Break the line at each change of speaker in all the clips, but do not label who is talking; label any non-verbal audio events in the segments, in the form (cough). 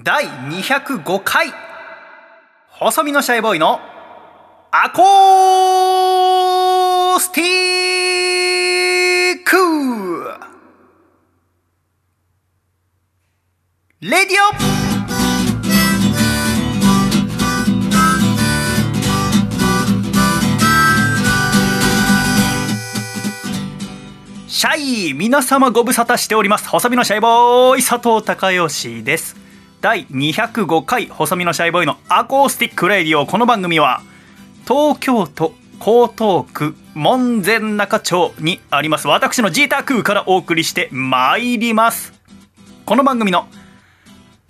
第205回。細身のシャイボーイのアコースティック。レディオ。シャイ皆様ご無沙汰しております。細身のシャイボーイ佐藤孝義です。第205回細身のシャイボーイのアコースティックレイディオこの番組は東京都江東区門前仲町にあります私のジータークーからお送りしてまいりますこの番組の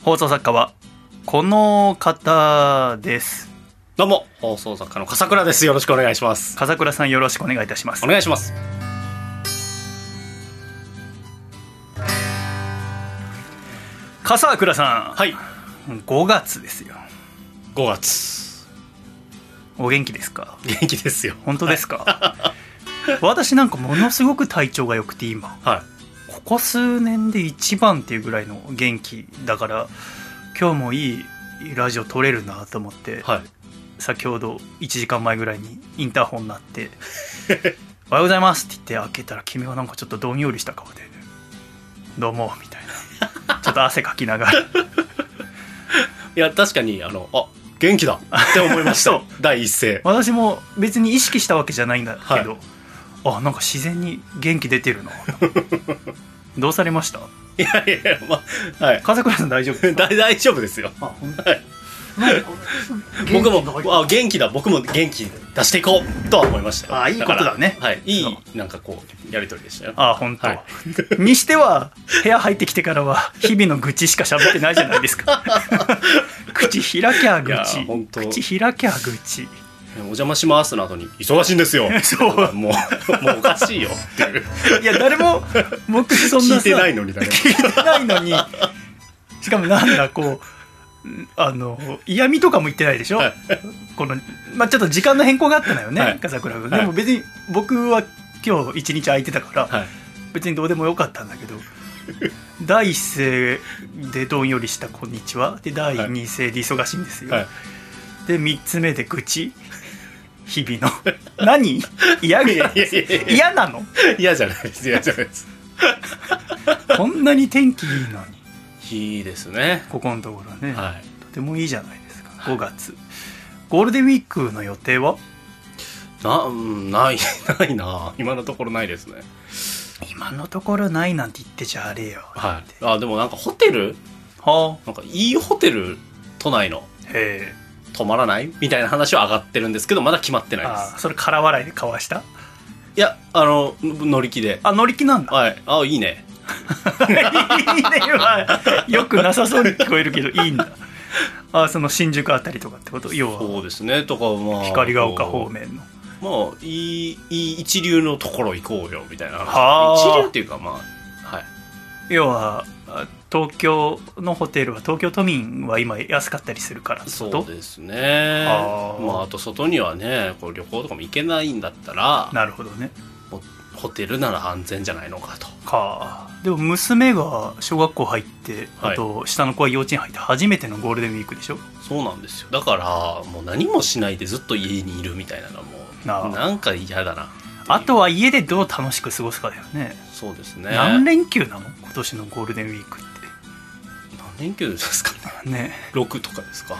放送作家はこの方です
どうも、放送作家の笠倉です。よろしくお願いします。
笠倉さんよろしくお願いいたします
お願いします。
笠倉さ
はい。
ん5月ですよ
5月。
お元気ですか？
元気ですよ。
本当ですか、(laughs) 私なんかものすごく体調が良くて今
は
ここ数年で一番っていうぐらいの元気だから今日もいいラジオ撮れるなと思って、
い。はい。
先ほど1時間前ぐらいにインターホン鳴って「(laughs) おはようございます」って言って開けたら君はなんかちょっとどんよりした顔で「どうも」みたいなちょっと汗かきながら
いや、確かに、あの、あ、元気だって思いまし (laughs)
そ
た。第一声。
私も別に意識したわけじゃないんだけど、あなんか自然に元気出てるな (laughs) どうされました？
いやいやまあ、はい。
風倉さん大丈夫 (laughs)
大丈夫ですよ。
あ本当？
はい。(laughs) 僕も、あ、元気だ。僕も元気出していこうとは思いましたよ。
あいいことだね
はい。いい、なんかこう、やりとりでしたよ。
あ本当、
はい (laughs)
にしては部屋入ってきてからは日々の愚痴しか喋ってないじゃないですか (laughs) 口開きゃ愚痴口開きゃ愚痴
お邪魔しますの後に、忙しいんですよ。
そう
もう、もうおかしいよっていう。
いや誰も僕そんなさ
聞いてないのに。
聞いてないのにしかもなんだこうあの嫌味とかも言ってないでしょ、
はい。
このまあちょっと時間の変更があったのよね、
はい。
笠倉君、
はい。
でも別に僕は今日一日空いてたから、
はい。
別にどうでもよかったんだけど (laughs) 第一声でどんよりした「こんにちは」で第二声で忙しいんですよ、
はい。
で3つ目で愚痴。日々の。(laughs) 何？嫌？嫌なの？
嫌じゃないです。嫌じゃないです。
こんなに天気いいのに
いいですね。
ここのところね、
はい。
とてもいいじゃないですか5月ゴールデンウィークの予定は？
な、うんない、(laughs) ないな。今のところないですね。
今のところないなんて言ってちゃあれよ
はい。あ、でもなんかホテル？
は
なんかいいホテル、都内の、
あへえ
泊まらない？みたいな話は上がってるんですけど、まだ決まってないで
あ
す。
それ空笑いで交わした？
いや、あの、乗り気で。
あ乗り気なんだ
はい。あ、いいね。
いいねはよくなさそうに聞こえるけどいいんだあその新宿あたりとかってこと？要は
そうですね。とか、まあ。
光が丘方
こ
面の
う。まあ、いい、いい一流のところ行こうよ、みたいな話。
はあ
一流っていうか、まあ、はい。
要はあ東京のホテルは東京都民は今安かったりするから
そうですね。
はあ
まあ、あと外にはね、こう旅行とかも行けないんだったら、
なるほどね
ホホテルなら安全じゃないのかと。
かでも娘が小学校入って
はい
あと下の子は幼稚園入って初めてのゴールデンウィークでしょ？
そうなんですよ。だから、もう何もしないでずっと家にいるみたいなのも、なんか嫌だな。
あとは家でどう楽しく過ごすかだよね
そうですね。
何連休なの？今年のゴールデンウィークっ
何連休ですかね。
てね
6とかですか？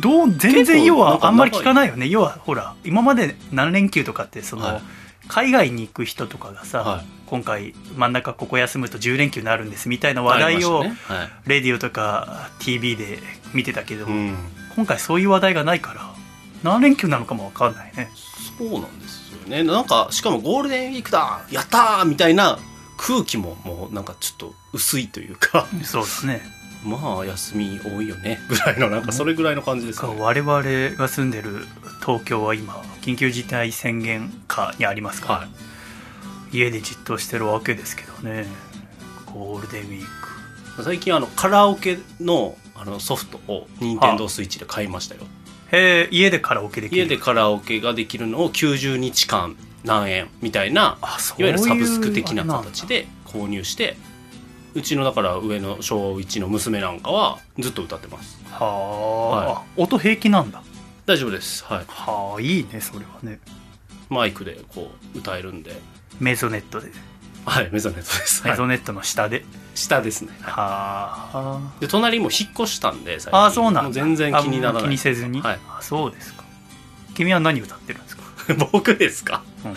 どう全然要はあんまり聞かないよね要はほら今まで何連休とかってその、
はい
海外に行く人とかがさ、
はい。
今回真ん中ここ休むと10連休になるんですみたいな話題を、
ね。はい。
レディオとか TV で見てたけど、
うん。
今回そういう話題がないから何連休なのかも分かんないね。
そうなんですよね。なんか、しかもゴールデンウィークだやったーみたいな空気ももうなんかちょっと薄いというか、
そうですね
まあ休み多いよねぐらいのなんかそれぐらいの感じですね。
我々が住んでる東京は今緊急事態宣言下にありますから、
はい。
家でじっとしてるわけですけどねゴールデンウィーク
最近あのカラオケのあのソフトを任天堂スイッチで買いましたよ。
へえ家でカラオケできる
家でカラオケができるのを90日間何円みたいないわゆるサブスク的な形で購入してうちのだから上の小1の娘なんかはずっと歌ってます。
はあ、
は
音平気なんだ。
大丈夫です。はい。
はあいいねそれはね。
マイクでこう歌えるんで。
メゾネットで。
はいメゾネットです、はい、
メゾネットの下で、
下ですね。
はあ。
で隣も引っ越したんで最
ああそうなん
全然気にならない。
気にせずに、
はい。
あそうですか。君は何歌ってるんですか、(laughs)
僕ですか？
うん。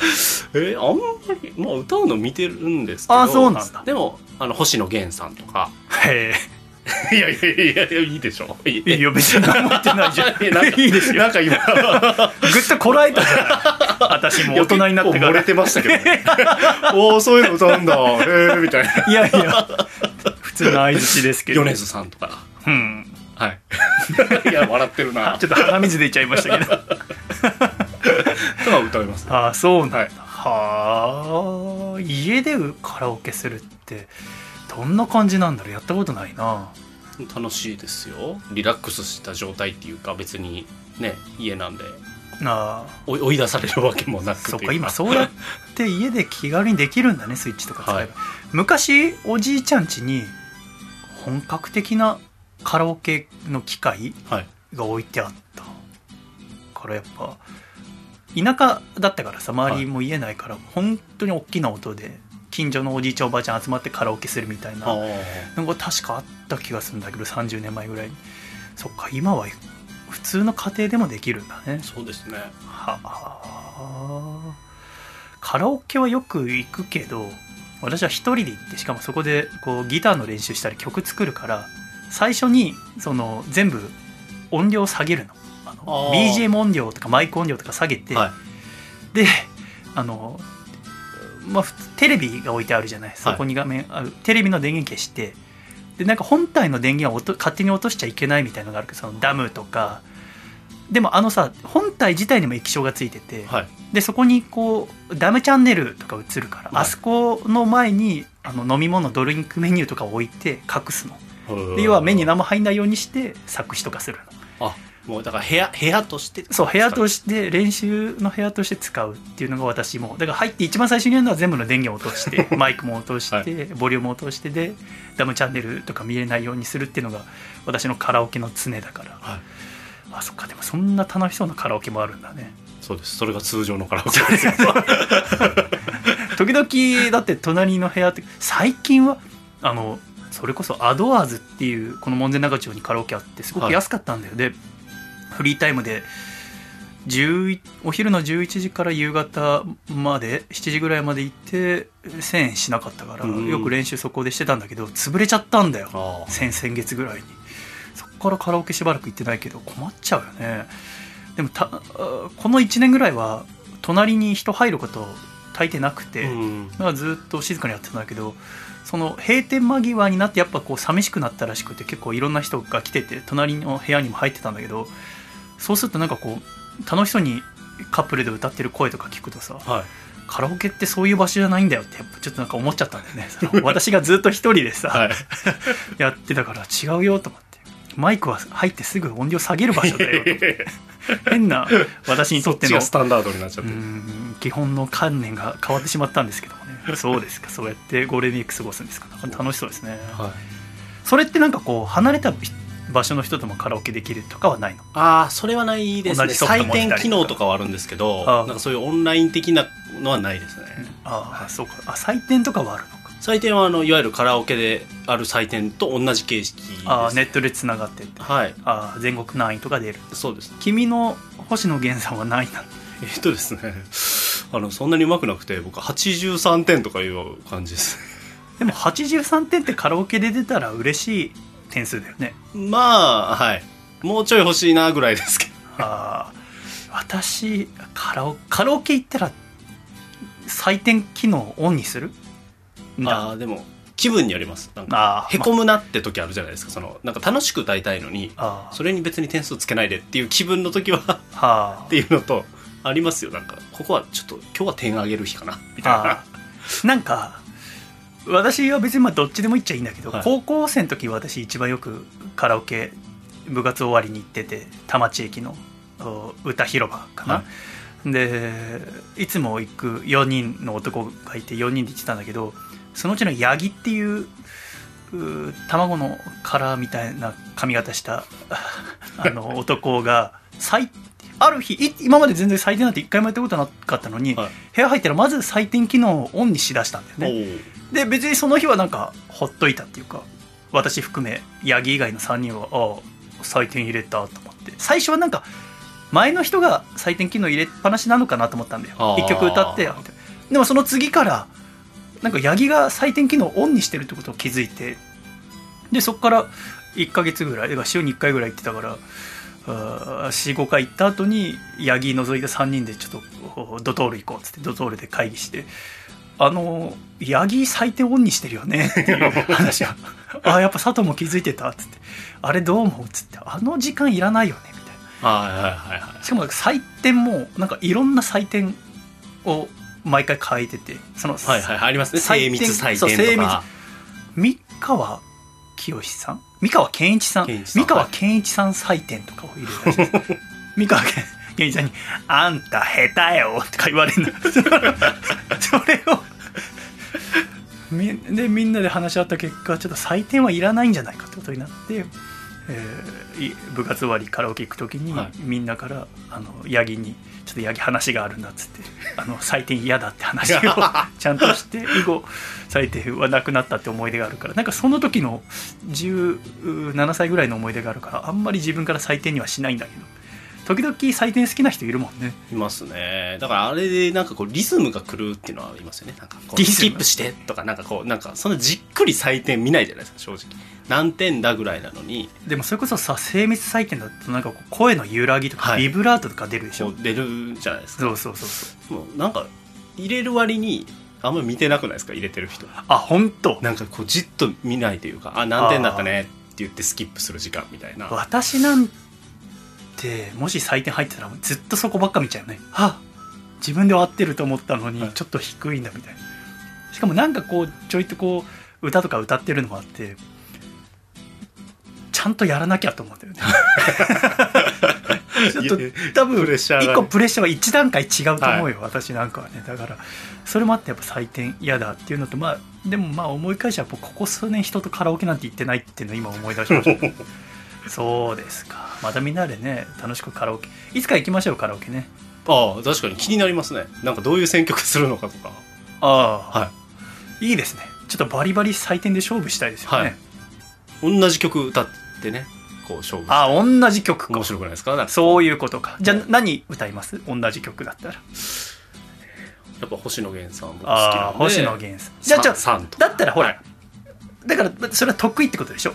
えあんまりまあ歌うの見てるんですけど。
あそうなんだ。
でもあの星野源さんとか。
へ
いやいやいやいやいいでしょ。い
えいいよ別に何も言ってないじゃん。いいですよ。
なんか今 (laughs)
ぐっとこらえたじゃない私も大人になってから。
漏れてましたけどね。(laughs) おおそういうの歌うんだ。へえみたいな。い
やいや。普通の相槌ですけど。
米津さんとか。
うん。
はい。(laughs) いや笑ってるな。
ちょっと鼻水出ちゃいましたけど。
とは歌いますね。
ああそうなんだ、
はい
はあ家でカラオケするってどんな感じなんだろう。やったことないな。
楽しいですよ。リラックスした状態っていうか別にね家なんで。
ああ。
追い出されるわけもなく
そっか今そうやって家で気軽にできるんだねスイッチとか使えば、
はい。
昔おじいちゃん家に本格的なカラオケの機械
はい。
が置いてあったからやっぱ田舎だったからさ周りも家ないから、本当に大きな音で近所のおじいちゃんおばあちゃん集まってカラオケするみたいな。
あ
のが確かあった気がするんだけど30年前ぐらいに。そっか今は普通の家庭でもできるんだね。
そうですね。
はあ。カラオケはよく行くけど私は一人で行ってしかもそこでこうギターの練習したり曲作るから最初にその全部音量を下げるの BGM 音量とかマイク音量とか下げて、
はい。
であの、まあ、テレビが置いてあるじゃないそこに画面ある、テレビの電源消してでなんか本体の電源は音勝手に落としちゃいけないみたいなのがあるけどそのダムとか。でもあのさ本体自体にも液晶がついてて、
はい。
でそこにこうダムチャンネルとか映るから、
はい。
あそこの前にあの飲み物ドリンクメニューとかを置いて隠すの。で要は目に生入んないようにして作詞とかするの。
あもうだから部屋部屋として
そう部屋と
し
して練習の部屋として使うっていうのが私も。だから入って一番最初にやるのは全部の電源を落として (laughs) マイクも落として、ボリュームを落としてでダムチャンネルとか見れないようにするっていうのが私のカラオケの常だから。
はい。
あそっかでもそんな楽しそうなカラオケもあるんだね。
そうです。それが通常のカラオケ。ですよ
時々だって隣の部屋って最近はあのそれこそアドアーズっていうこの門前仲町にカラオケあってすごく安かったんだよ、でフリータイムで11お昼の11時から夕方まで7時ぐらいまで行って1000円しなかったから
うん。
よく練習そこでしてたんだけど潰れちゃったんだよ。先々月ぐらいに。そこからカラオケしばらく行ってないけど困っちゃうよね。でもこの1年ぐらいは隣に人入ること大抵なくて、
うん。
だからずっと静かにやってたんだけどその閉店間際になってやっぱこう寂しくなったらしくて結構いろんな人が来てて隣の部屋にも入ってたんだけどそうするとなんかこう楽しそうにカップルで歌ってる声とか聞くとさ
はい。
カラオケってそういう場所じゃないんだよってやっぱちょっとなんか思っちゃったんだよね。(laughs) 私がずっと一人でさ、
はい。(laughs)
やってたから違うよと思って。マイクは入ってすぐ音量下げる場所だよと思って。(laughs) 変な私にとっての
そっちがスタンダードになっちゃっ
う
て
基本の観念が変わってしまったんですけどもね。そうですか。そうやってゴールデンウィーク過ごすんですか楽しそうですね。
はい。
それってなんかこう離れた場所の人ともカラオケできるとかはないの？
ああそれはないですね。採点機能とかはあるんですけどなんかそういうオンライン的なのはないですね。
ああそうか。あ採点とかはあるのか。
採点はあのいわゆるカラオケである採点と同じ形式です。
ああネットでつながってて。
はい。
ああ全国何位とか出る。
そうです
君の星野源さんは何位なの？
えっとですね。(laughs) あのそんなに上手くなくて僕83点とかいう感じです。
でも83点ってカラオケで出たら嬉しい点数だよね。
まあはい。もうちょい欲しいなぐらいですけど。
ああ私カラオカラオケ行ったら採点機能オンにする？
ああでも気分によります。なんかへこむなって時あるじゃないですか。そのなんか楽しく歌いたいのに
あ
それに別に点数つけないでっていう気分の時はっていうのとありますよ。なんかここはちょっと今日は点上げる日かな。みたい
あ
な。
あなんか私は別にまあどっちでも言っちゃいいんだけど、
はい。
高校生の時私一番よくカラオケ部活終わりに行ってて田町駅のお歌広場かな、
は
でいつも行く4人の男がいて4人で行ってたんだけどそのうちの八木っていうう卵の殻みたいな髪型した (laughs) あの (laughs) 男が最ある日い今まで全然採点なんて一回もやったことなかったのに、
はい。
部屋入ったらまず採点機能をオンにしだしたんだよねで別にその日はなんかほっといたっていうか私含め八木以外の3人はああ採点入れたと思って。最初はなんか前の人が採点機能入れっぱなしなのかなと思ったんだよ。
あー
一曲歌ってでもその次からなんか八木が採点機能をオンにしてるってことを気づいてでそこから1ヶ月ぐらいだから週に1回ぐらい行ってたから45回行った後に八木除いた3人でちょっとドトール行こうっつってドトールで会議してあの八木採点オンにしてるよね。っていう話は。あやっぱ佐藤も気づいてたっつって。あれどう思うっつって。あの時間いらないよねみたいな。
はいはいはいはい。
しかも採点もなんかいろんな採点を毎回変えてて。その、
はいはいありますね。精密採点とか。
三河清さん？三河健一さん？三河健一さん採点とかを入れるらしいです三河健健一さんに「あんた下手よ」とか言われる。のそれをみでみんなで話し合った結果ちょっと採点はいらないんじゃないかってことになって、えーい部活終わりカラオケ行く時に、
はい。
みんなからあの八木に「ちょっと八木話があるんだ」っつってあの採点嫌だって話を (laughs) ちゃんとして以後採点はなくなったって思い出があるから。なんかその時の17歳ぐらいの思い出があるからあんまり自分から採点にはしないんだけど時々採点好きな人いるもんね。
いますね。だからあれでなんかこうリズムが来るっていうのはありますよね。なんかこうスキップしてとかなんかこうなんかそんなじっくり採点見ないじゃないですか正直。何点だぐらいなのに。
でもそれこそさ精密採点だとなんか声の揺らぎとか
はい。
ビブラートとか出るでしょ、
出るじゃないですか。
そうそうそうそう。
もうなんか入れる割にあんまり見てなくないですか入れてる人。
あ本当
なんかこうじっと見ないというかあ何点だったねって言ってスキップする時間みたいな。
私なんてもし採点入ってたらずっとそこばっか見ちゃうね。あ自分では合ってると思ったのに
はい。
ちょっと低いんだみたいな。しかもなんかこうちょいとこう歌とか歌ってるのもあってちゃんとやらなきゃと思ってるね。(laughs) ちょっと多分
プレッシャーがね。
一個プレッシャーは一段階違うと思うよ、私なんかはね。だからそれもあってやっぱ採点嫌だっていうのとまあでもまあ思い返しはここ数年人とカラオケなんて行ってないっていうのを今思い出しました。ね (laughs) そうですかまたみんなでね楽しくカラオケ。いつか行きましょうカラオケね。
ああ確かに気になりますね。なんかどういう選曲するのかとか。
ああ、、
はい。
いですね。ちょっとバリバリ採点で勝負したいですよね、
はい。同じ曲歌ってねこう勝負
ああ同じ曲か。
面白くないですか？
そういうことか。じゃあ何歌います？同じ曲だったら。
やっぱ星野源さん僕好きなんで。
星野源さん。じゃあちょ
さんと
だったらほら、
はい。
だからそれは得意ってことでしょ？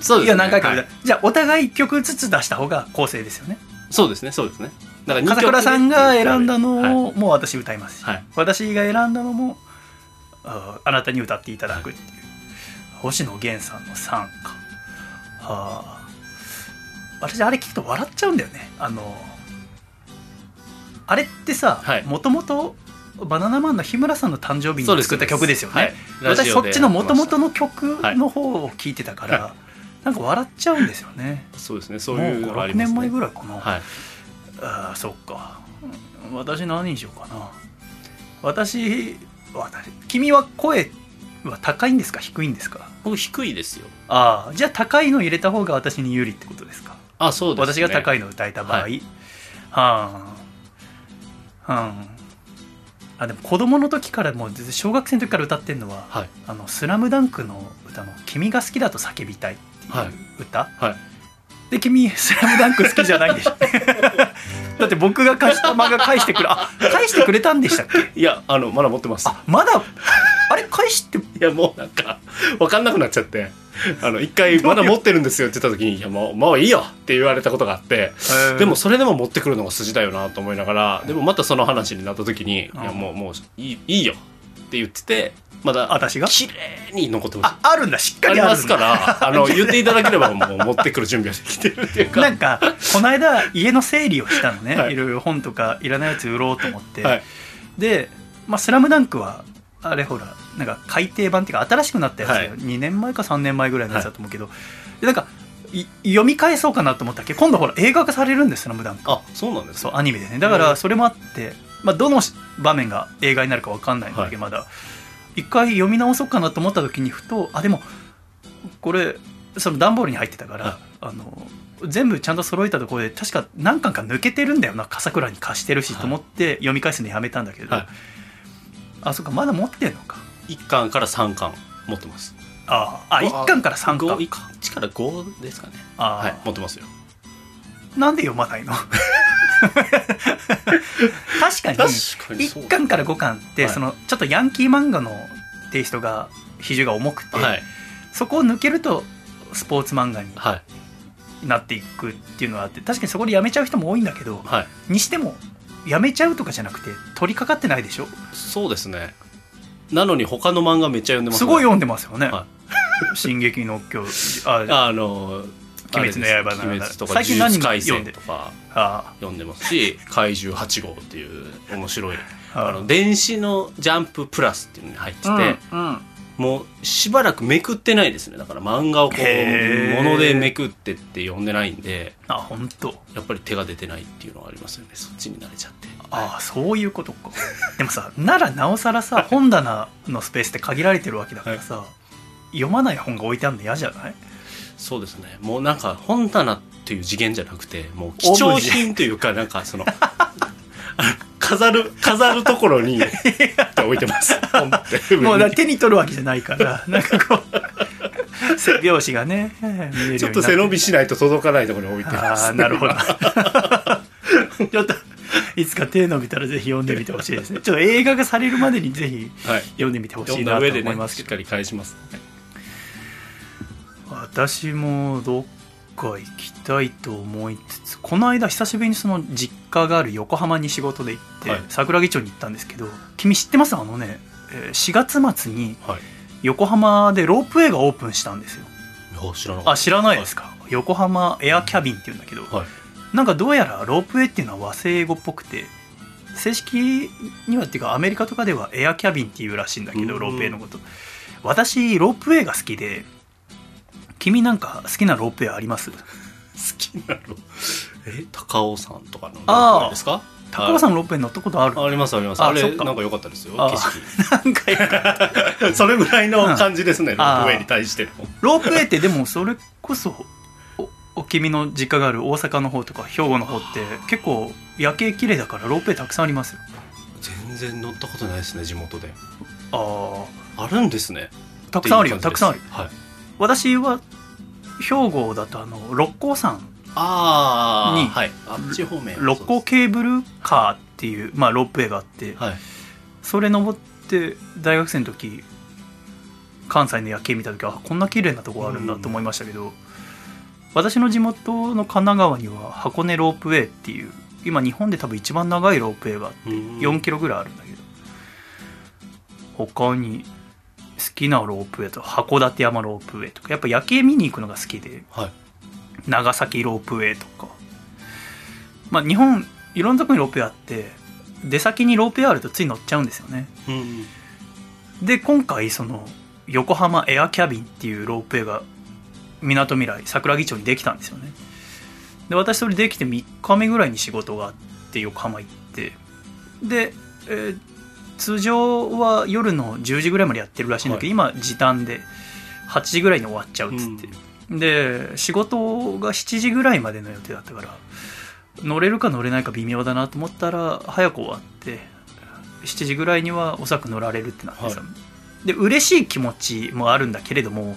そうですね。
いや何回か
はい。
じゃあお互い曲ずつ出した方が公正ですよね。
そうですねそうですね。だから
笠倉さんが選んだのもう私歌いますし、
はい。
私が選んだのもああなたに歌っていただくっていう、星野源さんの「さん」かはあ私あれ聞くと笑っちゃうんだよね。あのあれってさ
はい。
もともとバナナマンの日村さんの誕生日に作った曲ですよね。
はい。
私そっちのもともと
や
の曲の方を聞いてたから、
は
なんか笑っちゃうんですよね。
そうですね。そういうのがあ
56
りますね。
年前ぐらいかな、
はい。
ああそっか。うん私何にしようかな。私私君は声は高いんですか？低いんですか？
僕低いですよ。
ああじゃあ高いの入れた方が私に有利ってことですか？
あそうですね。
私が高いの歌えた場合、
は
はあ。はあ。あでも子供の時からもう小学生の時から歌ってるのは
はい「
あのスラムダンクの歌の「君が好きだと叫びたい」
はい。
歌、
はい。
で君「スラムダンク好きじゃないんでしょ。(laughs) だって僕が貸した漫画返してくれあ返してくれたんでしたっけ？
いやあのまだ持ってます。
あまだ？あれ返して
いやもうなんか分かんなくなっちゃって。あの一回まだ持ってるんですよって言った時に「いやもうもういいよ」って言われたことがあって。でもそれでも持ってくるのが筋だよなと思いながらでもまたその話になった時に「い
うん
やもうもういいいいよ」って言っててまだ
私が？
綺麗に残ってます
ああるんだ。しっか
あり
りあるんだ。
ますから。あの (laughs) 言っていただければもう持ってくる準備はできてるっていうか。
なんかこの間家の整理をしたのね、
はい。
い、ろいろ本とかいらないやつ売ろうと思って、
はい。
で「まあ、スラムダンクはあれほらなんか改訂版っていうか新しくなったやつだよ、
はい。
2年前か3年前ぐらいのやつだと思うけど、でなんかい読み返そうかなと思ったっけ？今度ほら映画化されるんです「スラムダンク。
あそうなんです
そうアニメでね。だからそれもあって、まあ、どの場面が映画になるか分かんないんだけど、まだ一回読み直そうかなと思った時にふとあでもこれその段ボールに入ってたから、
はい
あの全部ちゃんと揃えたところで確か何巻か抜けてるんだよな笠倉に貸してるし、
はい
と思って読み返すのやめたんだけど、
はい。
あそっかまだ持ってんのか。
1巻から3巻持ってます。
ああ1巻から3巻。
1から5ですかね。
ああ、
はい持ってますよ
なんで読まないの？(laughs) 確かに
確かにそう。
1巻から5巻って、
はい。
そのちょっとヤンキー漫画のテイストが比重が重くて、
はい。
そこを抜けるとスポーツ漫画に
はい。
なっていくっていうのがあって確かにそこでやめちゃう人も多いんだけど
はい。
にしてもやめちゃうとかじゃなくて取り掛かってないでしょ？
そうですね。なのに他の漫画めっちゃ読んでます
すごい読んでますよね。
は「(laughs)
進撃の巨あ
あの
鬼滅の刃
あれです鬼滅とか
最近何
とか
あ
読んでますし怪獣8号っていう面白い
あ
あ。の電子のジャンププラスっていうのに入ってて、
うんうん。
もうしばらくめくってないですね。だから漫画をこう物でめくってって読んでないんで
あ本当。
やっぱり手が出てないっていうのはありますよね。そっちに慣れちゃって。
ああそういうことか。(laughs) でもさならなおさらさ本棚のスペースって限られてるわけだからさ、読まない本が置いてあるの嫌じゃない？
そうですね。もうなんか本棚っていう次元じゃなくてもう貴重品というかなんかその (laughs) 飾る飾るところにって置いてます。
もうだ手に取るわけじゃないからなんかこう背拍子がね
ちょっと背伸びしないと届かないところに置いてます。
ああなるほど。(laughs) ちょっといつか手伸びたらぜひ読んでみてほしいですね。ちょっと映画がされるまでにぜひ
はい。
読んでみてほし
読
いなと
んだ上でね
思いますけど、
しっかり返します
私もどっか行きたいと思いつつこの間久しぶりにその実家がある横浜に仕事で行って、
はい。
桜木町に行ったんですけど君知ってます？あのねえー4月末に
はい。
横浜でロープウェイがオープンしたんですよ。
いや知ら
あ知らないですか、横浜エアキャビンっていうんだけど、
たはい。
なんかどうやらロープウェイっていうのは和製英語っぽくて正式にはっていうかアメリカとかではエアキャビンっていうらしいんだけ
うん。
どロープウェイのこと。私ロープウェイが好きで君なんか好きなロープウェイあります？
好きなの (laughs) え高尾山とかのローですか？
高尾山ロープウェイ乗ったことある。
ありますあります。あれなんか良かったですよ。
あ
景 (laughs)
なんか (laughs)
それぐらいの感じですね、
ん。
ロープウェイに対しての。
ロープウェイってでもそれこそおお君の実家がある大阪の方とか兵庫の方って結構夜景綺麗だからロープウェイたくさんありますよ。
全然乗ったことないですね地元で。
あ
あ。るんですね。
あたくさんあるよたくさんある。
はい。
私は兵庫だとあの六甲山に
ああはい。あっち方面。
六甲ケーブルカーっていう、まあ、ロープウェイがあって
はい。
それ登って大学生の時関西の夜景見た時あこんな綺麗なとこあるんだと思いましたけど、私の地元の神奈川には箱根ロープウェイっていう今日本で多分一番長いロープウェイが4
4
キロぐらいあるんだけど他に好きなロープウェイと函館山ロープウェイとかやっぱ夜景見に行くのが好きで
はい。
長崎ロープウェイとか。まあ日本いろんなとこにロープウェイあって出先にロープウェイあるとつい乗っちゃうんですよね。
うん
で今回その横浜エアキャビンっていうロープウェイがみなとみらい桜木町にできたんですよね。で私それできて3日目ぐらいに仕事があって横浜行って。で、えー通常は夜の10時ぐらいまでやってるらしいんだけど、今時短で8時ぐらいに終わっちゃうっつって、で仕事が7時ぐらいまでの予定だったから乗れるか乗れないか微妙だなと思ったら早く終わって7時ぐらいにはおそらく乗られるってなってさ、
は
で嬉しい気持ちもあるんだけれども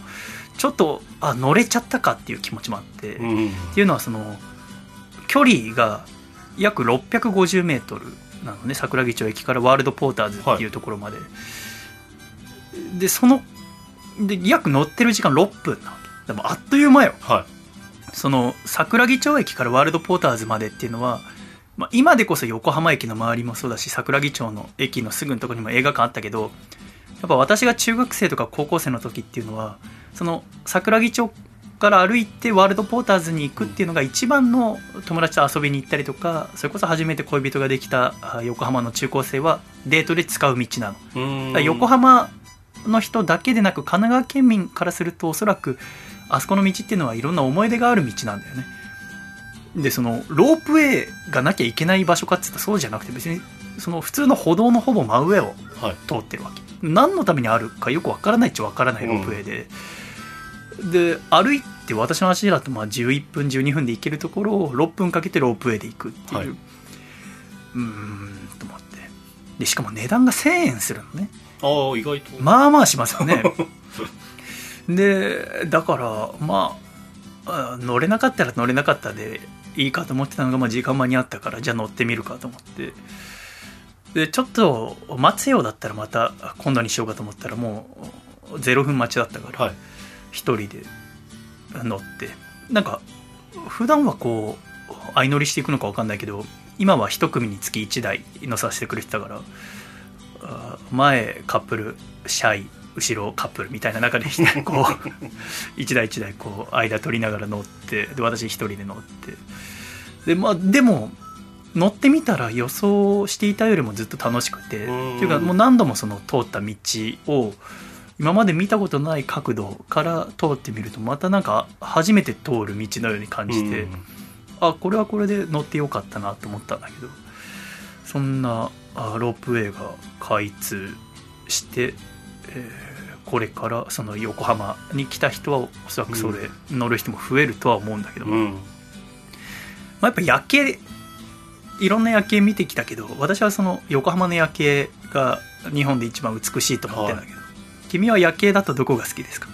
ちょっとあ乗れちゃったかっていう気持ちもあって、っ
うん。
ていうのはその距離が約650メートルなのね桜木町駅からワールドポーターズっていうところまで、でそので約乗ってる時間6分なわけ。でもあっという間よ。
は
その桜木町駅からワールドポーターズまでっていうのは、まあ、今でこそ横浜駅の周りもそうだし桜木町の駅のすぐのところにも映画館あったけどやっぱ私が中学生とか高校生の時っていうのはその桜木町から歩いてワールドポーターズに行くっていうのが一番の友達と遊びに行ったりとかそれこそ初めて恋人ができたあ横浜の中高生はデートで使う道なの。横浜の人だけでなく神奈川県民からするとおそらくあそこの道っていうのはいろんな思い出がある道なんだよね。でそのロープウェイがなきゃいけない場所かって言ったらそうじゃなくて別にその普通の歩道のほぼ真上を
はい。
通ってるわけ。何のためにあるかよくわからないっちゃわからないロープウェイで、で歩いて私の足だとまあ11分12分で行けるところを6分かけてロープウェイで行くっていう、
はい。う
ーんと思って。でしかも値段が1000円するのね。
ああ意外と。
まあまあしますよね。(laughs) でだからまああ乗れなかったら乗れなかったでいいかと思ってたのが、まあ、時間間に合ったからじゃあ乗ってみるかと思って。でちょっと待つようだったらまた今度にしようかと思ったらもう0分待ちだったから、
はい
一人で乗って。なんか普段はこう相乗りしていくのか分かんないけど今は一組につき1台乗させてくれてたからあ前カップルシャイ後ろカップルみたいな中でこう (laughs) 一台一台こう間取りながら乗ってで私一人で乗って。で,、まあ、でも乗ってみたら予想していたよりもずっと楽しくて。って
うん
いうかもう何度もその通った道を今まで見たことない角度から通ってみるとまたなんか初めて通る道のように感じて、
うん。
あこれはこれで乗ってよかったなと思ったんだけどそんなあロープウェイが開通して、えーこれからその横浜に来た人はおそらくそれ乗る人も増えるとは思うんだけど、ま
うん。
あ、やっぱ夜景いろんな夜景見てきたけど私はその横浜の夜景が日本で一番美しいと思ってるんだけど、君は夜景だとどこが好きですか？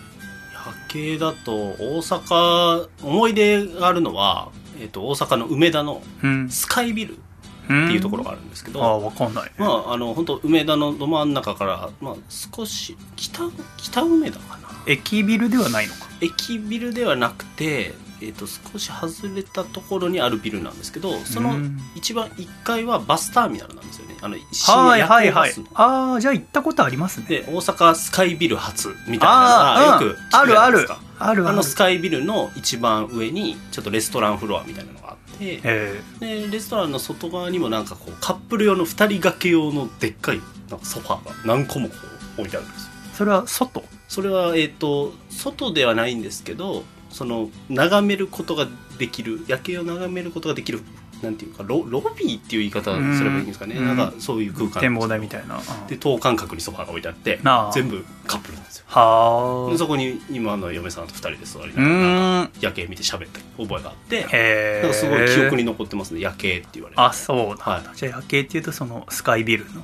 夜景だと大阪思い出があるのは、えっと大阪の梅田の
うん。
スカイビルっ
って
いうところがあるんですけど、
ああ分かんない、
まああの本当梅田のど真ん中から、まあ、少し北北梅田かな。
駅ビルではないのか。
駅ビルではなくて、えっと少し外れたところにあるビルなんですけどその
うん
一番1階はバスターミナルなんですよね。あの
はいはいはい。ああじゃあ行ったことありますね。
で大阪スカイビル初みたいなのがよく聞くじ
あるある
ゃないですか。
あるある。
あのスカイビルの一番上にちょっとレストランフロアみたいなのがあって
え
でレストランの外側にもなんかこうカップル用の2人掛け用のでっかいなんかソファーが何個もこう置いてあるんですよ。
ーそれは外？
それはえっ、と外ではないんですけどその眺めることができる夜景を眺めることができるなんていうかロロビーっていう言い方すればいいんですかね。
うん。
なんかそういう空間。
展望台みたいな、うん
で等間隔にソファーが置いてあって全部カップルなんですよ。
は
そこに今の嫁さんと2人で座り
う
ながら夜景見て喋った覚えがあって
へえ。
なんかすごい記憶に残ってますね。夜景って言われて。
あそうなんだ、
は
じゃあ夜景っていうとそのスカイビルの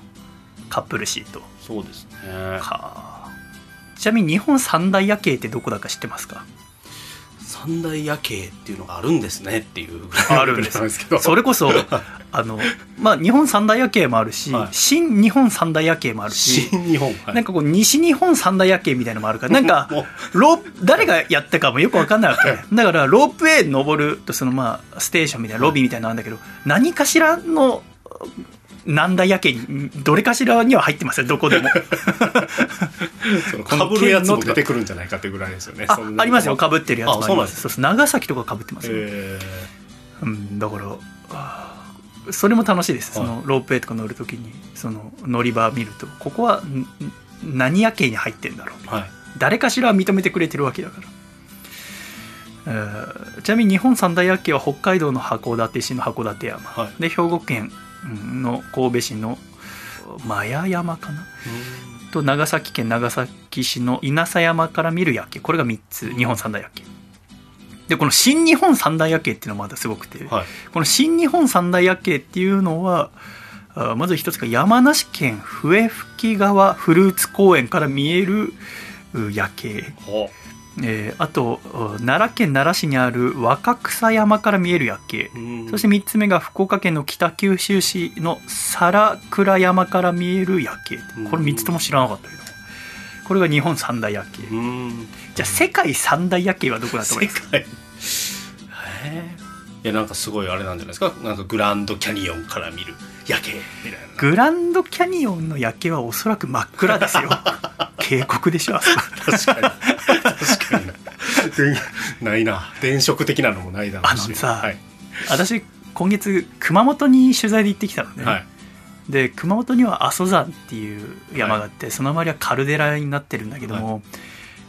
カップルシート。
そうですね。
はあ。ちなみに日本三大夜景ってどこだか知ってますか？
三大夜景っていうのがあるんですねっていうぐらい
あるんです。
けど。
それこそ (laughs) あのまあ日本三大夜景もあるし、
はい。
新日本三大夜景もあるし
新日本、はい。
なんかこう西日本三大夜景みたいなのもあるからなんか
も
ロ誰がやったかもよく分かんないわけだからロープウェイ登るとそのまあステーションみたいなロビーみたいなのあるんだけど何かしらの何大夜景にどれかしらには入ってますよどこでも。
かぶるやつも出てくるんじゃないかってぐらいですよね
ありますよかぶってるやつもありま
あそうなんですす
そうそう長崎とかかぶってますよ、
え
うん、だからそれも楽しいです。そ
はい。
のロープウェイとか乗るときにその乗り場見るとここはんん何夜景に入ってんだろう。
ーはい。
誰かしらは認めてくれてるわけだから、えーちなみに日本三大夜景は北海道の函館市の函館山、
はい。
で兵庫県うんの神戸市の麻耶山かな？と長崎県長崎市の稲佐山から見る夜景。これが3つ日本三大夜景。でこの新日本三大夜景っていうのもまたすごくて、
はい。
この新日本三大夜景っていうのはあまず一つが山梨県笛吹川フルーツ公園から見えるう夜景、
ほ
えーあとう奈良県奈良市にある若草山から見える夜景。
ううん。
そして3つ目が福岡県の北九州市の皿倉山から見える夜景。これ3つとも知らなかったけどこれが日本三大夜景。
うん。
じゃあ世界三大夜景はどこだと思い
世
ますか
いやなんかすごいあれなんじゃないですか？なんかグランドキャニオンから見る夜景。みたいな
グランドキャニオンの夜景はおそらく真っ暗ですよ。(laughs) 渓谷でしょ。
確かに。確かに。(laughs) なないな。電飾的なのもないだろうし。
あのさ
はい。
私今月熊本に取材で行ってきたのね、
はい。
で熊本には阿蘇山っていう山があって、その周りはカルデラになってるんだけども、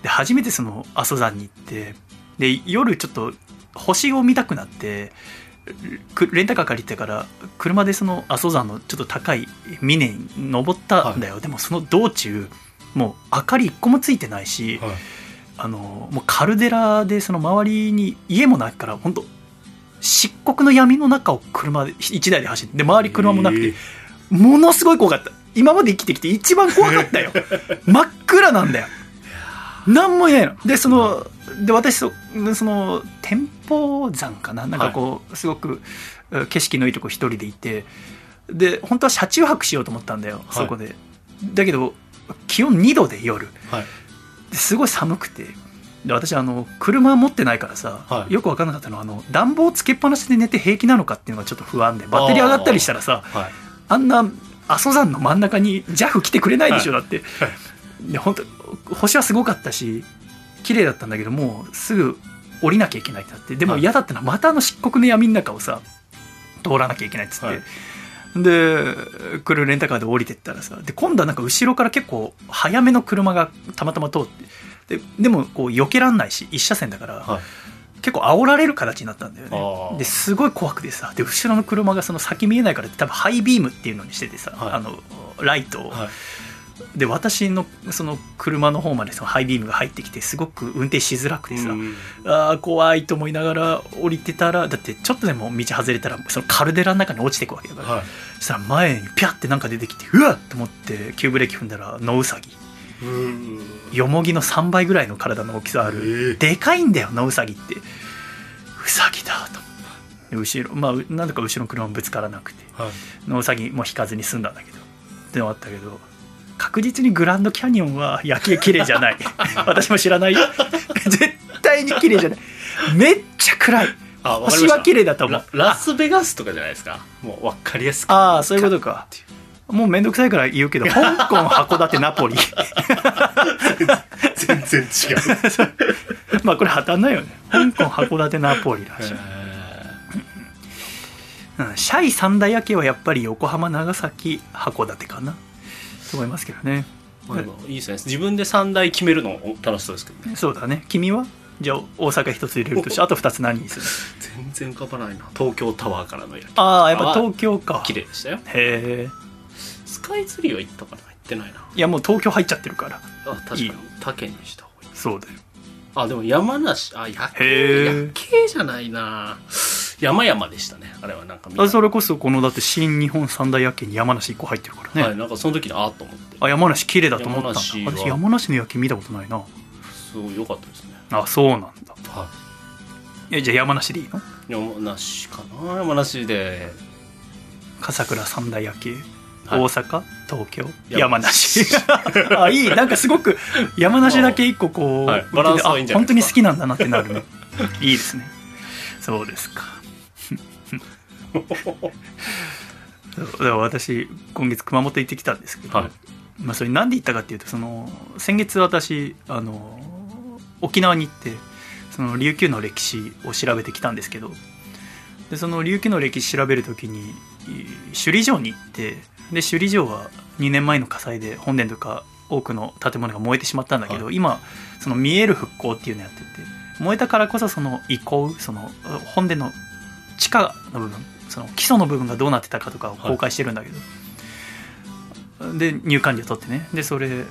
で初めてその阿蘇山に行ってで夜ちょっと星を見たくなってくレンタカー借りてから車でその阿蘇山のちょっと高い峰に登ったんだよ、でもその道中もう明かり一個もついてないし、
はい。
あのもうカルデラでその周りに家もないから本当漆黒の闇の中を車で1台で走ってで周り車もなくて、ものすごい怖かった。今まで生きてきて一番怖かったよ。(laughs) 真っ暗なんだよ何もいないの。でそので私そその天保山かな？なんかこう、すごく景色のいいとこ一人でいて。で本当は車中泊しようと思ったんだよ、はい、そこで。だけど気温2度で夜、はい、ですごい寒くて。で私あの車持ってないからさ、はい、よく分からなかったのはあの暖房つけっぱなしで寝て平気なのかっていうのがちょっと不安でバッテリー上がったりしたらさあ,、んな阿蘇山の真ん中に JAF 来てくれないでしょ、だって、で本当星はすごかったし綺麗だったんだけどもうすぐ降りなきゃいけないってなってでも嫌だったのはまたあの漆黒の闇の中をさ通らなきゃいけないっつって、はい、で来るレンタカーで降りてったらさで今度はなんか後ろから結構早めの車がたまたま通ってででもこう避けらんないし一車線だから、はい、結構煽られる形になったんだよね。ですごい怖くてさで後ろの車がその先見えないから多分ハイビームっていうのにしててさ、はい、あのライトを。で私のその車の方までそのハイビームが入ってきてすごく運転しづらくてさ、うん、ああ怖いと思いながら降りてたらだってちょっとでも道外れたらそのカルデラの中に落ちていくわけだから、はい、そしたら前にピャってなんか出てきてうわっ！と思って急ブレーキ踏んだらノウサギ。よもぎの3倍ぐらいの体の大きさある、えー、でかいんだよノウサギって。ウサギだと後ろまあなんだか後ろの車もぶつからなくて、はい、ノウサギも引かずに済んだんだけど。ってのあったけど確実にグランドキャニオンは夜景綺麗じゃない。(laughs) 私も知らないよ。絶対に綺麗じゃない。めっちゃ暗い。あ星は綺麗だと思う。
ラスベガスとかじゃないですか？もう分かりやすく。
ああそういうことか。もう面倒くさいから言うけど (laughs) 香港函館ナポリ。
全然違う。(laughs)
まあこれ破綻ないよね。香港函館ナポリらしい、うん、シャイ三大夜景はやっぱり横浜長崎函館かなと思いますけどね、
まあ、いいですね自分で3台決めるの楽しそうですけど
ね。そうだね。君は？じゃあ大阪一つ入れるとしてあと2つ何にする？
全然浮かばないな。東京タワーからのや
ああやっぱ東京か。
綺麗でしたよ。
へえ
スカイツリーは行ったかな行ってないな。い
やもう東京入っちゃってるから。
あ確かに。他県にした方がいい。
そうだよ
あでも山梨あ夜景夜景じゃないな。山々でしたね。あれはなんか
あそれこそこのだって新日本三大夜景に山梨1個入ってるからね。
はいなんかその時にああと思って。
あ山梨綺麗だと思った私山梨の夜景見たことないな。
すごい良かったですね。
あそうなんだ。はい。えじゃあ山梨でいいの？
山梨かな。山梨で。
笠倉三大夜景。大阪？東京？山梨。(laughs) あいい。なんかすごく山梨だけ一個こう、はい、バランスはいいんじゃない本当に好きなんだなってなるね。(laughs) いいですね。そうですか。(laughs) 私今月熊本行ってきたんですけど、はい、まあ、それ何で行ったかっていうとその先月私あの沖縄に行ってその琉球の歴史を調べてきたんですけどでその琉球の歴史調べる時に首里城に行ってで首里城は2年前の火災で本殿とか多くの建物が燃えてしまったんだけど、はい、今その見える復興っていうのをやってて燃えたからこそその遺構その本殿の地下の部分その基礎の部分がどうなってたかとかを公開してるんだけど、はい、で入館料取ってね。でそれ、えー、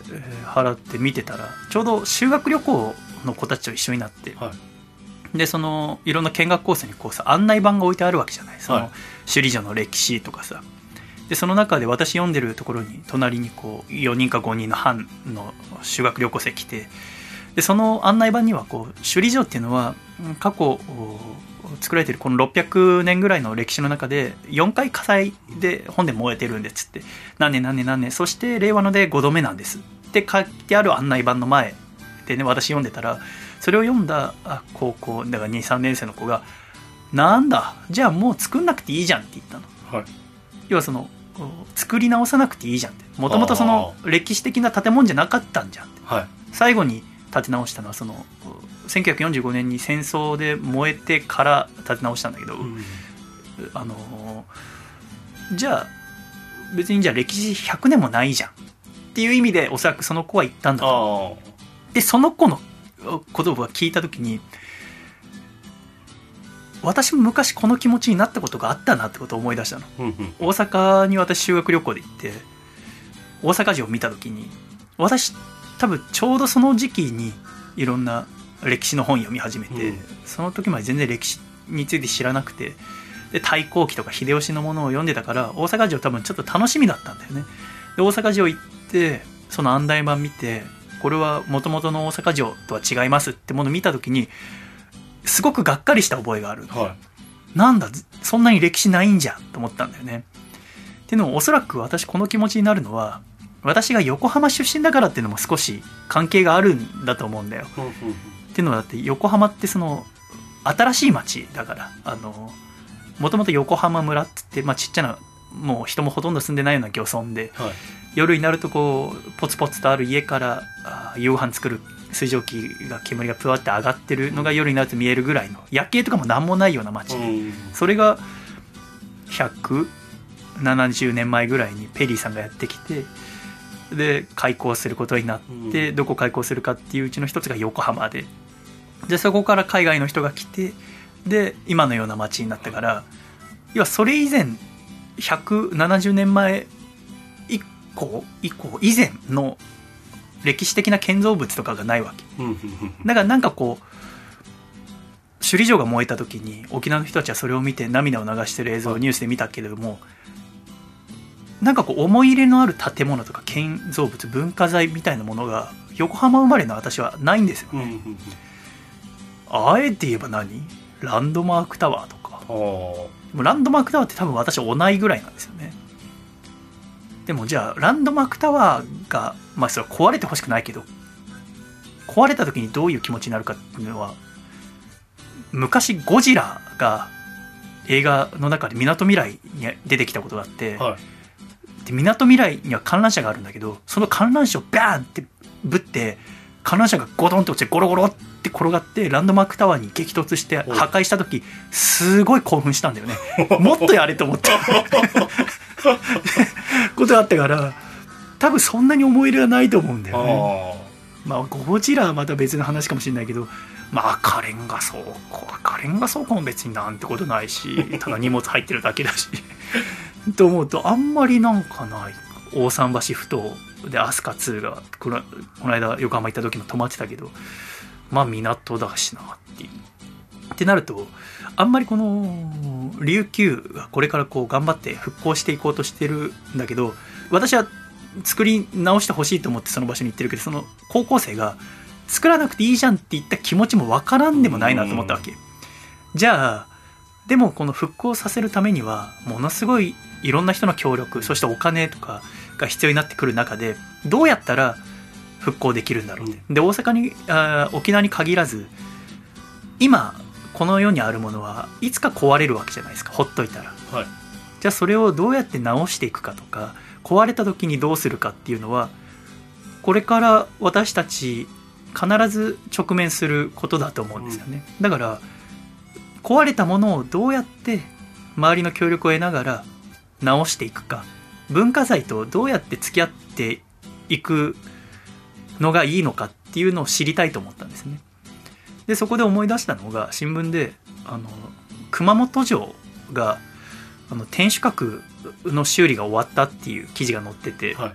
払って見てたらちょうど修学旅行の子たちと一緒になって、はい、でそのいろんな見学コースにこうさ案内板が置いてあるわけじゃない。その、はい、首里城の歴史とかさでその中で私読んでるところに隣にこう4人か5人の班の修学旅行生来てでその案内板にはこう首里城っていうのは過去作られてるこの600年ぐらいの歴史の中で4回火災で本で燃えてるんですって。何年何年何年。そして令和ので5度目なんです。って書いてある案内板の前でね私読んでたらそれを読んだ高校だから23年生の子が「なんだじゃあもう作んなくていいじゃん」って言ったの。はい、要はその作り直さなくていいじゃんって。もともとその歴史的な建物じゃなかったんじゃんって、はい、最後に建て直したのはその1945年に戦争で燃えてから建て直したんだけど、うん、あのじゃあ別にじゃあ歴史100年もないじゃんっていう意味でおそらくその子は言ったんだとでその子の言葉を聞いた時に私も昔この気持ちになったことがあったなってことを思い出したの、大阪に私修学旅行で行って大阪城を見た時に私多分ちょうどその時期にいろんな歴史の本読み始めて、
うん。
その時まで全然歴史について知らなくてで太閤記とか秀吉のものを読んでたから大阪城多分ちょっと楽しみだったんだよね。で大阪城行ってその案内板見てこれはもともとの大阪城とは違いますってものを見た時にすごくがっかりした覚えがある。
は
なんだずそんなに歴史ないんじゃんと思ったんだよね。っていうのもおそらく私この気持ちになるのは私が横浜出身だからっていうのも少し関係があるんだと思うんだよ。っていうのはだって横浜ってその新しい町だからあのもともと横浜村って言って、まあ、ちっちゃなもう人もほとんど住んでないような漁村で
はい。
夜になるとこうポツポツとある家からあ夕飯作る水蒸気が煙がぷわって上がってるのが夜になると見えるぐらいの夜景とかも何もないような町で、
うん。
それが170年前ぐらいにペリーさんがやってきてで開港することになって、
うん。
どこ開港するかっていううちの一つが横浜で。でそこから海外の人が来てで今のような街になったから要はそれ以前170年前以降以降以前の歴史的な建造物とかがないわけ。だからなんかこう首里城が燃えた時に沖縄の人たちはそれを見て涙を流してる映像をニュースで見たけれどもなんかこう思い入れのある建物とか建造物文化財みたいなものが横浜生まれの私はないんですよ。
うんうんうん。
あえて言えば何？ランドマークタワーとか。ランドマークタワーって多分私同いぐらいなんですよねでもじゃあランドマークタワーがまあそれは壊れてほしくないけど壊れた時にどういう気持ちになるかっていうのは昔ゴジラが映画の中でみなとみらいに出てきたことがあってみなとみらいには観覧車があるんだけどその観覧車をバーンってぶって観覧車がゴトンと落ちてゴロゴロって転がってランドマークタワーに激突して
お
破壊した時すごい興奮したんだよね。もっとやれと思って (laughs) (laughs) ことがあったから多分そんなに思い入れはないと思うんだよね。
あ
まあゴジラはまた別の話かもしれないけどまあ赤レンガ倉庫。赤レンガ倉庫も別になんてことないし (laughs) ただ荷物入ってるだけだし。(laughs) と思うとあんまりなんかない。大桟橋ふ頭で飛鳥2がこのこの間横浜行った時も泊まってたけどまあ港だしなっていう。ってなるとあんまりこの琉球がこれからこう頑張って復興していこうとしてるんだけど私は作り直してほしいと思ってその場所に行ってるけどその高校生が作らなくていいじゃんって言った気持ちもわからんでもないなと思ったわけ。じゃあでもこの復興させるためにはものすごいいろんな人の協力そしてお金とかが必要になってくる中でどうやったら復興できるんだろうって、で大阪にあ沖縄に限らず今この世にあるものはいつか壊れるわけじゃないですか。ほっといたら。
あはい。
じゃあそれをどうやって直していくかとか壊れた時にどうするかっていうのはこれから私たち必ず直面することだと思うんですよね、だから壊れたものをどうやって周りの協力を得ながら直していくか。文化財とどうやって付き合っていくのがいいのかっていうのを知りたいと思ったんですねでそこで思い出したのが新聞であの熊本城があの天守閣の修理が終わったっていう記事が載ってて、
はい。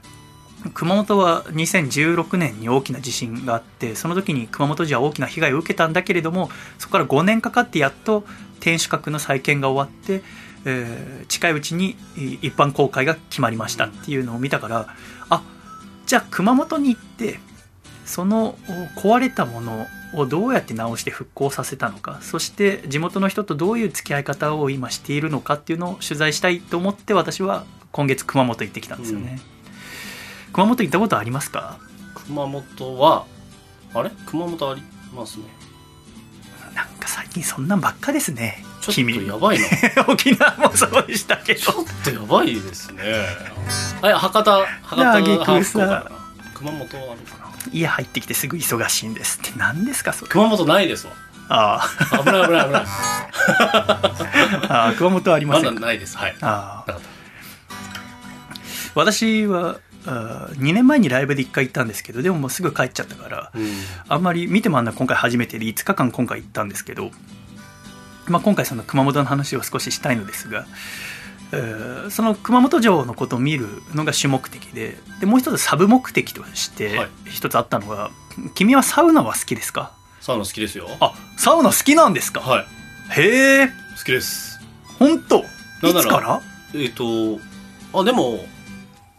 熊本は2016年に大きな地震があってその時に熊本城は大きな被害を受けたんだけれどもそこから5年かかってやっと天守閣の再建が終わって、えー近いうちにえー一般公開が決まりましたっていうのを見たからあじゃあ熊本に行ってそのお壊れたものをどうやって直して復興させたのかそして地元の人とどういう付き合い方を今しているのかっていうのを取材したいと思って私は今月熊本行ってきたんですよね、熊本行ったことありますか？
熊本はあれ？熊本ありますね。
なんか最近そんなんばっかですね
ちょっ
君
とやばいな。(laughs)
沖縄もそうでしたけど。
ちょっとやばいですね。あ博多博多
あげくさ
ハーフかな。熊本あるかな
家入ってきてすぐ忙しいんですって。何ですかそれ。
熊本ないですわ。
あ
危ない危ない危ない。
ー (laughs) あー熊本はありま
まだ
せん。か
ないです。はい。
あー
なかっ
私はあ2年前にライブで1回行ったんですけどでももうすぐ帰っちゃったから
たうん。
あんまり見てもあんな今回初めてで5日間今回行ったんですけど、まあ、今回その熊本の話を少ししたいのですがえーその熊本城のことを見るのが主目的ででもう一つサブ目的として
はい。
一つあったのが、君はサウナは好きですか？
サウナ好きですよ。
あサウナ好きなんですか、
はい。
へえ
好きです。
本当？いつから？
えっ、とあでも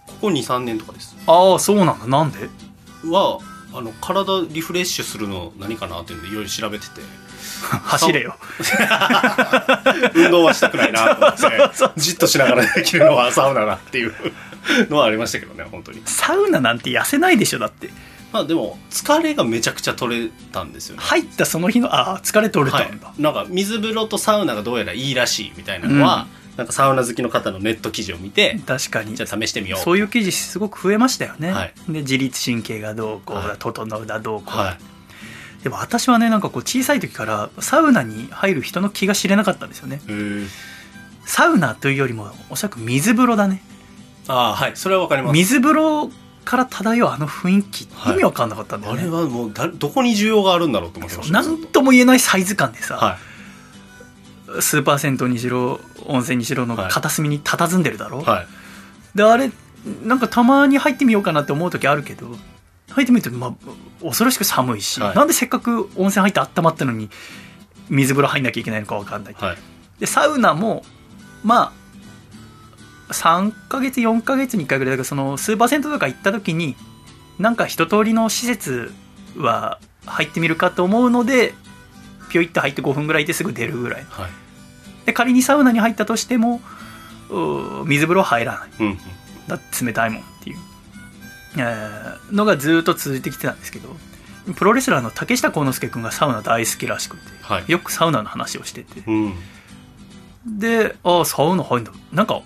ここ23年とかです。
ああそうなんだ。なんで？
はあの体リフレッシュするの何かなっていうのでいろいろ調べてて (laughs)
走れよ。(laughs)
運動はしたくないなと思ってじっとしながらできるのはサウナだっていう (laughs) のはありましたけどね本当に。
サウナなんて痩せないでしょだって。
まあでも疲れがめちゃくちゃ取れたんですよね。
入ったその日のああ疲れ取れたんだ、
はい、なんか水風呂とサウナがどうやらいいらしいみたいなのは、なんかサウナ好きの方のネット記事を見て、
確かに。
じゃあ試してみよう。
そういう記事すごく増えましたよね、
はい。
で自律神経がどうこうだ、
はい。
整うだどうこうだ、
はい
でも私はねなんかこう小さい時からサウナに入る人の気が知れなかったんですよね。サウナというよりもおそらく水風呂だね。
ああはい。それはわかります。
水風呂から漂うあの雰囲気
はい
意味わかんなかったんだよね、
あれはもうだどこに需要があるんだろうと思ってました。
なんとも言えないサイズ感でさ、
は
スーパー銭湯にしろ温泉にしろの
はい。
片隅に佇んでるだろ、
いはい。
であれなんかたまに入ってみようかなって思う時あるけど入ってみると、まあ、恐ろしく寒いし、
はい。
なんでせっかく温泉入って温まったのに水風呂入んなきゃいけないのか分かんない、
はい。
でサウナもまあ3ヶ月4ヶ月に1回ぐらいだからそのスーパー銭湯とか行った時になんか一通りの施設は入ってみるかと思うのでピョイッと入って5分ぐらいですぐ出るぐらい
はい。
で仮にサウナに入ったとしてもうー水風呂入らない。
うんうん。
だって冷たいもんっていう、えーのがずっと続いてきてたんですけどプロレスラーの竹下幸之助君がサウナ大好きらしくて
はい。
よくサウナの話をしてて。
うん。
でああサウナ入るんだ。なんか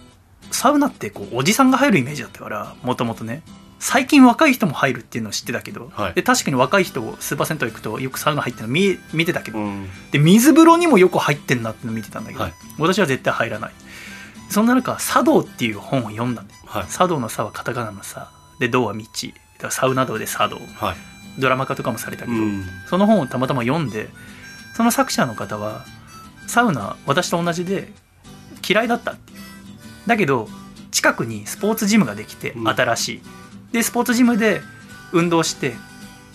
サウナってこうおじさんが入るイメージだったからもともとね。最近若い人も入るっていうのを知ってたけど、
はい。
で確かに若い人スーパー銭湯行くとよくサウナ入ってるの見見てたけど、
うん。
で水風呂にもよく入ってんなっての見てたんだけど、
はい。
私は絶対入らない。そんな中「茶道」っていう本を読んだん
はい。
茶道の「茶」はカタカナの「茶」で「道」は道サウナ道で茶道。
はい。
ドラマ化とかもされたけど、
うん。
その本をたまたま読んでその作者の方はサウナ私と同じで嫌いだったっていう。だけど近くにスポーツジムができて
うん。
新しい、でスポーツジムで運動して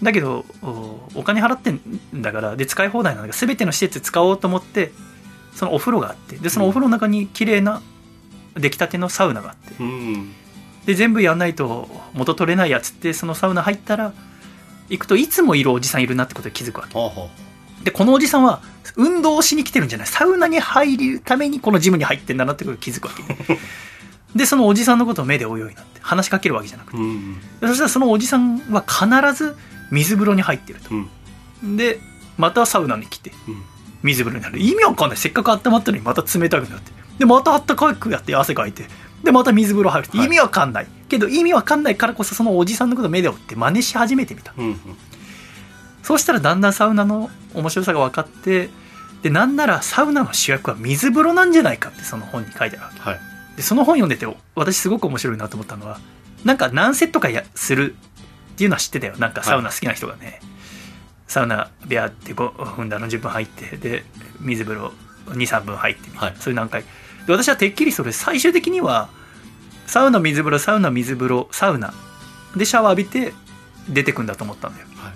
だけどおお金払ってんだからで使い放題なんだから全ての施設使おうと思ってそのお風呂があってでそのお風呂の中に綺麗な出来たてのサウナがあって。
うん
で全部やんないと元取れないやつってそのサウナ入ったら行くといつもいるおじさんいるなってことに気づくわけ。
はあは
でこのおじさんは運動をしに来てるんじゃない。サウナに入るためにこのジムに入ってんだなってことに気づくわけ。(laughs) でそのおじさんのことを目で追うようになって話しかけるわけじゃなくて。
あうん。
でそしたらそのおじさんは必ず水風呂に入ってると。
うん。
でまたサウナに来て
うん。
水風呂になる。意味わかんない。せっかく温まったのにまた冷たくなって。でまた暖かくやって汗かいてでまた水風呂入るって。
はい。
意味わかんない、けど意味わかんないからこそそのおじさんのことを目で追って真似し始めてみた。
うんうん。
そうしたらだんだんサウナの面白さが分かってでなんならサウナの主役は水風呂なんじゃないかってその本に書いてあるわけ。
はい。
でその本読んでて私すごく面白いなと思ったのはなんか何セットかやするっていうのは知ってたよ。なんかサウナ好きな人がね、サウナビャーって5分だの10分入ってで水風呂23分入ってみたいな、
はい。
そういう何回で私はてっきりそれ最終的にはサウナ水風呂サウナ水風呂サウナ。でシャワー浴びて出てくんだと思ったんだよ。
はい。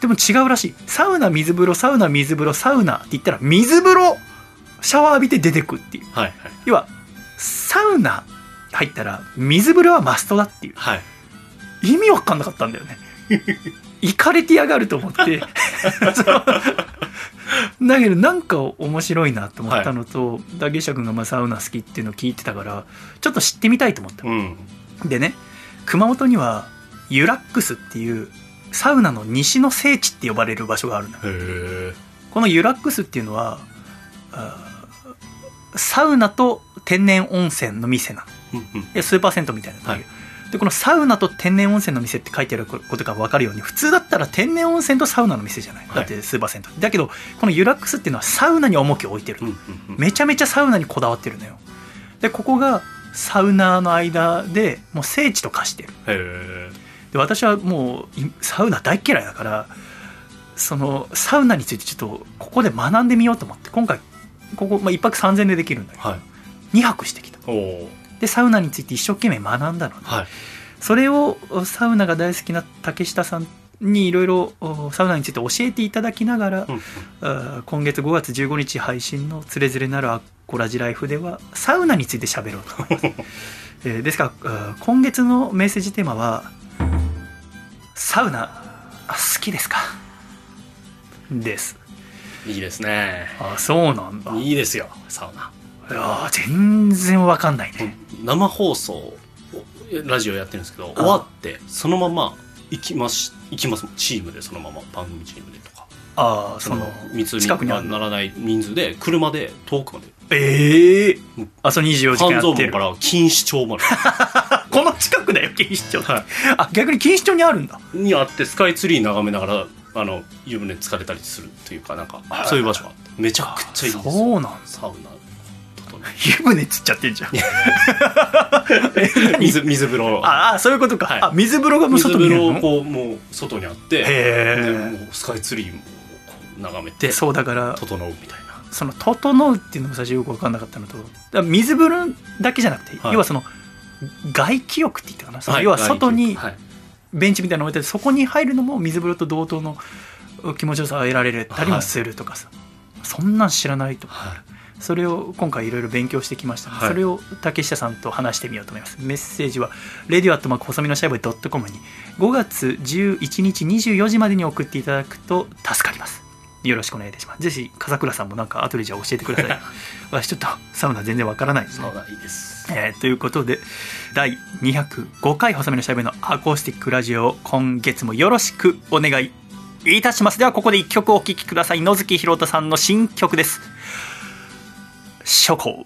でも違うらしい。サウナ水風呂サウナ水風呂サウナって言ったら水風呂シャワー浴びて出てくっていう。
はいはい。
要はサウナ入ったら水風呂はマストだっていう。
はい。
意味わかんなかったんだよね (laughs) 行かれてやがると思って。(laughs) だけどなんか面白いなと思ったのと、ダゲシャ君がまあサウナ好きっていうのを聞いてたからちょっと知ってみたいと思った
うん。
でね熊本にはユラックスっていうサウナの西の聖地って呼ばれる場所があるんこのユラックスっていうのはサウナと天然温泉の店なの。スーパー銭湯みたいな感じ、でこのサウナと天然温泉の店って書いてあることが分かるように普通だったら天然温泉とサウナの店じゃない、
はい。
だってスーパー銭湯だけどこのユラックスっていうのはサウナに重きを置いてる、
うんうんうん。
めちゃめちゃサウナにこだわってるのよ。でここがサウナーの間でもう聖地と化してる。で私はもういサウナ大嫌いだからそのサウナについてちょっとここで学んでみようと思って今回ここ、まあ、1泊3000円でできるんだけど、
はい。
2泊してきた。
おお
でサウナについて一生懸命学んだので
はい。
それをサウナが大好きな竹下さんにいろいろおサウナについて教えていただきながら、
うん。
今月5月15日配信の「つれづれなるアッコラジライフ」ではサウナについて喋ろうと。思います、えーですから今月のメッセージテーマは「サウナあ好きですか?」です。
いいですね。
あそうなんだ。い
いいですよサウナ
やー全然わかんないね。
生放送をラジオやってるんですけど終わってそのまま行きます行きますチームでそのまま。番組チームでとか。
ああその
密に
近くにある
ならない人数で車で遠くまで。
ええ
うん
あその24時間
半蔵
やってる。
門から錦糸町まで。(laughs)
この近くだよ錦糸町、
は
あ逆に錦糸町にあるんだ。
にあってスカイツリー眺めながらあの湯船疲れたりするというかなんかそういう場所があって。めちゃくちゃいいんですよ。
そうなんだ。
サウナ。整
湯船つっちゃってんじゃん。(laughs)
水水風呂。
ああそういうことか、
はい。
あ水風呂がもう
水風
外にあるの？
呂こうもう外にあって
へ
もうスカイツリーも眺めて
そうだから
整うみたいな。
その「整う」っていうのが最初よく分かんなかったのと水風呂だけじゃなくて、
はい。
要はその外気浴って言ったかな、要は外に
はい。
ベンチみたいなの置いてそこに入るのも水風呂と同等の気持ちよさを得られたりもするとかさ、そんなん知らないと。
はい
それを今回いろいろ勉強してきましたので、
はい。
それを竹下さんと話してみようと思います。メッセージは radio@ 細身のシャイボーイ .com に5月11日24時までに送っていただくと助かります。よろしくお願いいたします。ぜひ笠倉さんもなんか後でじゃあ教えてください。(laughs) 私ちょっとサウナ全然わからないで。すね
サウナいいです。
えーということで第205回細身のシャイボーイのアコースティックラジオを今月もよろしくお願いいたします。ではここで1曲お聴きください。野月ひろたさんの新曲です
諸侯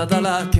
あざだらけ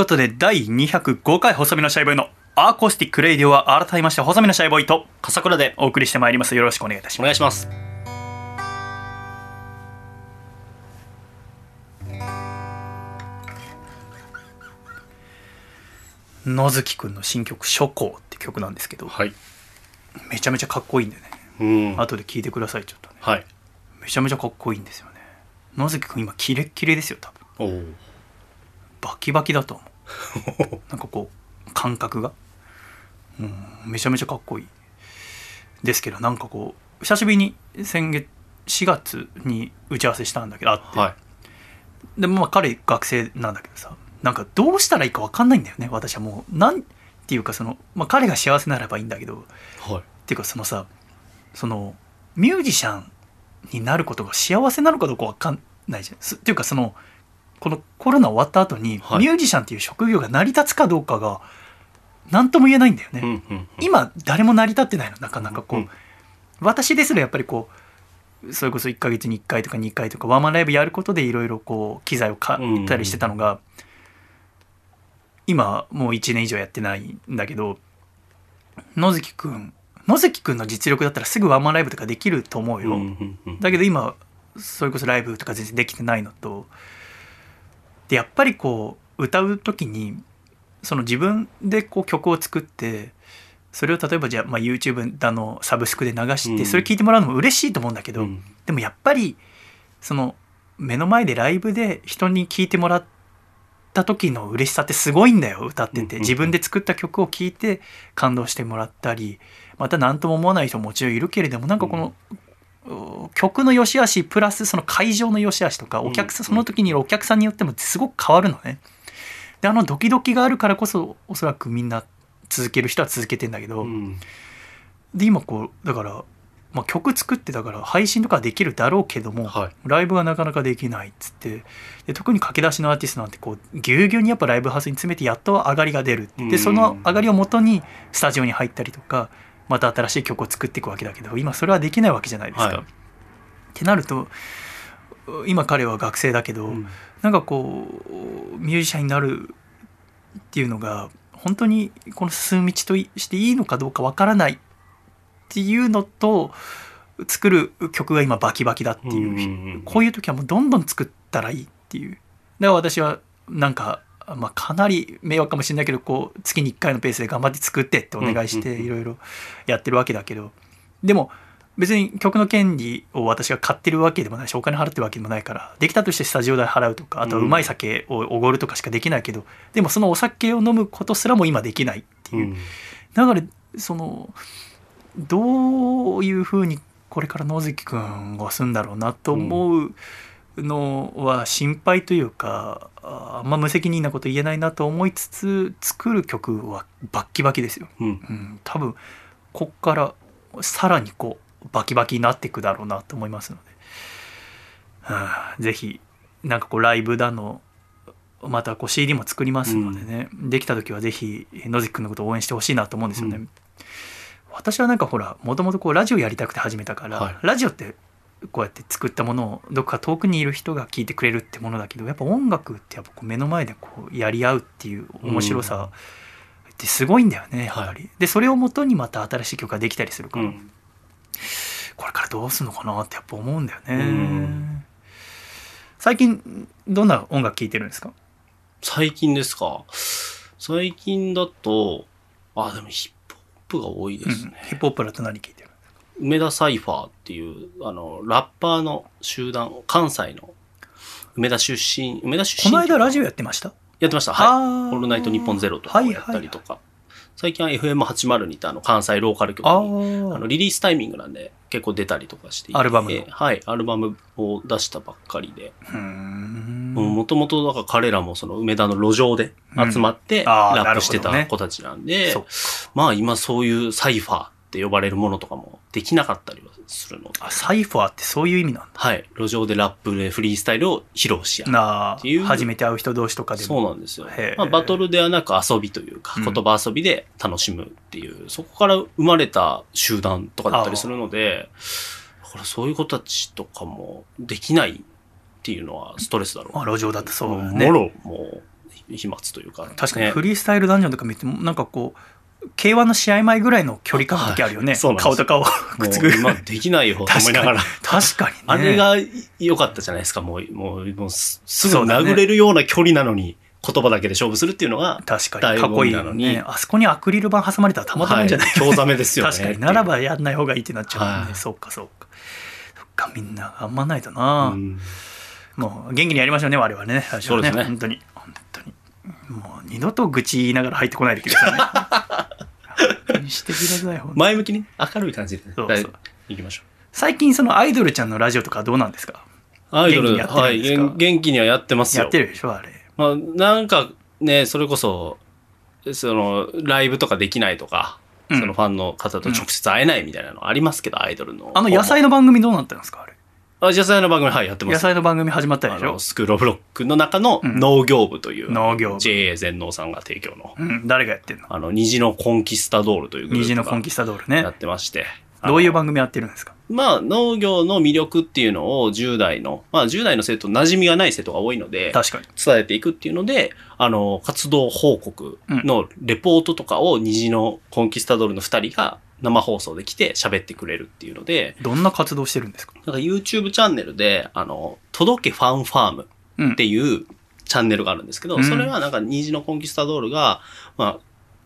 こ
とで、第205回細身のシャイボーイのアーコースティックレイディオは改めまして細身のシャイボーイと
笠倉で
お送りしてまいります。よろしくお願いいたします。
願いします
野月くんの新曲「初行」って曲なんですけど、
はい
めちゃめちゃかっこいいんでね。
うん
後で聞いてください、ちょっとね。
はい
めちゃめちゃかっこいいんですよね。野月くん今キレッキレですよ、多分。
おお
バキバキだと思う (laughs) なんかこう感覚が、うん、めちゃめちゃかっこいいですけどなんかこう久しぶりに先月4月に打ち合わせしたんだけどあって、
はい。
でもまあ彼学生なんだけどさなんかどうしたらいいか分かんないんだよね私はもう。なんていうかその、まあ、彼が幸せならばいいんだけど
はい。
っていうかそのさそのミュージシャンになることが幸せなのかどうか分かんないじゃん。すっていうかそのこのコロナ終わった後に、
はい。
ミュージシャンっていう職業が成り立つかどうかが何とも言えないんだよね、
うんうんうん。
今誰も成り立ってないのなかなかこう、
うん
私ですらやっぱりこうそれこそ1ヶ月に1回とか2回とかワンマンライブやることでいろいろこう機材を買ったりしてたのが、今もう1年以上やってないんだけど野月くん野月くんの実力だったらすぐワンマンライブとかできると思うよ、
うんうんうん。
だけど今それこそライブとか全然できてないのとでやっぱりこう歌う時にその自分でこう曲を作ってそれを例えばじゃあ、まあ、YouTube だのサブスクで流して
うん。
それ聞いてもらうのも嬉しいと思うんだけど、
うん。
でもやっぱりその目の前でライブで人に聴いてもらった時の嬉しさってすごいんだよ歌ってて。自分で作った曲を聴いて感動してもらったりまた何とも思わない人ももちろんいるけれどもなんかこの、う曲の良し悪しプラスその会場の良し悪しとかお客さん
うん
その時にいるお客さんによってもすごく変わるのね。であのドキドキがあるからこそおそらくみんな続ける人は続けてんだけど、
うん。
で今こうだから、まあ、曲作ってだから配信とかはできるだろうけども、
はい。
ライブがなかなかできないっつって。で特に駆け出しのアーティストなんてこうぎゅうぎゅうにやっぱライブハウスに詰めてやっと上がりが出るでその上がりをもとにスタジオに入ったりとかまた新しい曲を作っていくわけだけど今それはできないわけじゃないですか。
はい。
ってなると今彼は学生だけど、
うん。
なんかこうミュージシャンになるっていうのが本当にこの進む道としていいのかどうかわからないっていうのと作る曲が今バキバキだっていう、こういう時はもうどんどん作ったらいいっていう。だから私はなんか、まあ、かなり迷惑かもしれないけどこう月に1回のペースで頑張って作ってってお願いしていろいろやってるわけだけど。でも別に曲の権利を私が買ってるわけでもないしお金払ってるわけでもないからできたとしてスタジオ代払うとかあとはうまい酒をおごるとかしかできないけどでもそのお酒を飲むことすらも今できないっていう、
うん。
だからそのどういうふうにこれから野月くんはするんだろうなと思うのは心配というかああんま無責任なこと言えないなと思いつつ作る曲はバッキバキですよ。
うん。
うん、多分こっからさらにこうバキバキになっていくだろうなと思いますので、はあぜひなんかこうライブだのまたこう CD も作りますのでね、できた時はぜひ野関君のことを応援してほしいなと思うんですよね。
うん。
私はなんかほらもともとこうラジオやりたくて始めたから、
はい。
ラジオってこうやって作ったものをどこか遠くにいる人が聞いてくれるってものだけどやっぱ音楽ってやっぱこう目の前でこうやり合うっていう面白さってすごいんだよねやっぱり。でそれをもとにまた新しい曲ができたりするから、
うん。
これからどうすんのかなってやっぱ思うんだよね。
うん。
最近どんな音楽聴いてるんですか？
最近ですか？最近だと、あ、でもヒップホップが多いですね。
うん。ヒップホップだと何聴いてる？
梅田サイファーっていう、あの、ラッパーの集団、関西の、梅田出身、梅田出身
この間ラジ
オ
オやってました？
やってました。
あ
はい。
ー。
オールナイトニッポンゼロとかをやったりとか。最近は FM802 ってあの関西ローカル局に
あ
のリリースタイミングなんで結構出たりとかしていて。
アルバム
はい、アルバムを出したばっかりで。
うーん。
もともとだから彼らもその梅田の路上で集まって
うんあー
ラップして
なるほどね。
た子たちなんで、
そっか。
まあ今そういうサイファーって呼ばれるものとかもできなかったりはするので、
あサイファーってそういう意味なんだ。
はい、路上でラップでフリースタイルを披露し合う。
なあ
っていう。
初めて会う人同士とかでも。
そうなんですよ。まあ、バトルではなく遊びというか、
うん。
言葉遊びで楽しむっていう、そこから生まれた集団とかだったりするので、だからそういう子たちとかもできないっていうのはストレスだろう。な
まあ路上だとそうね。
もろ、もう、飛沫というか、
確かに
ね。
フリースタイルダンジョンとか見てもなんかこう K1 の試合前ぐらいの距離感の時あるよね、
はい
顔と顔
も
くっつく。
う今できないよと (laughs) 思いながら。
確かにね。
あれが良かったじゃないですか。もう、もう、もうすすぐ殴れるような距離なのに、言葉だけで勝負するっていうのが、
確かに。かっこいい
のに。
ねあそこにアクリル板挟まれたらたまたまじゃない、
はい興ざめですよね。
確かに。ならばやんない方がいいってなっちゃうもんね、
はい。
そうかそうか。そっかみんな頑張んないとな、
うん。
もう元気にやりましょうね我々ね。ね。
そうですね。
本当にもう二度と愚痴言いながら入ってこないでくださいね。してください本当に
前向きに明るい感じでね、
そうそう。
行きましょう。
最近そのアイドルちゃんのラジオとかどうなんですか？
アイドル、はい、元元気にはやってますよ。
やってるでしょあれ。
まあ、なんかね、それこそ、その、ライブとかできないとか、
うん。
そのファンの方と直接会えないみたいなのありますけど、アイドルの。
あの野菜の番組どうなったんですか？あ
野菜の番組、はい、やってます。
野菜の番組始まった
あ
でしょ？
の、スクールオブロックの中の
うん。
農業部という、
農業部。
JA 全農さんが提供の、
うん。誰がやってんの？
あの、虹のコンキスタドールというグループ
虹のコンキスタドールね。
やってまして。
どういう
番
番組やってるんですか？
まあ、農業の魅力っていうのを10代の、まあ10代の生徒、馴染みがない生徒が多いので、
確かに。
伝えていくっていうので、あの、活動報告のレポートとかを虹のコンキスタドールの二人が生放送で来て喋ってくれるっていうので、
どんな活動してるんですか？
なんか YouTube チャンネルで、あの、届けファンファーム
うん。
っていうチャンネルがあるんですけど、
うん。
それはなんか虹のコンキスタドールが、まあ、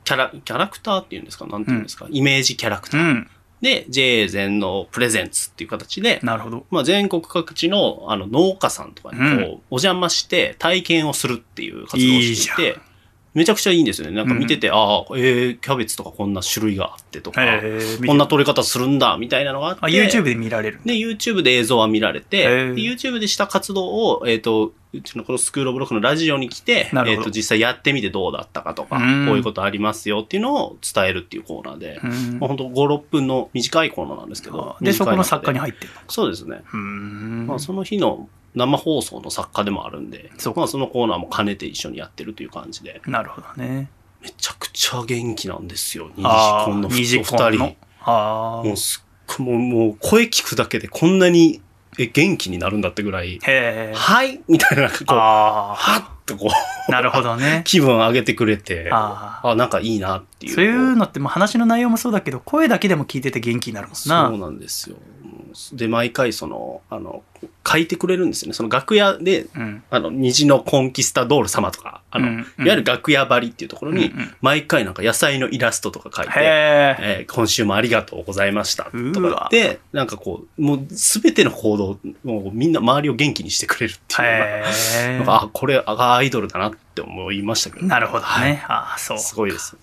キャラ、キャラクターっていうんですか？なんていうんですか、イメージキャラクター。
うん。
で、JA 全農プレゼンツっていう形で、
なるほど。
まあ、全国各地のあの農家さんとかにこう、
うん。
お邪魔して体験をするっていう活動をしていて、めちゃくちゃいいんですよね。なんか見てて、ああ、えー、キャベツとかこんな種類があってとか、こんな取り方するんだみたいなのがあって、
あ YouTube で見られる
で、YouTube で映像は見られて、
へー。
で YouTube でした活動を、えっ、と、うちのこのスクールオブロックのラジオに来て、えっ、と、実際やってみてどうだったかとか、こ
うん。
ういうことありますよっていうのを伝えるっていうコーナーで、
うん。
まあ、本当5、6分の短いコーナーなんですけど、
でそこの作家に
入
入ってるの
そうですね。
うーん。
まあ、その日の生放送の作家でもあるんで、
そ
まあ、そのコーナーも兼ねて一緒にやってるという感じで、
なるほどね。
めちゃくちゃ元気なんですよ、二次
あ
コンの。
ー二
人。
ああ
もうすっごいもう、もう声聞くだけでこんなにえ元気になるんだってぐらい、はいみたいな、こう、
あ
はっとこう、
あなるほどね。(laughs)
気分上げてくれて、
あ
あ、なんかいいなっていう。
そういうのってまあ話の内容もそうだけど声だけでも聞いてて元気になるもんな。
そうなんですよ。で、毎回その、あの、書いてくれるんですよね。その楽屋で、
うん。
あの、虹のコンキスタドール様とか、あの、
うん
いわゆる楽屋張りっていうところに、
うんうん。
毎回なんか野菜のイラストとか書いて、
へえ
えー今週もありがとうございましたとか言って、なんかこう、もうすべての行動、もうみんな周りを元気にしてくれるっていうのが、(laughs) あ、これあアイドルだなって思いましたけど、
えなるほどね。ああそう
すごいです。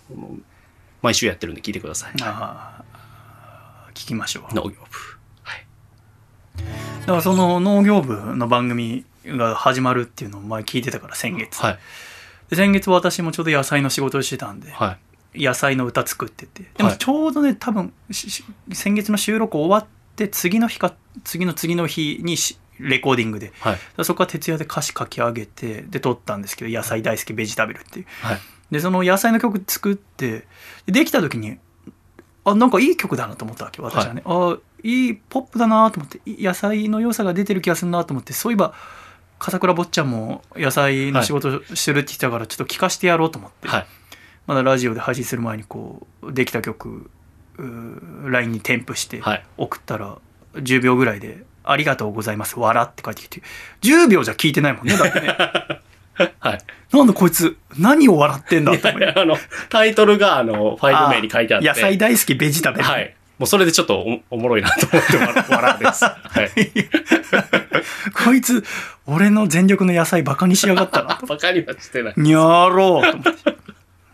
毎週やってるんで聞いてください。
ああ聞きましょう。
農業部。はい。
だからその農業部の番組が始まるっていうのを前聞いてたから先月、
はい。
で先月私もちょうど野菜の仕事をしてたんで、
はい。
野菜の歌作ってて。でも
はい。
ちょうどね多分しし先月の収録終わって次の日か次の次の日にしレコーディングで。
はい。
そこは徹夜で歌詞書き上げてで撮ったんですけど「野菜大好きベジタブル」っていう。
はい。
でその野菜の曲作ってでできた時にあなんかいい曲だなと思ったわけ私はね、あいいポップだなと思ってい野菜の良さが出てる気がするなと思ってそういえば笠倉坊ちゃんも野菜の仕事してるって言ってたからちょっと聞かしてやろうと思って、
はい。
まだラジオで配信する前にこうできた曲 LINE に添付して
はい。
送ったら10秒ぐらいで「ありがとうございます。笑」って書いてきて。10秒じゃ聞いてないもんねだってね。(laughs)
はい。
なんでこいつ何を笑ってんだって
あのタイトルがあのファイル名に書いてあって。
野菜大好きベジタブル、
はい。もうそれでちょっとおおもろいなと思って笑笑です。(laughs) はい。
こいつ俺の全力の野菜バカにしやがったなと。(laughs)
バカにはしてない。
にゃーろうと思って。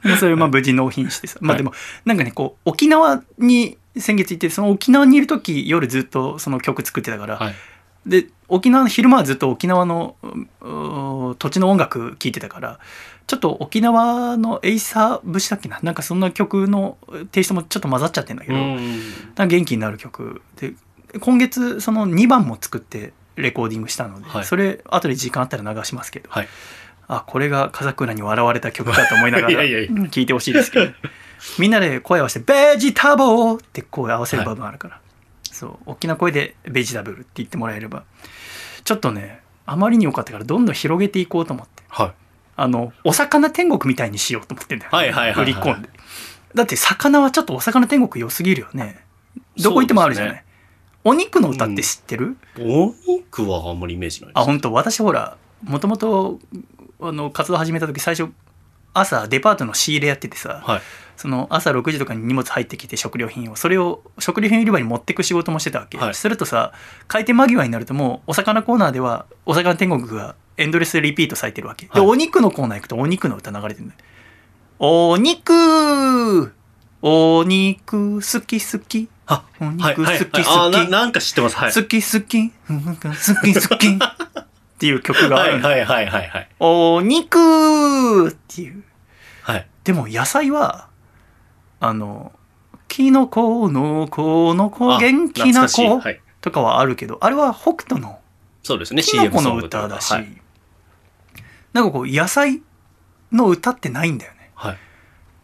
まあそれまあ無事納品してさ。まあ
はい。
でもなんかねこう沖縄に先月行ってその沖縄にいる時夜ずっとその曲作ってたから、
はい。
で沖縄の昼間はずっと沖縄の土地の音楽聴いてたから。ちょっと沖縄のエイサー節だっけな？なんかそんな曲のテイストもちょっと混ざっちゃってんだけど、
うん
なんか元気になる曲。で今月その2番も作ってレコーディングしたので、
はい。
それ後で時間あったら流しますけど、
はい。
あこれが笠倉に笑われた曲かと思いながら (laughs)
いやい
てほしいですけどみんなで声を合わせて「ベジタボー!」って声合わせる部分あるから、そう。大きな声で「ベジタブル」って言ってもらえれば。ちょっとねあまりに良かったからどんどん広げていこうと思って。
はい。
あのお魚天国みたいにしようと思ってんだよ、
はいはいはいはい。
売り込んで。だって魚はちょっとお魚天国良すぎるよね。どこ行ってもあるじゃない、お肉の歌って知ってる、
お肉はあんまりイメージないです。
あ本当？私ほらもともとあの活動始めた時最初朝デパートの仕入れやっててさ、
はい
その朝6時とかに荷物入ってきて食料品を。それを食料品売り場に持ってく仕事もしてたわけ、
はい。
するとさ開店間際になるともうお魚コーナーではお魚天国がエンドレスでリピートされてるわけ、
はい。
でお肉のコーナー行くとお肉の歌流れてるんだよお肉お肉好き好き。
あ
お肉
はいはい
好き
はいあ
好き
ななんか知ってます。はい。
好き好き。うん好き好き。(laughs) っていう曲がある
はいはいはいはい
お肉っていう。
はい。
でも野菜はあのキノコのこの子
あ
元気な子
はい。
とかはあるけどあれは北斗の
そうですね
キノコの歌だ。し、
はい。
なんかこう野菜の歌ってないんだよね。
はい。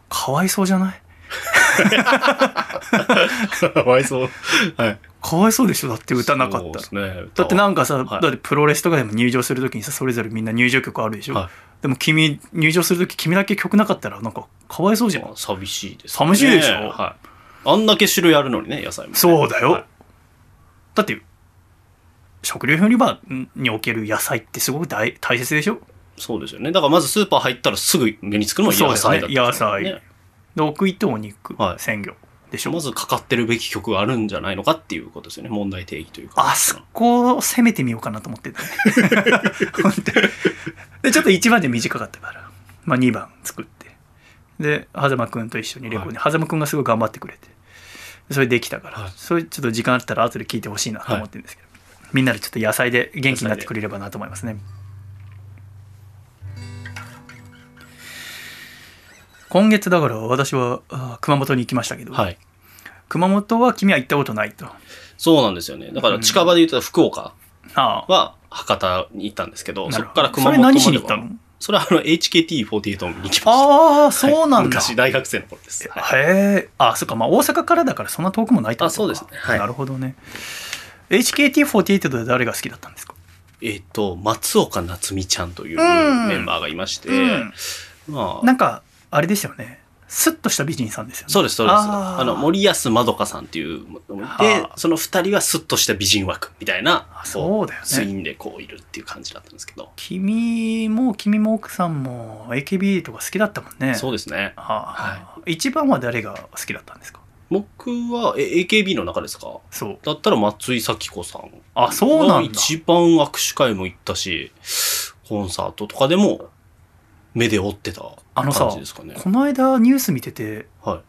かわいそうじゃない？(laughs)
かわいそう。はい。
かわいそうでしょ？だって歌なかった
ね。
だってなんかさ、
はい。
だってプロレスとかでも入場するときにさそれぞれみんな入場曲あるでしょ、
はい
でも君入場するとき君だけ曲なかったらなんかかわいそうじゃん。
まあ寂しいです
寂しいでしょ？
はい。あんだけ種類あるのにね野菜もね。
そうだよ、
はい。
だって食料品売り場における野菜ってすごく大大切でしょ？
そうですよね。だからまずスーパー入ったらすぐ目につくのは野菜だったんですよ
そうだよね。野で奥行ってお肉、
はい。
鮮魚でしょ？
まずかかってるべき曲があるんじゃないのかっていうことですよね。問題定義というか。
あそこを攻めてみようかなと思ってた。ね (laughs) 本当にでちょっと1番で短かったから、まあ、2番作って。で狭間くんと一緒にレコーディング。狭間くんがすごい頑張ってくれて。それできたから、
はい。
それちょっと時間あったら後で聞いてほしいなと思ってるんですけど、みんなでちょっと野菜で元気になってくれればなと思いますね。今月だから私はあ熊本に行きましたけど、
はい。
熊本は君は行ったことないと。
そうなんですよね。だから近場で言ったら福岡は博多に行ったんですけどそこから熊本までは。
それ何しに行ったの？
それはあの HKT48 に行きました。
ああそうなんだ、
昔大学生の頃です、はい。
へえ。あそっか。まあ大阪からだからそんな遠くもないってことか。
あそうですね。はい。
なるほどね。HKT48 で誰が好きだったんですか？
えっ、と松岡夏美ちゃんという
うん。
メンバーがいまして、
うん。
まあ。
なんかあれですよねスッとした美人さんですよね。
そうですそうです。
あ
の森安まどかさんっていうのもいて
はあ。
その二人はスッとした美人枠みたいな
あそうだよね。
ツインでこういるっていう感じだったんですけど、
君も君も奥さんも AKB とか好きだったもんね。
そうですね。
はあ一番は誰が好きだったんですか？
僕はえ AKB の中ですか？
そう。
だったら松井咲子さん。
あそうなんだ。
一番握手会も行ったしコンサートとかでも目で追ってた
あのさ
ね。
この間ニュース見てて
はい。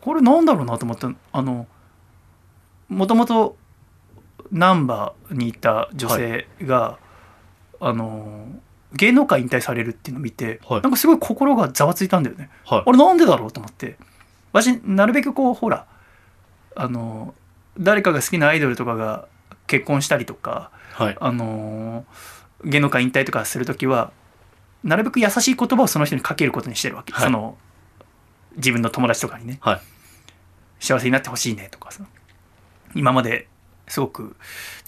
これなんだろうなと思ったあのもともと難波にいた女性が、あの芸能界引退されるっていうのを見て、
はい。
なんかすごい心がざわついたんだよね。
はい。
あれなんでだろうと思って。私なるべくこうほらあの誰かが好きなアイドルとかが結婚したりとか
はい。
あの芸能界引退とかする時はなるべく優しい言葉をその人にかけることにしてるわけ、
はい。
その自分の友達とかにね。
はい。
幸せになってほしいねとかさ。今まですごく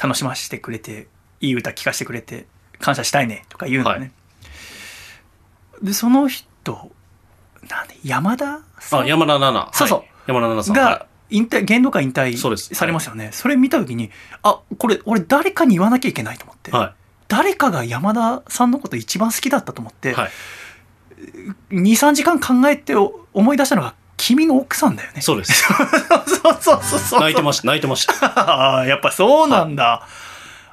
楽しませてくれていい歌聴かせてくれて感謝したいねとか言うのね、でその人なんで山田さん？
あ山田奈々。
そうそう。
はい山田奈々さん。
が引退芸能界引退されますよね。それ見た時にあこれ俺誰かに言わなきゃいけないと思って、
は
誰かが山田さんのこと一番好きだったと思って、
いはい。
23時間考えてお思い出したのが君の奥さんだよね。
そうです。(laughs)
そうそうそうそう。
泣いてました。泣いてました。
ああやっぱそうなんだ、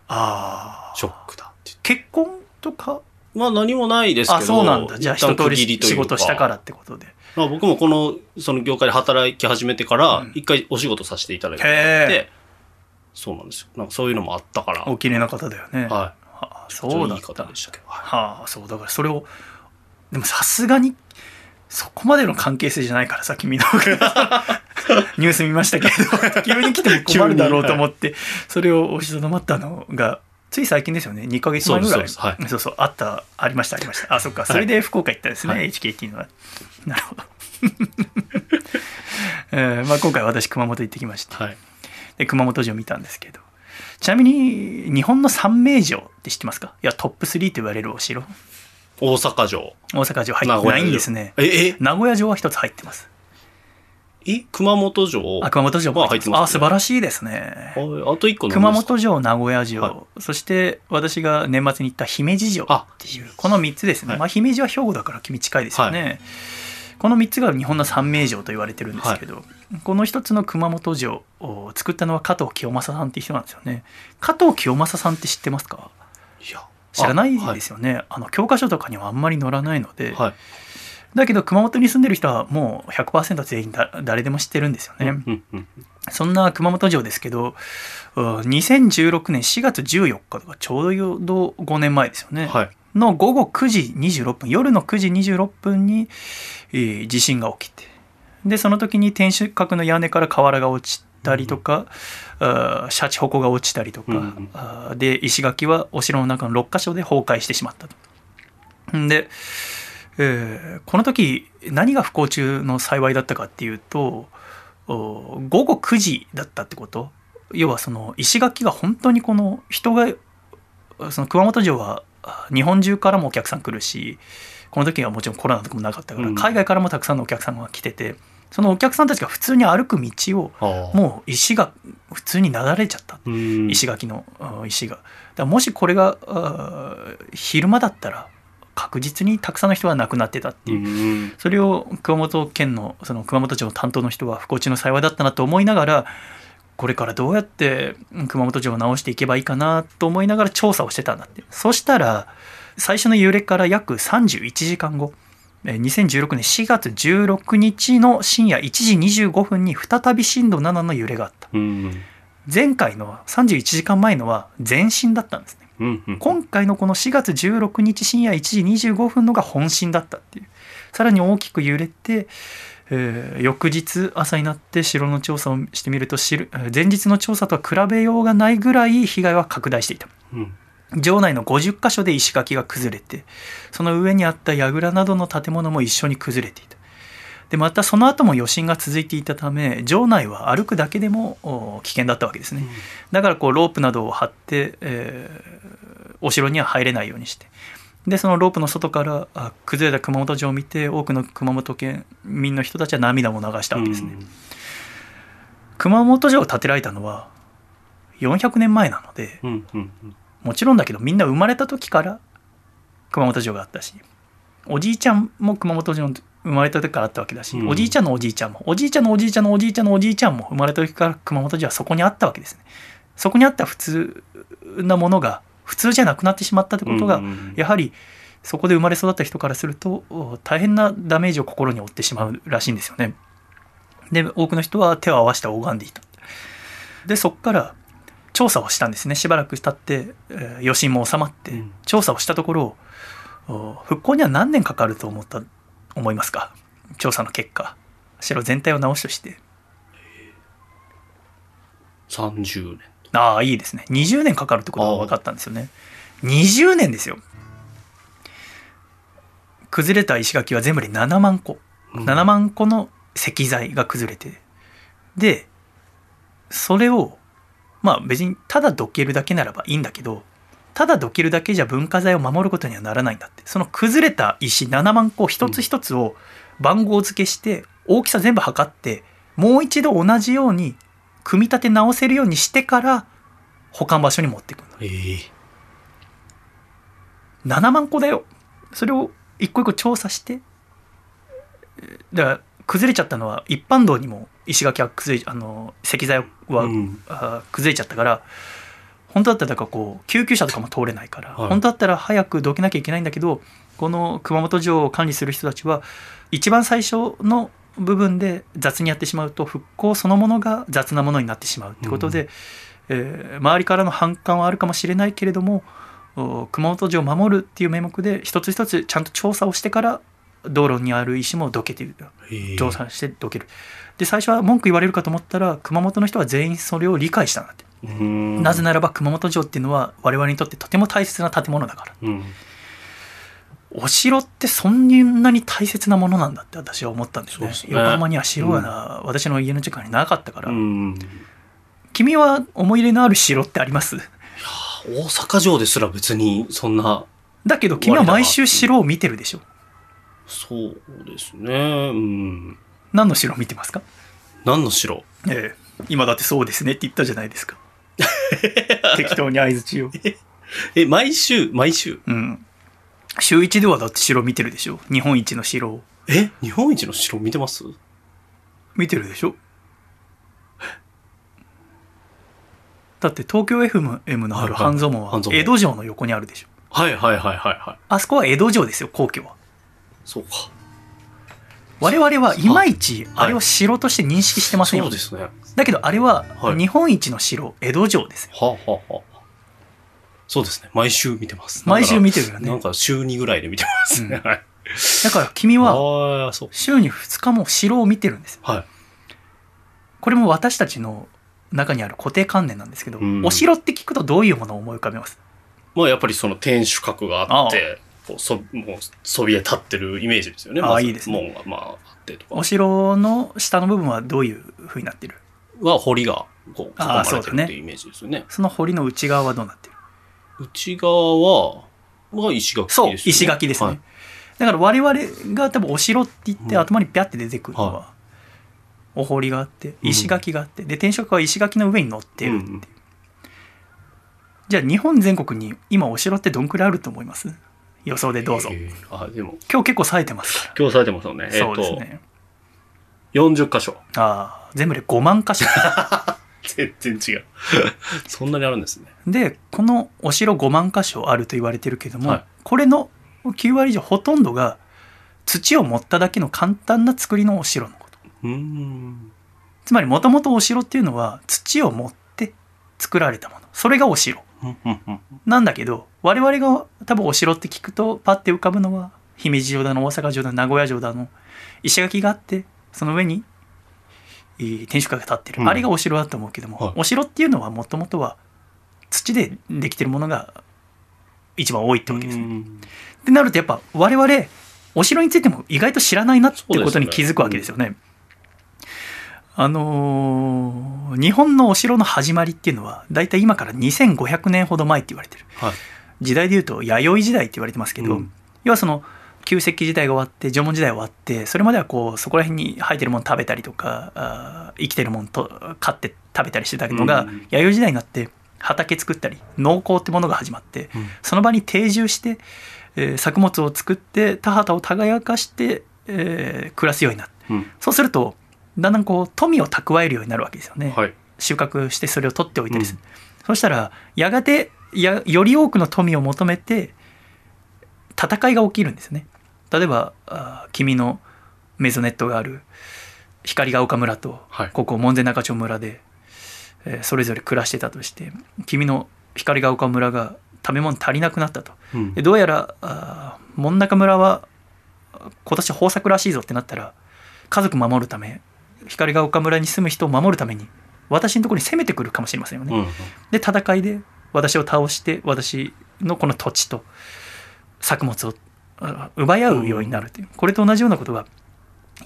ああ
ショックだ
結婚とか？
まあ何もないですけど
あそうなんだ。じゃあ
一
通り仕事したからってことで。
まあ、僕もこのその業界で働き始めてから
うん。
一回お仕事させていただいて、
へえ
そうなんですよ。なんかそういうのもあったから。
お綺麗な方だよね、
は
あそうだった。
いい方でしたけど、はい。
はあそう。だからそれをでもさすがにそこまでの関係性じゃないからさ君の (laughs) ニュース見ましたけど。急に来ても困るだろうと思って。それを押しとどまったのがつい最近ですよね。2ヶ月前ぐらい。
そうそうですはい。
そうそうあったありましたありました。あそっか。それで福岡行ったんですね、
はい。
HKT のは。なるほど、(laughs) えーまあ、今回私熊本行ってきまして。
はい。
で熊本城見たんですけどちなみに日本の三名城って知ってますか？いやトップ3と言われるお城。
大阪城。
大阪城入ってないんですね。
え？え？
名古屋城は一つ入ってます。
え？熊本城？
あ熊本城。も入ってますあ
あ
素晴らしいですね。
はいあと一個
熊本城名古屋城、
はい
そして私が年末に行った姫路城っていうこの3つですね、
はい。
まあ、姫路は兵庫だから君近いですよね、この3つが日本の三名城と言われてるんですけど、この一つの熊本城を作ったのは加藤清正さんっていう人なんですよね。加藤清正さんって知ってますか？
いや。
知らない
あ
ですよね。あの教科書とかにはあんまり載らないので、
はい、はい
だけど熊本に住んでる人はもう100%全員だ誰でも知ってるんですよね、
うんうん
そんな熊本城ですけどうん2016年4月14日とかちょうど5年前ですよね、
はい
の午後9時26分夜の9時26分に、えー地震が起きてでその時に天守閣の屋根から瓦が落ちたりとか、あーシャチホコが落ちたりとか、
うん
で石垣はお城の中の6箇所で崩壊してしまったと。んで、えーこの時何が不幸中の幸いだったかっていうとお午後9時だったってこと？要はその石垣が本当にこの人がその熊本城はあ日本中からもお客さん来るしこの時はもちろんコロナとかもなかったから、
うん。
海外からもたくさんのお客さんが来ててそのお客さんたちが普通に歩く道をもう石が普通になだれちゃった。
うん。
石垣のあ石が。だもしこれがあ昼間だったら確実にたくさんの人が亡くなってたっていう。
うん。
それを熊本県のその熊本城の担当の人は不幸中の幸いだったなと思いながらこれからどうやってうん熊本城を直していけばいいかなと思いながら調査をしてたんだってそしたら最初の揺れから約31時間後えー2016年4月16日の深夜1時25分に再び震度7の揺れがあった。
うん
前回の31時間前のは前震だったんですね。
うんうん。
今回のこの4月16日深夜1時25分のが本震だったっていう。さらに大きく揺れて、えー翌日朝になって城の調査をしてみると前日の調査とは比べようがないぐらい被害は拡大していた。
うん。
城内の50箇所で石垣が崩れてその上にあった櫓などの建物も一緒に崩れていた。でまたその後も余震が続いていたため城内は歩くだけでもお危険だったわけですね、だからこうロープなどを張って、えーお城には入れないようにしてでそのロープの外からあ崩れた熊本城を見て多くの熊本県民の人たちは涙も流したわけですね、熊本城を建てられたのは400年前なので
うんうんうん。
もちろんだけどみんな生まれた時から熊本城があったしおじいちゃんも熊本城の生まれた時からあったわけだし、
うん。
おじいちゃんのおじいちゃんもおじいちゃんのおじいちゃんのおじいちゃんのおじいちゃんも生まれた時から熊本城はそこにあったわけですね。そこにあった普通なものが普通じゃなくなってしまったってことが、やはりそこで生まれ育った人からするとお大変なダメージを心に負ってしまうらしいんですよね。で多くの人は手を合わせて拝んでいた。でそこから調査をしたんですね。しばらく経って、えー余震も収まって、
うん。
調査をしたところお復興には何年かかると思った思いますか？調査の結果。城全体を直しとして。
30年
ああいいですね。20年かかるってことが分かったんですよね。20年ですよ。崩れた石垣は全部で7万個、
うん。
7万個の石材が崩れて。でそれをまあ別にただどけるだけならばいいんだけどただどけるだけじゃ文化財を守ることにはならないんだって。その崩れた石7万個一つ一つを番号付けして大きさ全部測ってもう一度同じように組み立て直せるようにしてから保管場所に持っていくの
ええ。
7万個だよ。それを一個一個調査してえーだから崩れちゃったのは一般道にも石垣は崩れあの石材は、
うん。
あー崩れちゃったから本当だったらだからこう救急車とかも通れないから、
はい。
本当だったら早くどけなきゃいけないんだけどこの熊本城を管理する人たちは一番最初の部分で雑にやってしまうと復興そのものが雑なものになってしまうってことで、えー周りからの反感はあるかもしれないけれどもお熊本城を守るっていう名目で一つ一つちゃんと調査をしてから道路にある石もどけてる
え。え
調査してどける。で最初は文句言われるかと思ったら熊本の人は全員それを理解したんだって、
うん。
なぜならば熊本城っていうのは我々にとってとても大切な建物だから。
うん
お城ってそんなに大切なものなんだって私は思ったんですね。
ね。
横浜には城が、私の家の近くになかったから、
うん
君は思い入れのある城ってあります？
大阪城ですら別にそんな。
だけど君は毎週城を見てるでしょ。
そうですね。うん。
何の城を見てますか？
何の城？
ええ。今だってそうですねって言ったじゃないですか。(laughs) 適当に相づちを
え毎週毎週？
うん週一ではだって城見てるでしょ？日本一の城を。
え？日本一の城見てます？
見てるでしょ？だって東京 FM のある
はいはい。
半蔵門は江戸城の横にあるでしょ？
はいはいはいはいはい。
あそこは江戸城ですよ皇居は。
そうか。
我々はいまいちあれを城として認識してませんよ、
そうですね。は
だけどあれは
はい。
日本一の城江戸城ですよ。
あ、はあはあ、そうですね。毎週見てます。
毎週見
て
てるよね。
なんか週2ぐらいで見てますね、はい。
だから君は週に2日も城を見てるんですよ。
はい。
これも私たちの中にある固定観念なんですけど、
うん。
お城って聞くとどういうものを思い浮かべます？
まあやっぱりその天守閣があってこうそもうそびえ立ってるイメージですよね。まず
あいいですね。
門がまああってとか。
お城の下の部分はどういう風になってる？
は堀がこう囲まれてるっていうイメージですよね。
その堀の内側はどうなってる？
内側はは石垣ですよね。
そう石垣ですね、
はい。
だから我々が多分お城って言って
うん。
頭にピャって出てくるのは、
は
お堀があって
うん。
石垣があって、で天守閣は石垣の上に乗ってるっていう、
うん。
じゃあ日本全国に今お城ってどんくらいあると思います？予想でどうぞ、
えーあでも。
今日結構冴えてますか
今日されてますよね。
そうです
と、
ね
40箇所。
ああ全部で5万箇所 (laughs)
全然違う。(laughs) そんなにあるんですね。
でこのお城5万箇所あると言われてるけども、
はい。
これの9割以上ほとんどが土を盛っただけの簡単な作りのお城のこと。
うーん。
つまりもともとお城っていうのは土を盛って作られたもの。それがお城。
うんうんうん
なんだけど我々が多分お城って聞くとパッて浮かぶのは姫路城だの大阪城だの名古屋城だの石垣があってその上にえー天守閣が立ってる、
うん。
あれがお城だと思うけども、
はい。
お城っていうのはもともとは土でできてるものが一番多いってわけですね。
うん。
ってなるとやっぱ我々お城についても意外と知らないなってことに気づくわけですよね。あのー日本のお城の始まりっていうのはだいたい今から2500年ほど前って言われてる。
はい。
時代でいうと弥生時代って言われてますけど、
うん。
要はその旧石器時代が終わって縄文時代が終わってそれまではこうそこら辺に生えてるもの食べたりとか生きてるものと飼って食べたりしてたのが、
うん
弥生時代になって畑作ったり農耕ってものが始まって、
うん。
その場に定住して、えー作物を作って田畑を耕かして、えー暮らすようになって
うん。
そうするとだんだんこう富を蓄えるようになるわけですよね。
はい。
収穫してそれを取っておいたりする、そしたらやがてやより多くの富を求めて戦いが起きるんですね例えばあー君のメゾネットがある光が丘村と、
はい。
ここ門前仲町村で、えーそれぞれ暮らしてたとして君の光が丘村が食べ物足りなくなったと。
うん。
でどうやらあー門中村は今年豊作らしいぞってなったら家族守るため光が丘村に住む人を守るために私のところに攻めてくるかもしれませんよね。
うん
で戦いで私を倒して私のこの土地と作物をあ奪い合うようになるという。これと同じようなことが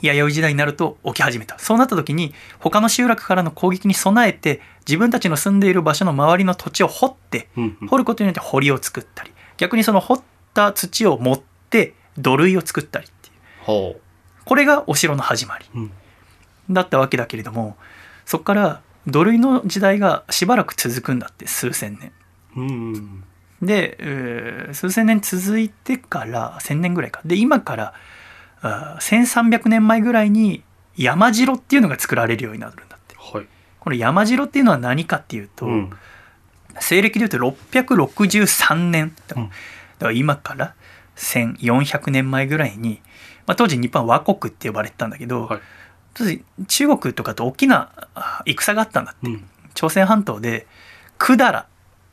弥生時代になると起き始めた。そうなった時に他の集落からの攻撃に備えて自分たちの住んでいる場所の周りの土地を掘って掘ることによって堀を作ったり逆にその掘った土を持って土塁を作ったりっていう。
ほ
これがお城の始まり。だったわけだけれどもそこから土塁の時代がしばらく続くんだって数千年。
うん
で、えー数千年続いてから1000年ぐらいか。で今からあー1300年前ぐらいに山城っていうのが作られるようになるんだって。
はい。
この山城っていうのは何かっていうと、
うん。
西暦でいうと663年。だ
うん。
から今から1400年前ぐらいに、まあ、当時日本は倭国って呼ばれてたんだけど、
はい。
当時中国とかと大きなあ戦があったんだって。
うん。
朝鮮半島で百済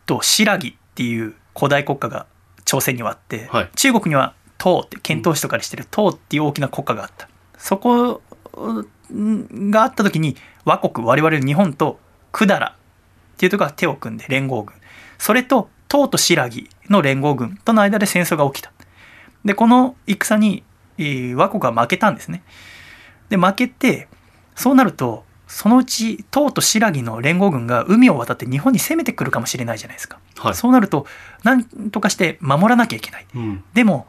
と新羅っていう古代国家が朝鮮にはあって、
はい。
中国には唐って遣唐使とかにしてる唐っていう大きな国家があった。そこんがあった時に倭国我々日本と百済っていうところが手を組んで連合軍。それと唐と新羅の連合軍との間で戦争が起きた。でこの戦にえー倭国は負けたんですね。で負けてそうなるとそのうち唐と新羅の連合軍が海を渡って日本に攻めてくるかもしれないじゃないですか、
はい。
そうなると何とかして守らなきゃいけない。
うん。
でも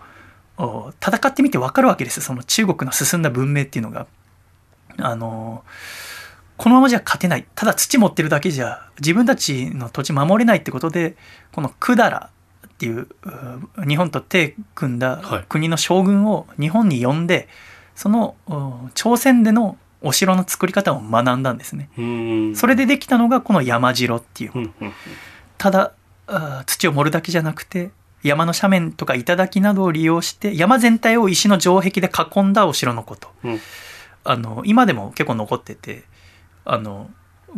お戦ってみて分かるわけですその中国の進んだ文明っていうのが。あのこのままじゃ勝てない。ただ土持ってるだけじゃ自分たちの土地守れないってことでこの百済っていうう日本と手組んだ
はい。
国の将軍を日本に呼んでそのお朝鮮でのお城の作り方を学んだんですね。
うん。
それでできたのがこの山城っていう。
うんうん
ただ土を盛るだけじゃなくて山の斜面とか頂などを利用して山全体を石の城壁で囲んだお城のこと。
うん。
あの今でも結構残っててあの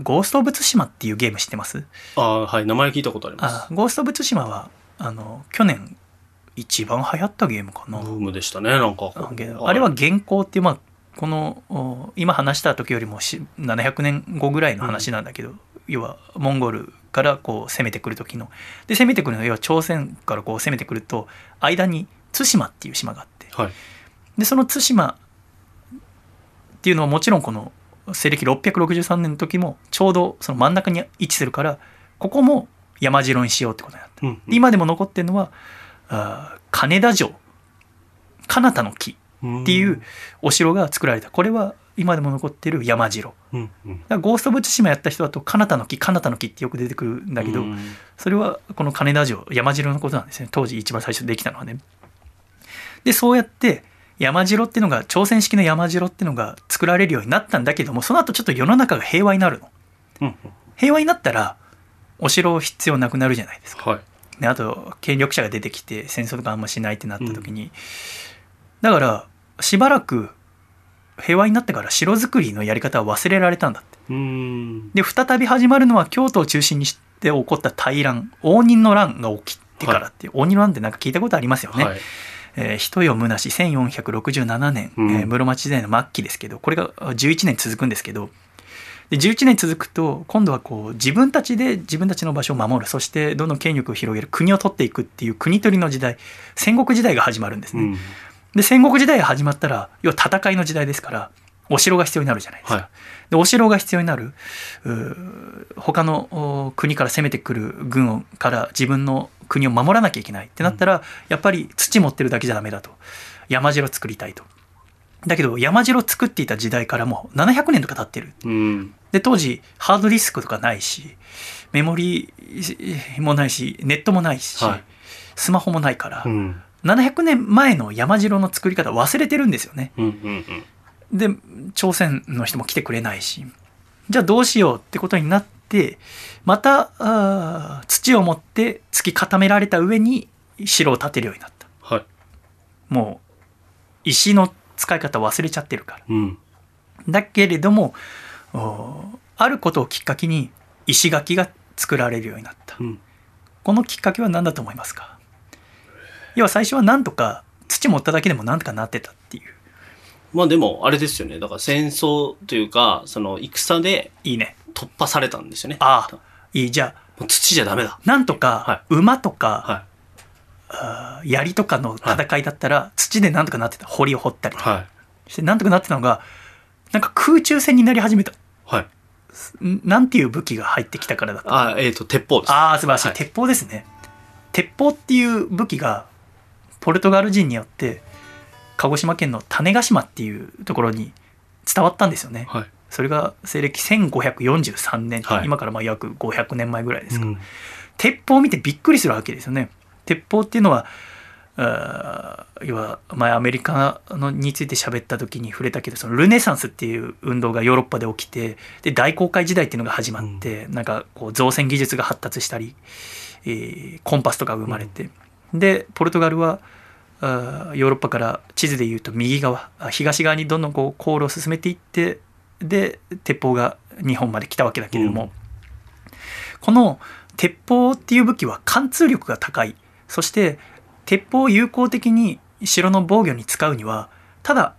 ゴースト・オブ・ツシマっていうゲーム知ってます？
ああはい名前聞いたことあります。
あゴースト・オブ・ツシマはあの去年一番流行ったゲームかな、
ブームでしたねなんか。
あれは現行っていう、まあ、このお今話した時よりもし700年後ぐらいの話なんだけど、要はモンゴルからこう攻めてくる時の。で攻めてくるのは要は朝鮮からこう攻めてくると間に対馬っていう島があって。
はい。
でその対馬っていうのはもちろんこの西暦663年の時もちょうどその真ん中に位置するからここも山城にしようってことになった。
うん
今でも残ってるのはあー金田城。彼方の木っていうお城が作られた。これは今でも残ってる山城。
うんうん。
らゴースト・オブ・ツシマやった人だと彼方の木彼方の木ってよく出てくるんだけど、
うん。
それはこの金田城山城のことなんですね。当時一番最初できたのはね。でそうやって山城っていうのが朝鮮式の山城っていうのが作られるようになったんだけどもその後ちょっと世の中が平和になるの。
うん
平和になったらお城必要なくなるじゃないですか。
はい。
であと権力者が出てきて戦争とかあんましないってなった時に、だからしばらく平和になってから城作りのやり方は忘れられたんだって。
うん。
で再び始まるのは京都を中心にして起こった大乱応仁の乱が起きてからっていう、応仁の乱ってなんか聞いたことありますよね、
はい。
えー人よむなし1467年、
うん。
えー室町時代の末期ですけどこれが11年続くんですけどで11年続くと今度はこう自分たちで自分たちの場所を守る。そしてどんどん権力を広げる。国を取っていくっていう国取りの時代戦国時代が始まるんですね。
うん
で戦国時代が始まったら要は戦いの時代ですからお城が必要になるじゃないですか。
はい。
でお城が必要になる他のお国から攻めてくる軍をから自分の国を守らなきゃいけないってなったら、やっぱり土持ってるだけじゃダメだと。山城作りたいと。だけど山城作っていた時代からもう700年とか経ってる。
うん。
で当時ハードディスクとかないしメモリーもないしネットもないし、
はい。
スマホもないから、
うん
700年前の山城の作り方忘れてるんですよね。
うんうん
で朝鮮の人も来てくれないし。じゃあどうしようってことになってまた土を持って突き固められた上に城を建てるようになった。
はい。
もう石の使い方忘れちゃってるから。
うん。
だけれどもおあることをきっかけに石垣が作られるようになった、
うん。
このきっかけは何だと思いますか？要は最初はなんとか土持っただけでもなんとかなってたっていう
まあでも、あれですよね。だから戦争というか、その戦で
いいね
突破されたんですよね。
ああいいじゃあ
土じゃダメだ。
なんとか馬とか、
は
あー槍とかの戦いだったら土でなんとかなってた堀を掘ったり
い。はい。
してなんとかなってたのがなんか空中戦になり始めた
はい。
んなんていう武器が入ってきたからだった
あ、えっ、と、鉄砲です。
ああ素晴らしい、
はい
鉄砲ですね鉄砲っていう武器がポルトガル人によって鹿児島県の種子島っていうところに伝わったんですよね、
はい。
それが西暦1543年、
はい。
今からまあ約500年前ぐらいですか、
うん。
鉄砲を見てびっくりするわけですよね。鉄砲っていうのは要は前アメリカのについて喋った時に触れたけどそのルネサンスっていう運動がヨーロッパで起きてで大航海時代っていうのが始まって、なんかこう造船技術が発達したり、えーコンパスとかが生まれて、でポルトガルはあーヨーロッパから地図でいうと右側あ東側にどんどんこう航路を進めていってで鉄砲が日本まで来たわけだけれども、
うん。
この鉄砲っていう武器は貫通力が高い。そして鉄砲を有効的に城の防御に使うにはただ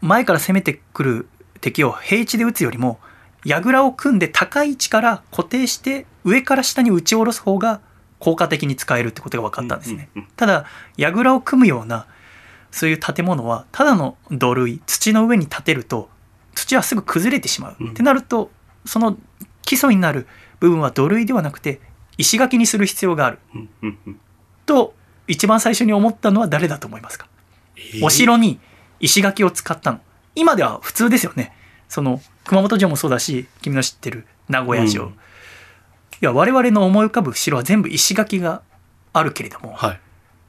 前から攻めてくる敵を平地で撃つよりも櫓を組んで高い位置から固定して上から下に撃ち下ろす方が効果的に使えるってことが分かったんですね。ただ櫓を組むようなそういう建物はただの土塁土の上に建てると土はすぐ崩れてしまう、
うん。
ってなるとその基礎になる部分は土塁ではなくて石垣にする必要がある。
うんうんうん。
と一番最初に思ったのは誰だと思いますか、お城に石垣を使ったの。今では普通ですよね。その熊本城もそうだし君の知ってる名古屋城、
うん。
いや我々の思い浮かぶ城は全部石垣があるけれども、
はい。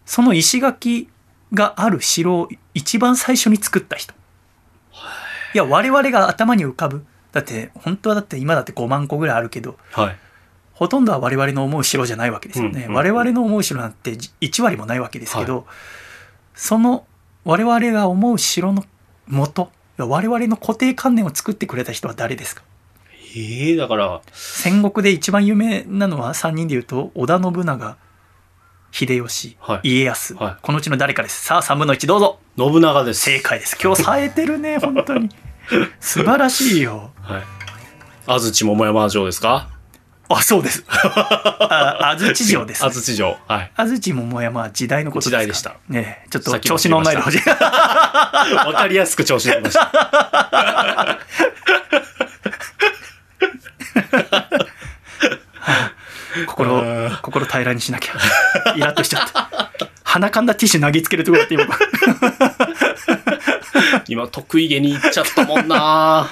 その石垣がある城を一番最初に作った人。いや、我々が頭に浮かぶ。だって、本当はだって今だって5万個ぐらいあるけど、
はい。
ほとんどは我々の思う城じゃないわけですよね。
うんうん
我々の思う城なんて1割もないわけですけど、その我々が思う城の元、我々の固定観念を作ってくれた人は誰ですか？
ええだから、
戦国で一番有名なのは3人で言うと織田信長秀吉、
はい。
家康、
はい。
このうちの誰かです。さあ3分の1どうぞ。
信長です。
正解です。今日冴えてるね (laughs) 本当に。素晴らしいよ。
はい。安土桃山城ですか？
あそうです。あ安土城です、ね、
安土城。はい。
安土桃山は時代のことですか？ら
時代でした。
ねえちょっと調子乗んないでほしい。(laughs)
わかりやすく調子乗りました。(laughs)
心
あ
心平らにしなきゃ。イラッとしちゃった。鼻かんだティッシュ投げつけるところだって今。(laughs)
今、得意げに行っちゃったもんな。あ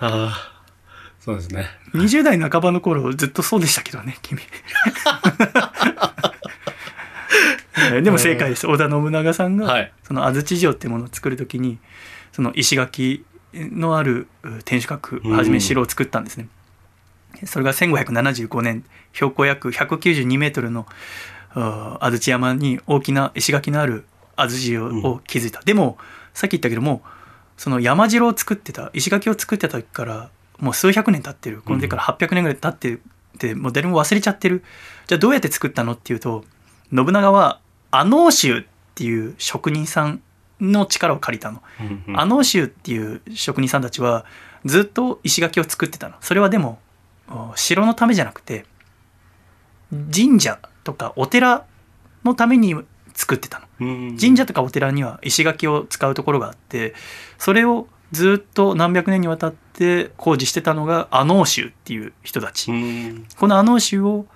あ。そうですね。
20代半ばの頃ずっとそうでしたけどね君。え (laughs) ーでも正解です。織田信長さんが、
はい。
その安土城っていうものを作るときにその石垣のあるう天守閣をはじめ城を作ったんですね、それが1575年標高約192メートルの安土山に大きな石垣のある安土城を築いた、でもさっき言ったけどもその山城を作ってた石垣を作ってた時からもう数百年経ってる。この時から800年ぐらい経っててもう誰も忘れちゃってる。じゃあどうやって作ったのっていうと信長は阿能衆っていう職人さんの力を借りたの。阿能衆っていう職人さんたちはずっと石垣を作ってたの。それはでもお城のためじゃなくて神社とかお寺のために作ってたの
うん
神社とかお寺には石垣を使うところがあってそれをずっと何百年にわたって工事してたのが阿能衆っていう人たち、
うん。
この阿能衆を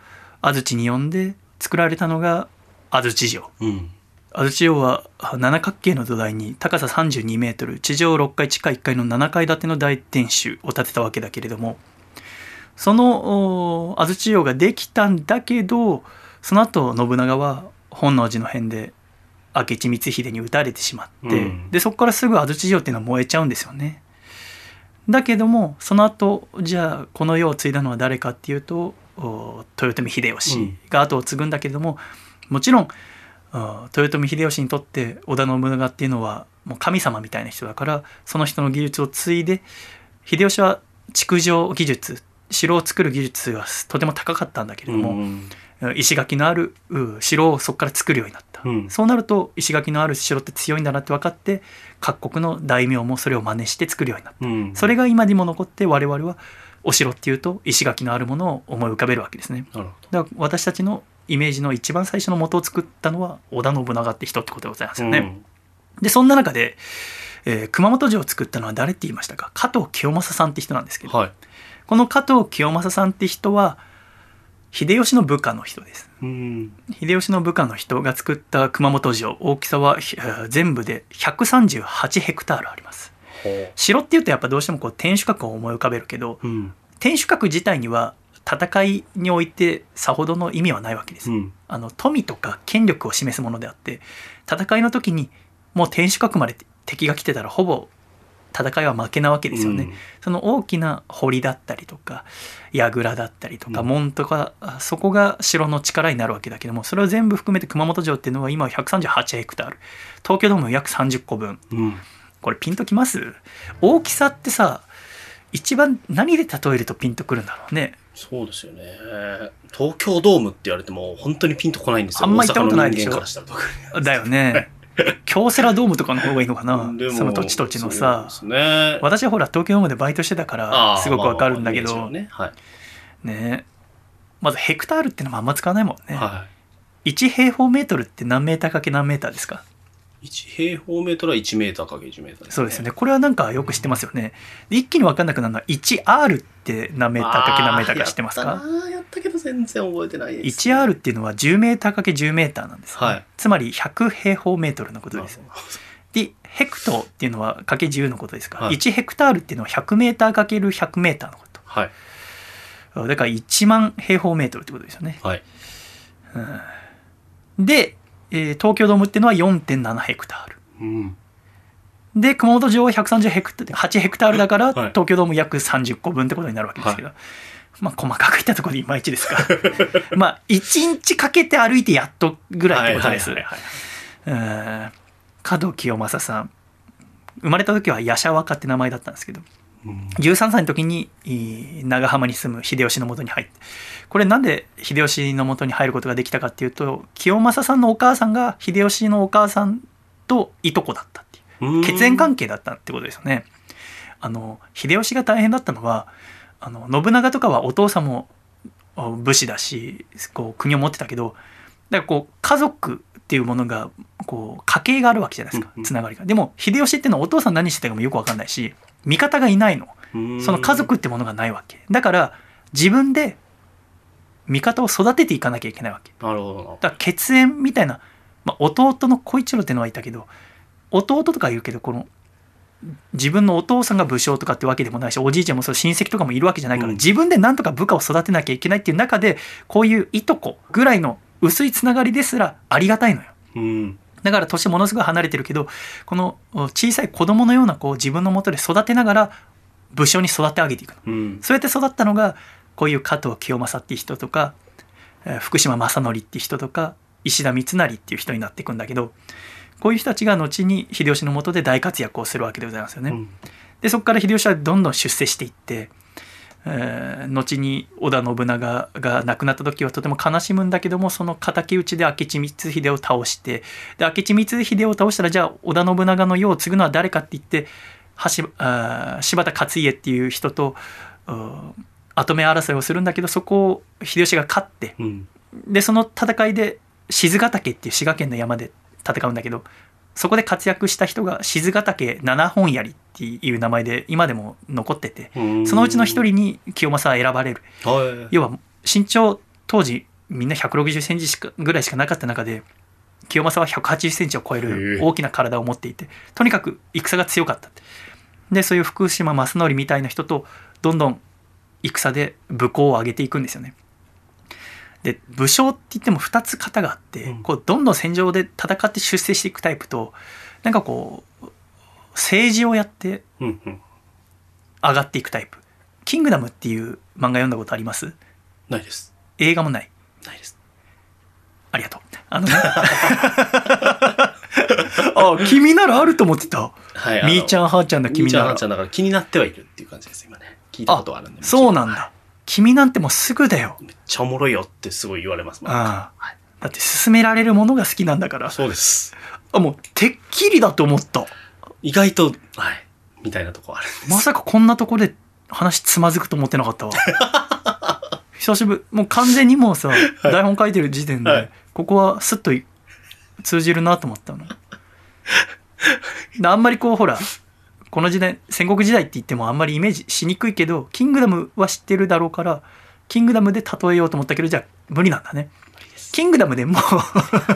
安土に呼んで作られたのが安土城
うん。
安土城は七角形の土台に高さ32メートル地上6階地下1階の7階建ての大天守を建てたわけだけれどもそのお安土城ができたんだけどその後信長は本能寺の変で明智光秀に撃たれてしまって、
うん
でそこからすぐ安土城っていうのは燃えちゃうんですよね。だけどもその後じゃあこの世を継いだのは誰かっていうとお豊臣秀吉が後を継ぐんだけれども、もちろん豊臣秀吉にとって織田信長っていうのはもう神様みたいな人だからその人の技術を継いで秀吉は築城技術城を作る技術はとても高かったんだけれども、
うん
石垣のあるう城をそこから作るようになった、
うん。
そうなると石垣のある城って強いんだなって分かって各国の大名もそれを真似して作るようになった。
うん
それが今にも残って我々はお城っていうと石垣のあるものを思い浮かべるわけですね。だから私たちのイメージの一番最初の元を作ったのは織田信長って人ってことでございます
ど
よね、でそんな中で、えー熊本城を作ったのは誰って言いましたか？加藤清正さんって人なんですけど、
うんはい
この加藤清正さんって人は秀吉の部下の人です。
うん。
秀吉の部下の人が作った熊本城大きさは、えー全部で138ヘクタールあります。
ほ
城っていうとやっぱどうしてもこう天守閣を思い浮かべるけど
ううん。
天守閣自体には戦いにおいてさほどの意味はないわけです、
うん。
あの富とか権力を示すものであって戦いの時にもう天守閣まで敵が来てたらほぼ戦いは負けなわけですよね、
うん。
その大きな堀だったりとか櫓だったりとか
うん。
門とか、あそこが城の力になるわけだけどもそれを全部含めて熊本城っていうのは今は138ヘクタール。東京ドーム約30個分。
うん。
これピンときます？大きさってさ一番何で例えるとピンとくるんだろうね。
そうですよね。東京ドームって言われても本当にピンとこないんですよ。
あんま行ったことないでしょ。だよね (laughs) (laughs) 京セラドームとかの方がいいのかな？その土地土地のさ。
ね。
私はほら東京ドームでバイトしてたからすごくわかるんだけ
まあまあ
ど
まあイメージはね
ね。まずヘクタールってのもあんま使わないもんね、
はい。は
1平方メートルって何メーターかけ何メーターですか？
い1平方メートルは1メーターかけ1メーター
そうですよね。これはなんかよく知ってますよね。で一気に分かんなくなるのは 1R って何メーターかけ何メーターか知ってますか？
あーやったけど全然覚えてないです。
1R っていうのは10メーターかけ10メーターなんです、ね。
はい。
つまり100平方メートルのことです。でヘクトっていうのはかけ10のことですか？ら、
はい。
1ヘクタールっていうのは100メーターかける100メーターのこと。
はい。
だから1万平方メートルってことですよね。
はい。
で、えー東京ドームっていうのは4.7ヘクタール。
うん。
で熊本城は130ヘクタ8ヘクタールだから、
はい。
東京ドーム約30個分ってことになるわけですけど、まあ細かくいったところでいまいちですか (laughs) まあ1日かけて歩いてやっとぐらいってことです、
はいはいはい
うん加藤清正さん。生まれた時はヤシャワカって名前だったんですけど。
うん。
13歳の時にえー長浜に住む秀吉のもとに入ってこれなんで秀吉のもとに入ることができたかっていうと清正さんのお母さんが秀吉のお母さんといとこだったっていう
うん。
血縁関係だったってことですよね。あの秀吉が大変だったのはあの信長とかはお父さんもお武士だしこう国を持ってたけどだからこう家族っていうものがこう家系があるわけじゃないですかつながりが。でも秀吉っていうのはお父さん何してたかもよく分かんないし味方がいないの。
うん。
その家族ってものがないわけ。だから自分で味方を育てていかなきゃいけないわけ。
なるほどな
だから血縁みたいな、まあ、弟の小一郎っていうのはいたけど弟とかいるけどこの自分のお父さんが武将とかってわけでもないしおじいちゃんもそう親戚とかもいるわけじゃないから、
うん
自分でなんとか部下を育てなきゃいけないっていう中でこういういとこぐらいの薄いつながりですらありがたいのよ。
うん
だから年ものすごい離れてるけどこのお小さい子供のような子を自分のもとで育てながら武将に育て上げていくの。
うん
そうやって育ったのがこういう加藤清正っていう人とかえー福島正則っていう人とか石田三成っていう人になっていくんだけどこういう人たちが後に秀吉の下で大活躍をするわけでございますよね。
うん
でそこから秀吉はどんどん出世していって、えー後に織田信長が亡くなった時はとても悲しむんだけどもその敵討ちで明智光秀を倒してで明智光秀を倒したらじゃあ織田信長の世を継ぐのは誰かって言って橋あー柴田勝家っていう人とうん跡目争いをするんだけどそこを秀吉が勝って
うん。
でその戦いで静ヶ岳っていう滋賀県の山で戦うんだけどそこで活躍した人が静ヶ岳七本槍っていう名前で今でも残ってて
うん。
そのうちの一人に清正は選ばれる。
はい。
要は身長当時みんな160センチしかぐらいしかなかった中で清正は180センチを超え
へ
る
え。
大きな体を持っていてとにかく戦が強かったでそういう福島正則みたいな人とどんどん戦で武功を上げていくんですよね。で武将って言っても2つ型があって、
うん。
こうどんどん戦場で戦って出世していくタイプとなんかこう政治をやって上がっていくタイプ「キングダム」っていう漫画読んだことあります？
ないです。
映画もない。
ないです。
ありがとう。あのね。(laughs) あ君ならあると思ってた。
はい
みーちゃんはーちゃんだ
みーちゃん
君なら
はーちゃんだから気になってはいるっていう感じです今ね聞いたことはあるんで
そうなんだ君なんてもうすぐだよ。
めっちゃおもろいよってすごい言われますもん
ああだって勧められるものが好きなんだから。
そうです
あ、もう、てっきりだと思った。
意外とはいみたいなとこある
まさかこんなとこで話つまずくと思ってなかったわ。(laughs) 久しぶり。もう完全にもうさ、台本書いてる時点で、
はい
ここはスッとい通じるなと思ったの。であんまりこう、ほら、この時代、戦国時代って言ってもあんまりイメージしにくいけど、キングダムは知ってるだろうから、キングダムで例えようと思ったけど、じゃあ無理なんだね。キングダムでも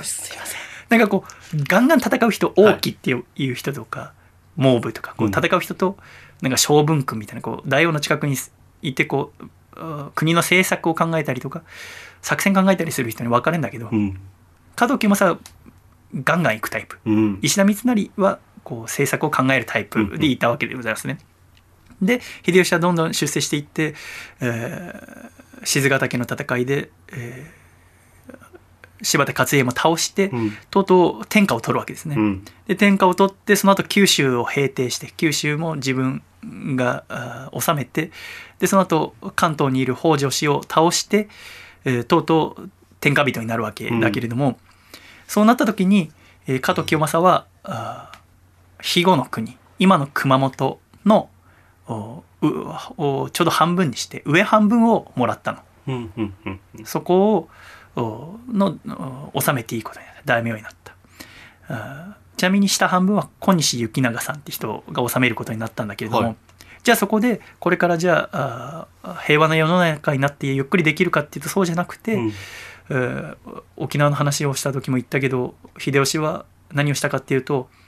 すいません。(laughs)
なんかこうガンガン戦う人王毅っていう人とか、モーブとかこう
うん。
戦う人と、なんか将軍君みたいなこう大王の近くにいてこうあ国の政策を考えたりとか作戦考えたりする人に分かれるんだけど、
うん。
加藤清正ガンガン行くタイプ。
うん。
石田三成はこう政策を考えるタイプでいたわけでございますね。で秀吉はどんどん出世していって、えー静ヶ岳の戦いで、えー柴田勝家も倒して、
うん
とうとう天下を取るわけですね。
うん
で天下を取ってその後九州を平定して九州も自分が治めてでその後関東にいる北条氏を倒して、えーとうとう天下人になるわけだけれども、そうなった時に、えー加藤清正はあー肥後の国今の熊本のちょうど半分にして上半分をもらったの。
うんうんうん
そこをおのお収めていいことになった。大名になった。ちなみに下半分は小西行長さんって人が治めることになったんだけれども、
はい。
じゃあそこでこれからじゃあ平和な世の中になってゆっくりできるかっていうとそうじゃなくて、
うん。
えー沖縄の話をした時も言ったけど秀吉は何をしたかっていうと、えー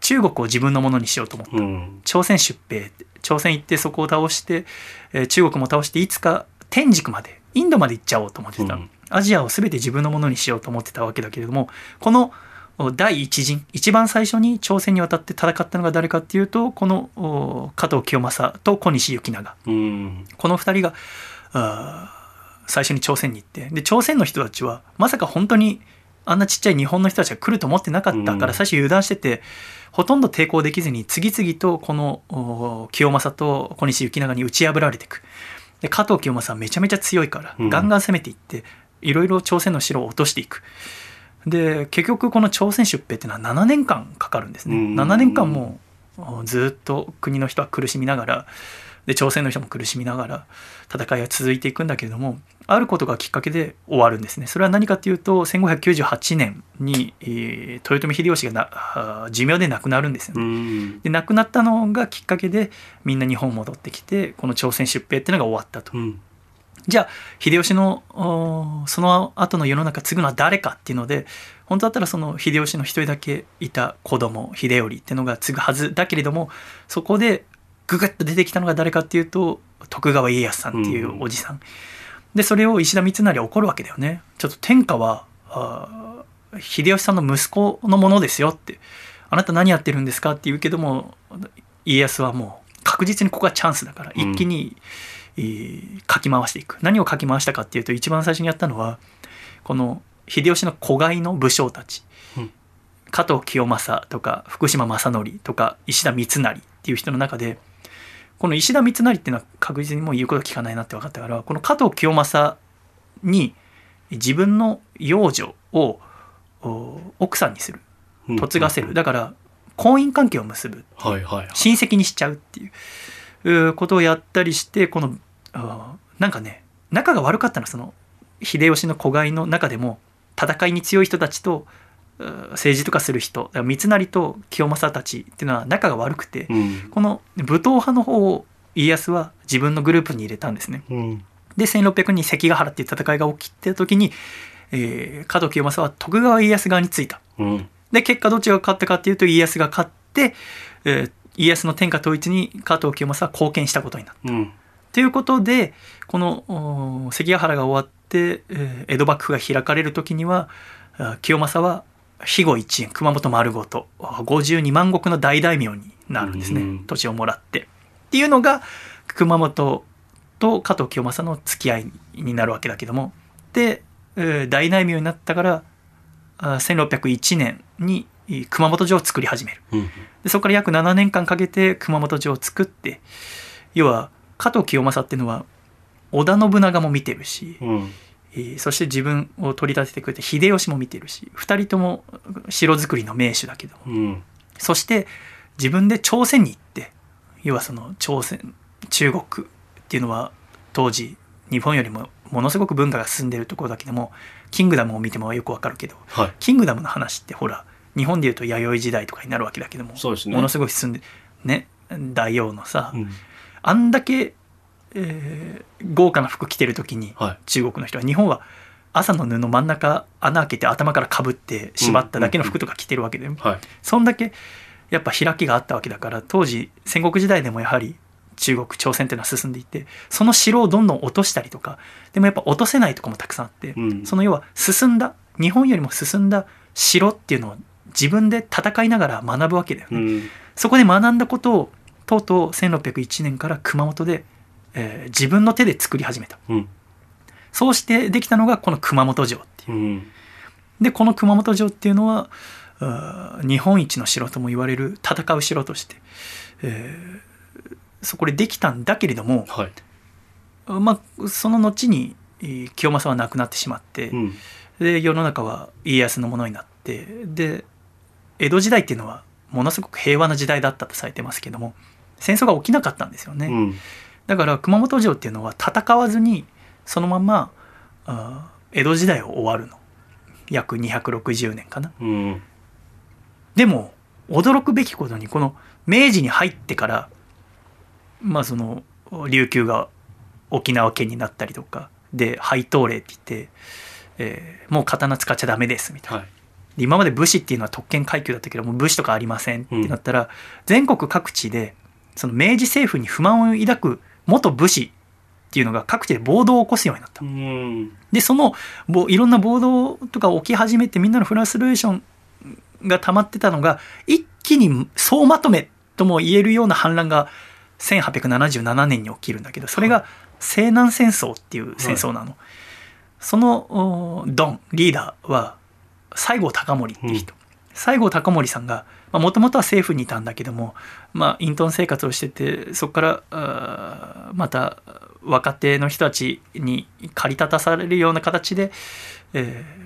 中国を自分のものにしようと思った。
うん。
朝鮮出兵。朝鮮行ってそこを倒して、えー中国も倒していつか天竺までインドまで行っちゃおうと思ってた、
うん。
アジアを全て自分のものにしようと思ってたわけだけれどもこのお第一陣一番最初に朝鮮に渡って戦ったのが誰かっていうとこのお加藤清正と小西行長。
うん。
この2人が最初に朝鮮に行って。で朝鮮の人たちはまさか本当にあんなちっちゃい日本の人たちが来ると思ってなかったから
うん。
最初油断しててほとんど抵抗できずに次々とこのお清正と小西行長に打ち破られていく。で加藤清正はめちゃめちゃ強いから
うん。
ガンガン攻めていっていろいろ朝鮮の城を落としていく。で結局この朝鮮出兵っていうのは7年間かかるんですね。
うん。
7年間もおずっと国の人は苦しみながらで朝鮮の人も苦しみながら戦いは続いていくんだけれどもあることがきっかけで終わるんですね。それは何かというと1598年に、えー豊臣秀吉がな寿命で亡くなるんですよ
う
ね。
ん。
で亡くなったのがきっかけでみんな日本戻ってきてこの朝鮮出兵っていうのが終わったと。
うん。
じゃあ秀吉のその後の世の中継ぐのは誰かっていうので本当だったらその秀吉の一人だけいた子供秀頼っていうのが継ぐはずだけれどもそこでググッと出てきたのが誰かっていうと徳川家康さんっていうおじさん、でそれを石田三成は怒るわけだよね。ちょっと天下は秀吉さんの息子のものですよって。あなた何やってるんですかって言うけども家康はもう確実にここがチャンスだから
うん。
一気に、えーかき回していく。何をかき回したかっていうと一番最初にやったのはこの秀吉の子飼いの武将たち、
うん。
加藤清正とか福島正則とか石田三成っていう人の中でこの石田三成っていうのは確実にもう言うこと聞かないなって分かったからこの加藤清正に自分の養女をお奥さんにする。
うん。
嫁がせる。だから婚姻関係を結ぶ
はいはいはい。
親戚にしちゃうっていうことをやったりしてこのなんかね仲が悪かったのはその秀吉の子飼いの中でも戦いに強い人たちと政治とかする人三成と清正たちっていうのは仲が悪くて、
うん
この武闘派の方を家康は自分のグループに入れたんですね。
うん
で1600年に関ヶ原っていう戦いが起きてた時に、えー加藤清正は徳川家康側についた。
うん
で結果どっちが勝ったかっていうと家康が勝って、えー家康の天下統一に加藤清正は貢献したことになった。
うん
ということでこのお関ヶ原が終わって、えー江戸幕府が開かれる時にはあ清正は肥後一円熊本丸ごと52万石の大大名になるんですね、
うん。
土地をもらって。っていうのが熊本と加藤清正の付き合いになるわけだけども。で、えー大大名になったからあ1601年にえー熊本城を作り始める。
うん
でそこから約7年間かけて熊本城を作って要は加藤清正っていうのは織田信長も見てるし、
うん。
えーそして自分を取り立ててくれた秀吉も見てるし2人とも城作りの名手だけども
うん。
そして自分で朝鮮に行って要はその朝鮮中国っていうのは当時日本よりもものすごく文化が進んでるところだけどもキングダムを見てもよくわかるけど
はい。
キングダムの話ってほら日本でいうと弥生時代とかになるわけだけども
ね。
ものすごい進んでね大王のさ、
うん。
あんだけ、えー豪華な服着てる時に、
はい。
中国の人は日本は朝の布真ん中穴開けて頭からかぶって縛っただけの服とか着てるわけで、
はい。
そんだけやっぱ開きがあったわけだから当時戦国時代でもやはり中国朝鮮っていうのは進んでいてその城をどんどん落としたりとかでもやっぱ落とせないとこもたくさんあって、
うん。
その要は進んだ日本よりも進んだ城っていうのを自分で戦いながら学ぶわけだよね。
うん。
そこで学んだことをとうとう1601年から熊本で、えー自分の手で作り始めた。
うん。
そうしてできたのがこの熊本城っていう。
うん。
でこの熊本城っていうのは日本一の城とも言われる戦う城として、えーそこでできたんだけれども、
はい。
まあ、その後にえー清正は亡くなってしまって、
うん。
で世の中は家康のものになってで江戸時代っていうのはものすごく平和な時代だったとされてますけども戦争が起きなかったんですよね、
うん
だから熊本城っていうのは戦わずにそのまま江戸時代を終わるの。約260年かな。
うん。
でも驚くべきことにこの明治に入ってからまあその琉球が沖縄県になったりとかで配当令って言って、えーもう刀使っちゃダメですみたいな。
はい。
で今まで武士っていうのは特権階級だったけども武士とかありませんってなったら、全国各地でその明治政府に不満を抱く元武士っていうのが各地で暴動を起こすようになった
う。ん
でそのぼいろんな暴動とか起き始めてみんなのフラストレーションが溜まってたのが一気に総まとめとも言えるような反乱が1877年に起きるんだけどそれが西南戦争っていう戦争なの。そのおドンリーダーは西郷隆盛っていう人、西郷隆盛さんがもともとは政府にいたんだけども、まあ、隠遁生活をしててそこからまた若手の人たちに駆り立たされるような形で、えー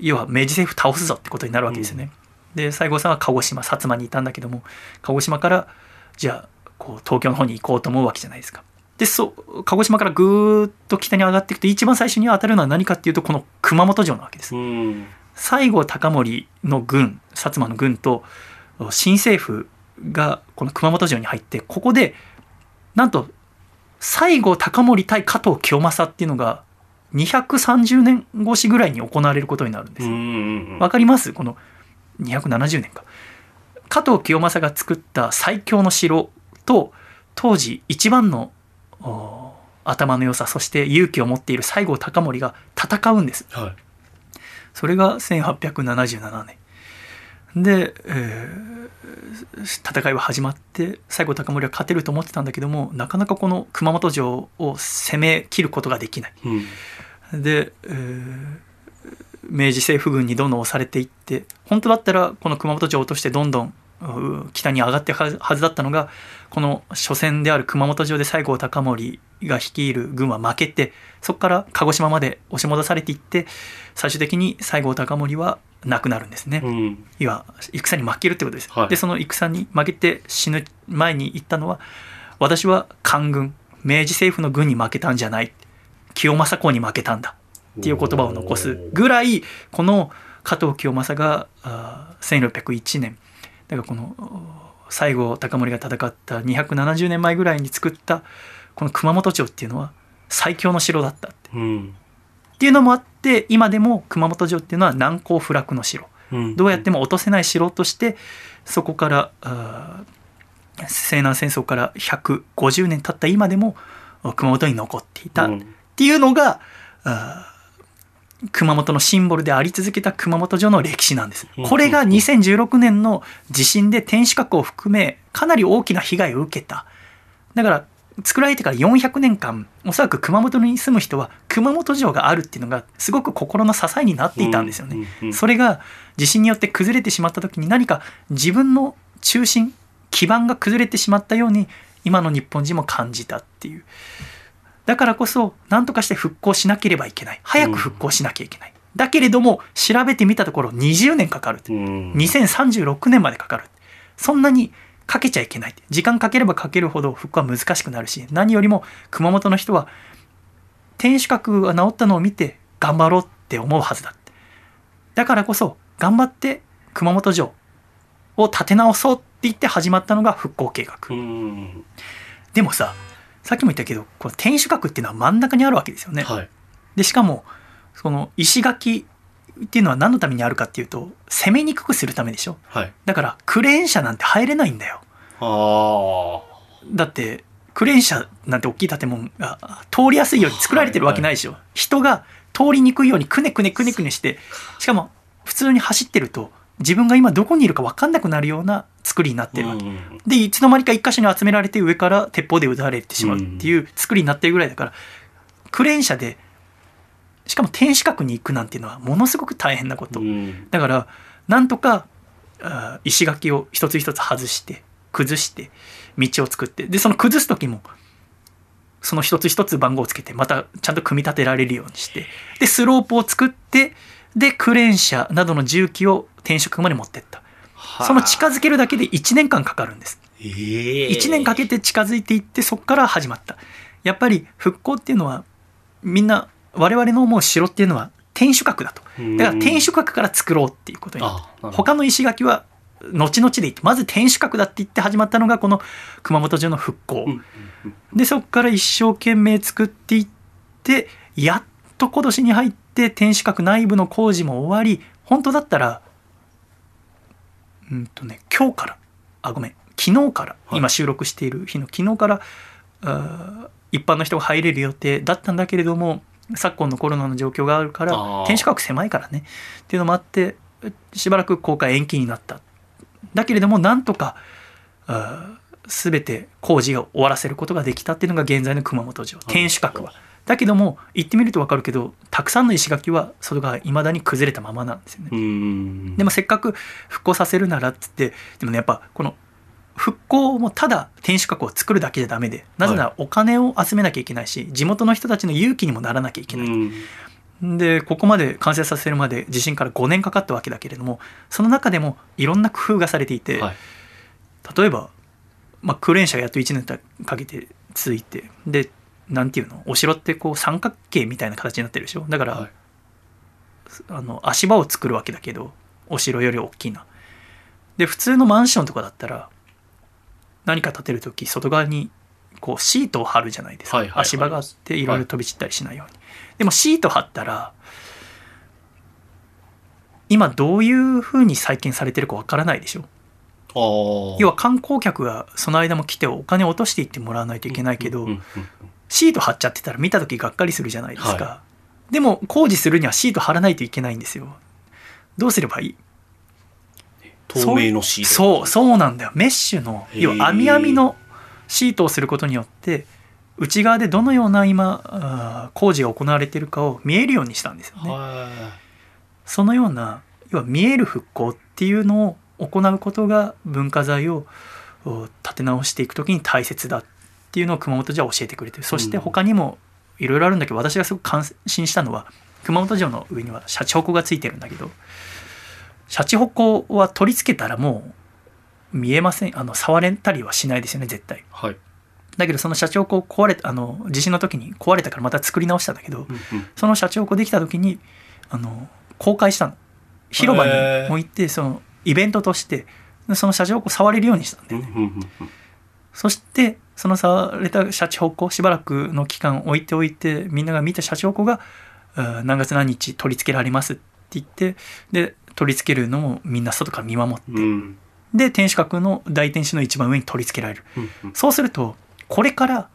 要は明治政府倒すぞってことになるわけですよね。で西郷さんは鹿児島薩摩にいたんだけども鹿児島からじゃあこう東京の方に行こうと思うわけじゃないですか。でそう鹿児島からぐーっと北に上がっていくと一番最初に当たるのは何かっていうとこの熊本城なわけです。
うん
西郷隆盛の軍薩摩の軍と新政府がこの熊本城に入ってここでなんと西郷隆盛対加藤清正っていうのが230年越しぐらいに行われることになるんですわかります？この270年か。加藤清正が作った最強の城と当時一番のお頭の良さそして勇気を持っている西郷隆盛が戦うんです。
はい
それが1877年。で、えー戦いは始まって西郷隆盛は勝てると思ってたんだけどもなかなかこの熊本城を攻め切ることができない。
うん。
で、えー明治政府軍にどんどん押されていって本当だったらこの熊本城を落としてどんどんう北に上がってはずだったのがこの初戦である熊本城で西郷隆盛が率いる軍は負けてそこから鹿児島まで押し戻されていって最終的に西郷隆盛は亡くなるんですね。
うん。
要は戦に負けるってことです、
はい。
でその戦に負けて死ぬ前に言ったのは私は官軍明治政府の軍に負けたんじゃない。清正公に負けたんだ。っていう言葉を残すぐらいこの加藤清正があー1601年。だからこのお西郷隆盛が戦った270年前ぐらいに作ったこの熊本城っていうのは最強の城だったって。
うん。
っていうのもあって今でも熊本城っていうのは難攻不落の城。
うん。
どうやっても落とせない城としてそこから西南戦争から150年経った今でも熊本に残っていた。っ
うん。
ていうのが、あー熊本のシンボルであり続けた熊本城の歴史なんです。
うん。
これが2016年の地震で天守閣を含めかなり大きな被害を受けた。だから作られてから400年間おそらく熊本に住む人は熊本城があるっていうのがすごく心の支えになっていたんですよね。それが地震によって崩れてしまった時に何か自分の中心基盤が崩れてしまったように今の日本人も感じたっていう。だからこそ何とかして復興しなければいけない。早く復興しなきゃいけない、だけれども調べてみたところ20年かかる。って
うん
2036年までかかる。そんなにかけちゃいけない。時間かければかけるほど復興は難しくなるし何よりも熊本の人は天守閣が治ったのを見て頑張ろうって思うはずだだからこそ頑張って熊本城を建て直そうって言って始まったのが復興計画。
うん。
でもささっきも言ったけどこの天守閣っていうのは真ん中にあるわけですよね、
はい。
でしかもその石垣っていうのは何のためにあるかっていうと攻めにくくするためでしょ。
はい。
だからクレーン車なんて入れないんだよ。
あ
だってクレーン車なんて大きい建物が通りやすいように作られてるわけないでしょ、人が通りにくいようにくねくねくねくねしてしかも普通に走ってると自分が今どこにいるか分かんなくなるような作りになってるわけ、
うん
でいつの間にか一箇所に集められて上から鉄砲で撃たれてしまうっていう作りになってるぐらいだからクレーン車でしかも天守閣に行くなんていうのはものすごく大変なこと、
うん。
だからなんとかあー石垣を一つ一つ外して崩して道を作って。でその崩す時もその一つ一つ番号をつけてまたちゃんと組み立てられるようにして。でスロープを作ってでクレーン車などの重機を天守閣まで持ってった。その近づけるだけで1年間かかるんです。
ええ
1年かけて近づいていってそこから始まった。やっぱり復興っていうのはみんな我々の思う城っていうのは天守閣だと。だから天守閣から作ろうっていうことになった
あなるほど。
他の石垣は後々で言ってまず天守閣だって言って始まったのがこの熊本城の復興、
うん
でそこから一生懸命作っていってやっと今年に入って天守閣内部の工事も終わり本当だったらうんとね今日からあごめん昨日から、
はい。
今収録している日の昨日から一般の人が入れる予定だったんだけれども昨今のコロナの状況があるから天守閣狭いからね。っていうのもあってしばらく公開延期になった。だけれどもなんとか全て工事を終わらせることができたっていうのが現在の熊本城。天守閣は。だけども行ってみると分かるけどたくさんの石垣は外がいまだに崩れたままなんですよね。
うん
でもせっかく復興させるならっつってでもねやっぱこの復興もただ天守閣を作るだけじゃダメでなぜならお金を集めなきゃいけないし地元の人たちの勇気にもならなきゃいけない、
うん。
でここまで完成させるまで地震から5年かかったわけだけれどもその中でもいろんな工夫がされていて、
はい。
例えば、まあ、クレーン車がやっと1年かけて続いてでなんていうの？お城ってこう三角形みたいな形になってるでしょ？だから、
はい。
あの足場を作るわけだけどお城より大きいな。で普通のマンションとかだったら何か建てる時外側にこうシートを張るじゃないですか、
はいはいはい。
足場があっていろいろ飛び散ったりしないように、でもシート張ったら今どういうふうに再建されてるかわからないでしょ。要は観光客がその間も来てお金を落としていってもらわないといけないけど、
うんうん
シート貼っちゃってたら見た時がっかりするじゃないですか、
は
でも工事するにはシート貼らないといけないんですよ。どうすればいい？
透明のシート。
そうそうなんだよ。メッシュの要は網網のシートをすることによって内側でどのような今工事が行われているかを見えるようにしたんですよね。
は
そのような要は見える復興っていうのを行うことが文化財をお立て直していく時に大切だっていうのを熊本城は教えてくれてる。そして他にもいろいろあるんだけど私がすごく感心したのは熊本城の上にはシャチホコがついてるんだけどシャチホコは取り付けたらもう見えません。あの触れたりはしないですよね絶対。
はい。
だけどそのシャチホコ壊れたあの地震の時に壊れたからまた作り直したんだけど、
うんうん。
その社長ができた時にあの公開したの。広場に置いてそのイベントとしてでその社長を触れるようにしたんだよね、
うんうんうん
そしてその触れたシャチホコしばらくの期間置いておいてみんなが見たシャチホコがうん何月何日取り付けられますって言ってで取り付けるのもみんな外から見守って、
うん。
で天守閣の大天守の一番上に取り付けられる。
うんうん。
そうするとこれから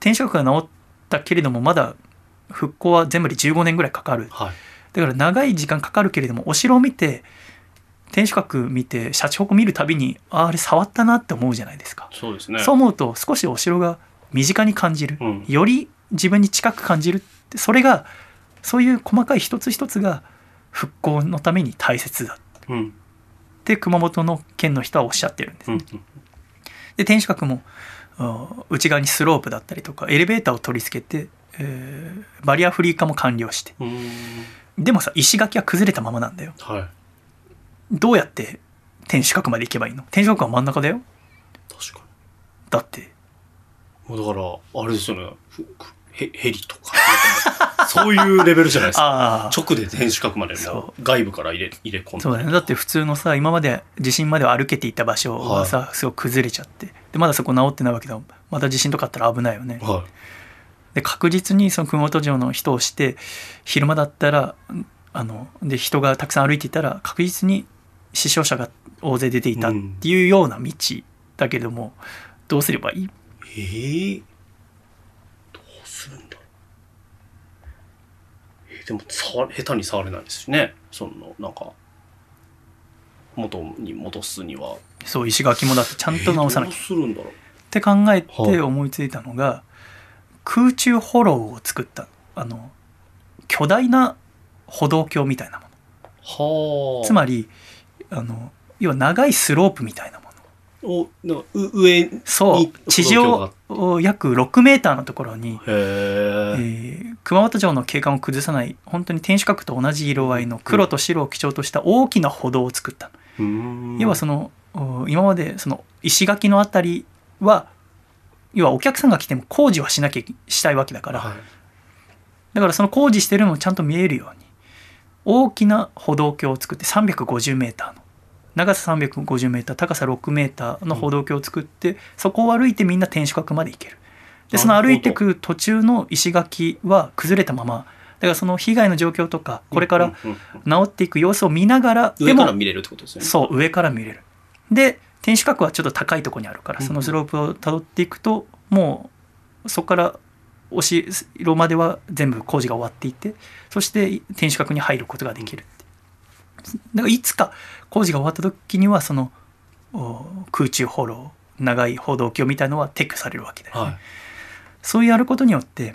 天守閣が治ったけれどもまだ復興は全部で15年ぐらいかかる。
はい。
だから長い時間かかるけれどもお城を見て天守閣見てシャチホコ見るたびにあーあれ触ったなって思うじゃないですか、
そうですね。
そう思うと少しお城が身近に感じる、
うん。
より自分に近く感じるってそれがそういう細かい一つ一つが復興のために大切だ。
うん。
って熊本の県の人はおっしゃってるんです
うん
で天守閣もあ内側にスロープだったりとかエレベーターを取り付けて、えーバリアフリー化も完了して。でもさ石垣は崩れたままなんだよ。
はい。
どうやって天守閣まで行けばいいの？天守閣は真ん中だよ。
確か
だって。
にもうだからあれですよねヘヘリとか。(laughs) そういうレベルじゃないですか。直で天守閣まで外部から入れ入れ込んで。
そうだね。だって普通のさ今まで地震までは歩けていた場所がさ、すごく崩れちゃって。でまだそこ治ってないわけだまた地震とかあったら危ないよね。
は
で確実にその熊本城の人をして昼間だったらあので人がたくさん歩いていたら確実に死傷者が大勢出ていたっていうような道だけども、どうすればいい？
いええどうするんだろうえーでも触下手に触れないですしね。そのなんか元に戻すには。
そう石垣もだってちゃんと直さなきゃ、
えーどうするんだろう。
って考えて思いついたのが、空中歩道を作ったあの巨大な歩道橋みたいなもの。
はあ。
つまりあの要は長いスロープみたいなもの
おなんかう上に
そう地上
歩
約6メーターのところに、え
え
ー熊本城の景観を崩さない本当に天守閣と同じ色合いの黒と白を基調とした大きな歩道を作った要はそのお今までその石垣のあたりは要はお客さんが来ても工事はしなきゃしたいわけだから、
はい。
だからその工事してるのをちゃんと見えるように大きな歩道橋を作って350メーターの長さ350メーター高さ6メーターの歩道橋を作って、そこを歩いてみんな天守閣まで行ける。でその歩いてく途中の石垣は崩れたまま。だからその被害の状況とかこれから
うんうんうん。
治っていく様子を見ながらでも
上から見れるってことですよね。
そう上から見れる。で天守閣はちょっと高いところにあるから
うん。
そのスロープをたどっていくともうそこからお城までは全部工事が終わっていてそして天守閣に入ることができるだからいつか工事が終わった時にはそのお空中歩道長い歩道橋みたいのは撤去されるわけだよね、
はい。
そうやることによって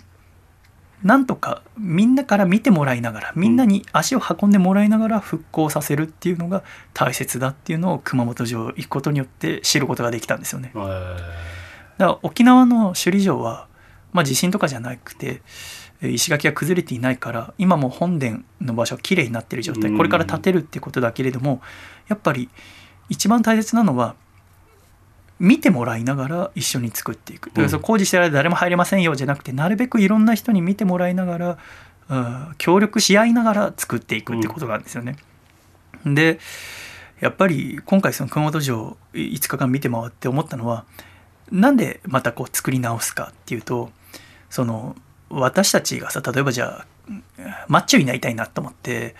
なんとかみんなから見てもらいながらみんなに足を運んでもらいながら復興させるっていうのが大切だっていうのを熊本城行くことによって知ることができたんですよね。だから沖縄の首里城は、まあ、地震とかじゃなくてえー石垣が崩れていないから今も本殿の場所はきれいになってる状態。
うん。
これから建てるってことだけれどもやっぱり一番大切なのは見てもらいながら一緒に作っていく。だからその工事してる間誰も入れませんよじゃなくてなるべくいろんな人に見てもらいながらうん協力し合いながら作っていくってことなんですよね。でやっぱり今回その熊本城5日間見て回って思ったのはなんでまたこう作り直すかっていうとその私たちがさ例えばじゃあうんマッチョになりたいなと思って、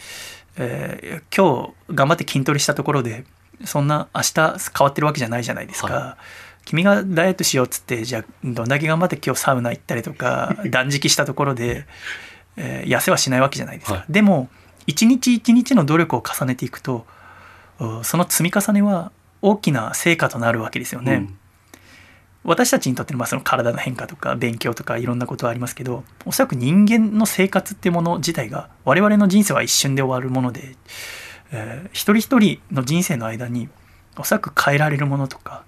えー今日頑張って筋トレしたところでそんな明日変わってるわけじゃないじゃないですか。
は
君がダイエットしようっつってじゃあどんだけ頑張って今日サウナ行ったりとか (laughs) 断食したところで、えー痩せはしないわけじゃないですか。
はい
でも一日一日の努力を重ねていくとうその積み重ねは大きな成果となるわけですよね。
うん
私たちにとってのまあその体の変化とか勉強とかいろんなことはありますけどおそらく人間の生活っていうもの自体が我々の人生は一瞬で終わるもので、えー一人一人の人生の間におそらく変えられるものとか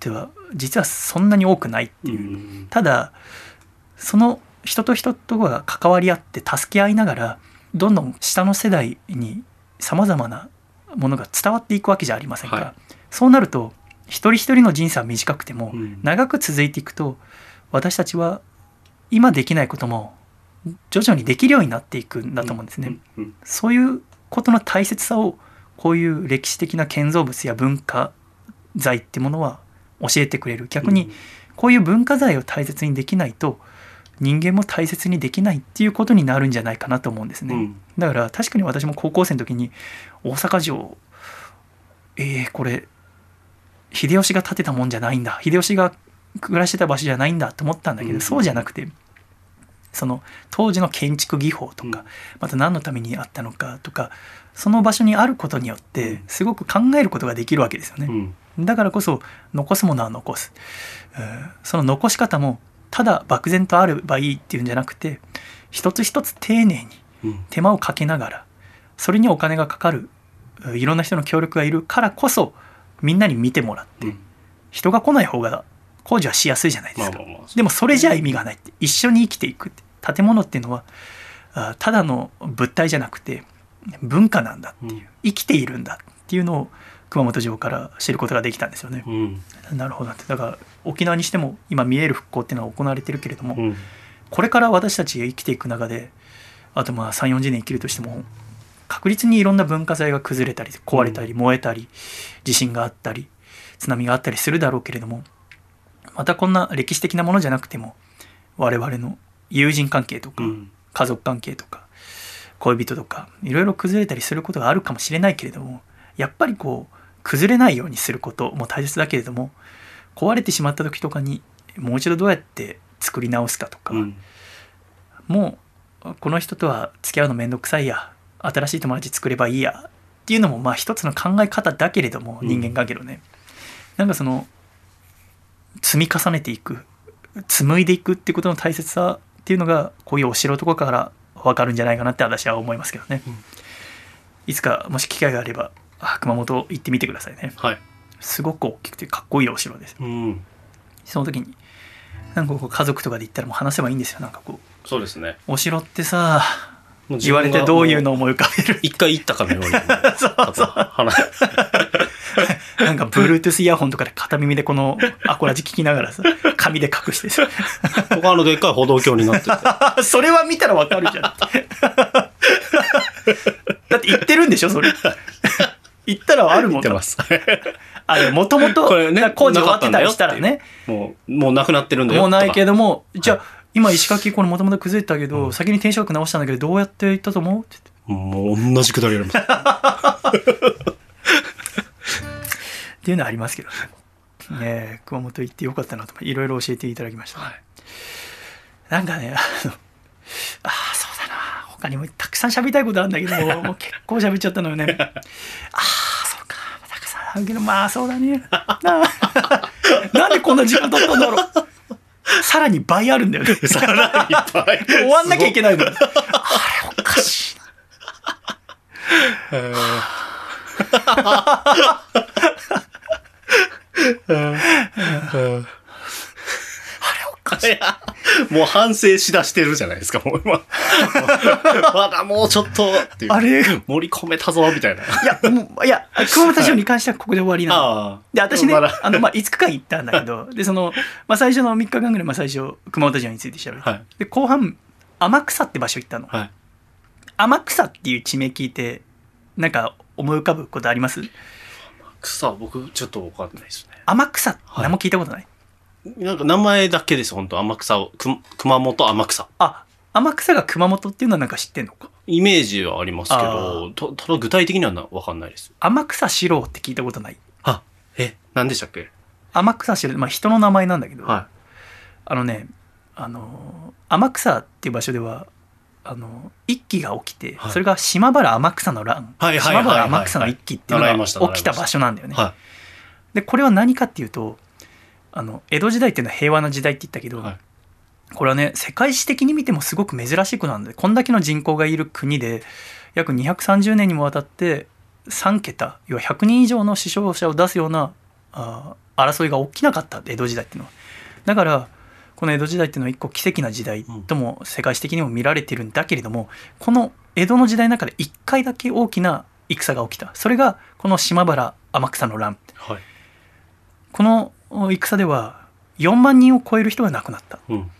では実はそんなに多くないっていう、
うん。
ただその人と人とが関わり合って助け合いながらどんどん下の世代にさまざまなものが伝わっていくわけじゃありませんか、
はい。
そうなると一人一人の人生は短くても、
うん。
長く続いていくと私たちは今できないことも徐々にできるようになっていくんだと思うんですね。そういうことの大切さをこういう歴史的な建造物や文化財ってものは教えてくれる。逆にこういう文化財を大切にできないと人間も大切にできないっていうことになるんじゃないかなと思うんですね、
うん。
だから確かに私も高校生の時に大阪城えー、これ秀吉が建てたもんじゃないんだ秀吉が暮らしてた場所じゃないんだと思ったんだけど、
うん。
そうじゃなくてその当時の建築技法とか、
うん。
また何のためにあったのかとかその場所にあることによってすごく考えることができるわけですよね。
うん。
だからこそ残すものは残す、えーその残し方もただ漠然とあればいいっていうんじゃなくて一つ一つ丁寧に
うん。
手間をかけながらそれにお金がかかるえーいろんな人の協力がいるからこそみんなに見てもらって
うん。
人が来ない方が工事はしやすいじゃないですか、
まあまあまあ
でもそれじゃ意味がないって。一緒に生きていくって。建物っていうのはあただの物体じゃなくて文化なんだっていう、
うん。
生きているんだっていうのを熊本城から知ることができたんですよね、
うん。
なるほど。ってだから沖縄にしても今見える復興っていうのは行われてるけれども、
うん
これから私たちが生きていく中であとまあ3 4 0年生きるとしても確実にいろんな文化財が崩れたり壊れたり燃えたり地震があったり津波があったりするだろうけれどもまたこんな歴史的なものじゃなくても我々の友人関係とか
うん。
家族関係とか恋人とかいろいろ崩れたりすることがあるかもしれないけれどもやっぱりこう崩れないようにすることも大切だけれども壊れてしまった時とかにもう一度どうやって作り直すかとか、
うん。
もうこの人とは付き合うのめんどくさいや新しい友達作ればいいやっていうのもまあ一つの考え方だけれども
うん。
人間関係のね、なんかその積み重ねていく紡いでいくっていうことの大切さっていうのがこういうお城とかから分かるんじゃないかなって私は思いますけどね、
うん。
いつかもし機会があればあ熊本行ってみてくださいね。
はい。
すごく大きくてかっこいいお城です。
うん。
その時になんかこう家族とかで行ったらもう話せばいいんですよ。なんかこう。
そうですね。
お城ってさ言われてどういうのを思い浮かべる？
一回行ったかのように。(laughs) そうそう。話 (laughs)
なんか Bluetooth イヤホンとかで片耳でこのアコラジ聞きながらさ紙で隠してさ。
ここあのでっかい歩道橋になってて。(laughs)
それは見たらわかるじゃん。だって言ってるんでしょそれ。言ったらあるもん
見て。ます。
あれもともと工事終わってたりしたらね。
もうもうなくなってるんだよ
もうないけ
ど
どもじゃあ今石垣これもともと崩れてたけど、先に天守閣直したんだけどどうやって行ったと思う？って言って
もう同じくだりやります。
っていうのはありますけどね。ねえ熊本行ってよかったなといろいろ教えていただきました、
はい。
なんかねあのああそうだな。他にもたくさん喋りたいことあるんだけども (laughs) もう結構喋っちゃったのよね。ああそうか。たくさんあるけどまあそうだね。(laughs) なんでこんな時間経ったんだろう (laughs) さらに倍あるんだよね。(laughs)
さらにいっぱい
終わんなきゃいけないの。あれおかしい。な
えー
あれおかしい (laughs) (laughs)
もう反省しだしてるじゃないですか、もう今。(laughs) まだもうちょっとっていう。
あれ？
盛り込めたぞ、みたいな。
いやもういや熊本城に関してはここで終わりなの
ああ。
で私ね、
まだ
あのまあ、5日間行ったんだけど (laughs) でその、まあ、最初の3日間ぐらい、まあ、最初熊本城について調べて、
はい
で後半天草って場所行ったの、
はい。
天草っていう地名聞いてなんか思い浮かぶことあります？
草、僕、ちょっとわかんないですね。
天草何も聞いたことない、
なんか名前だけです、本当天草を。く熊本天草。
あ天草が熊本っていうのはなんか知ってんのか？
イメージはありますけ
あ
ど、とただ具体的にはなわかんないです。
天草四郎って聞いたことない？
あ、え、何でしたっけ？
天草四郎、まあ、人の名前なんだけど、
は
あのねあの天草っていう場所ではあの一揆が起きて、
はい
それが島原天草の乱、
はい
島原天草の一揆っていうのが起きた場所なんだよ
い。
ね。
は
でこれは何かっていうとあの江戸時代っていうのは平和な時代って言ったけ
い。
ど、
はい。
これはね世界史的に見てもすごく珍しいことなんでこんだけの人口がいる国で約230年にもわたって3桁要は100人以上の死傷者を出すようなあー争いが起きなかった江戸時代っていうのは。だからこの江戸時代っていうのは一個奇跡な時代とも世界史的にも見られてるんだけれどもこの江戸の時代の中で1回だけ大きな戦が起きたそれがこの島原天草の乱
はい。
この戦では4万人を超える人が亡くなった
うん。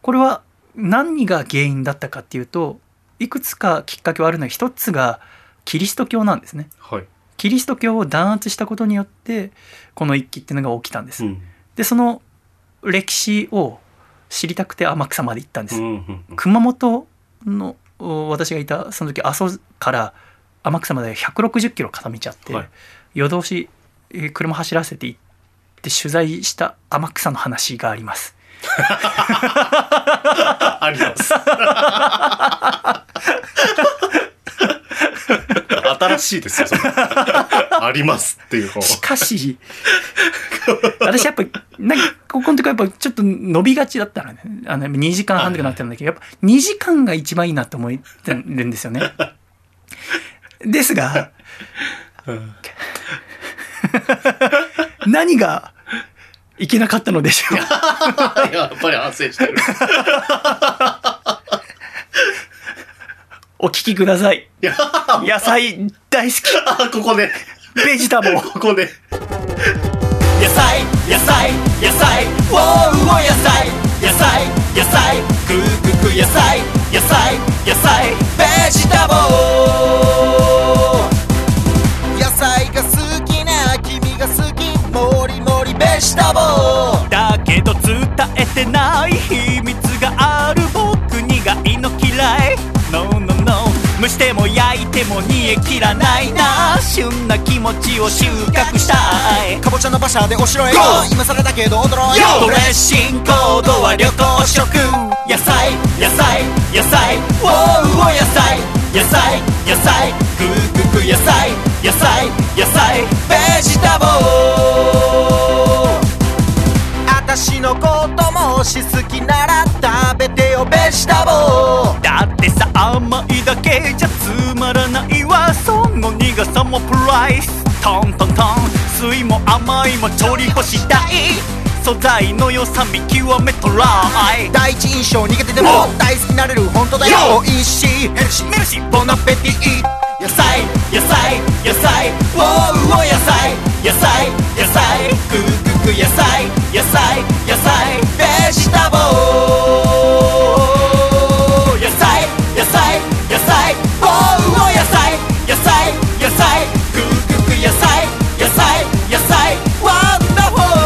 これは何が原因だったかっていうといくつかきっかけはあるのが一つがキリスト教なんですね
はい。
キリスト教を弾圧したことによってこの一揆っていうのが起きたんです、
うん。
でその歴史を知りたくて天草まで行ったんです、
うんうんうん。
熊本のお私がいたその時阿蘇から天草まで160キロ片道あって、
はい
夜通しえー車走らせて行って取材した天草の話があります (laughs)
あります。(laughs) 新しいですよ、それ。(laughs) ありますっていう方。
しかし私やっぱなんかここのとこやっぱちょっと伸びがちだったのねあの2時間半とかなってるんだけど、やっぱ2時間が一番いいなと思ってるんですよねですが
うん
何がいけなかったのでしょう。(laughs)
やっぱり反省してる。(laughs)
お聞きください。野菜大好
あ (laughs) ここで。
きベジタブル
ここで。
野菜野菜野菜。ウォーウォ野菜。野菜野菜。グーグーグー野菜。野菜野菜。ベジタブルもりベジタブル
だけど伝えてない秘密がある僕苦いの嫌い No no. no 蒸しても焼いても煮え切らないな。旬な気持ちを収穫したい。
かぼちゃの馬車でお城へ GO! 今更だけど踊ろうよ
ドレッシングコードは旅行食。
野菜野菜野菜。ウォーウォ野菜。野菜野菜。グーグーグー野菜。野菜野菜。ベジタブルのこともし好きなら食べてよベジタブル
だってさ甘いだけじゃつまらないわその苦さもプライス。トントントン。酸いも甘いも調理干したい。素材の良さ見極めトライ。
第一印象苦手でも大好きになれる本当だよ。美味しい。ヘルシー
メルシー
ボナペティ野菜野菜野菜。ウォーウォ野菜野菜。野菜グーグー野菜野菜。野菜ベジタブル野菜野菜野菜ウォーウォ野菜野菜野菜グーグーグ野菜野菜野菜ワンダフル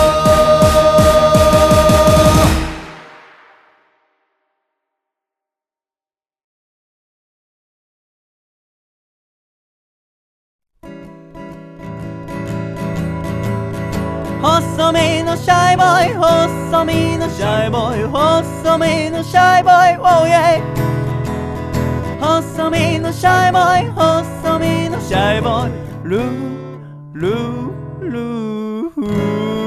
細身のシャイボーイ細身のシャイボーイ細身のシャイボーイ Oh yeah 細身のシャイボーイ細身のシャイボーイルールールー。フー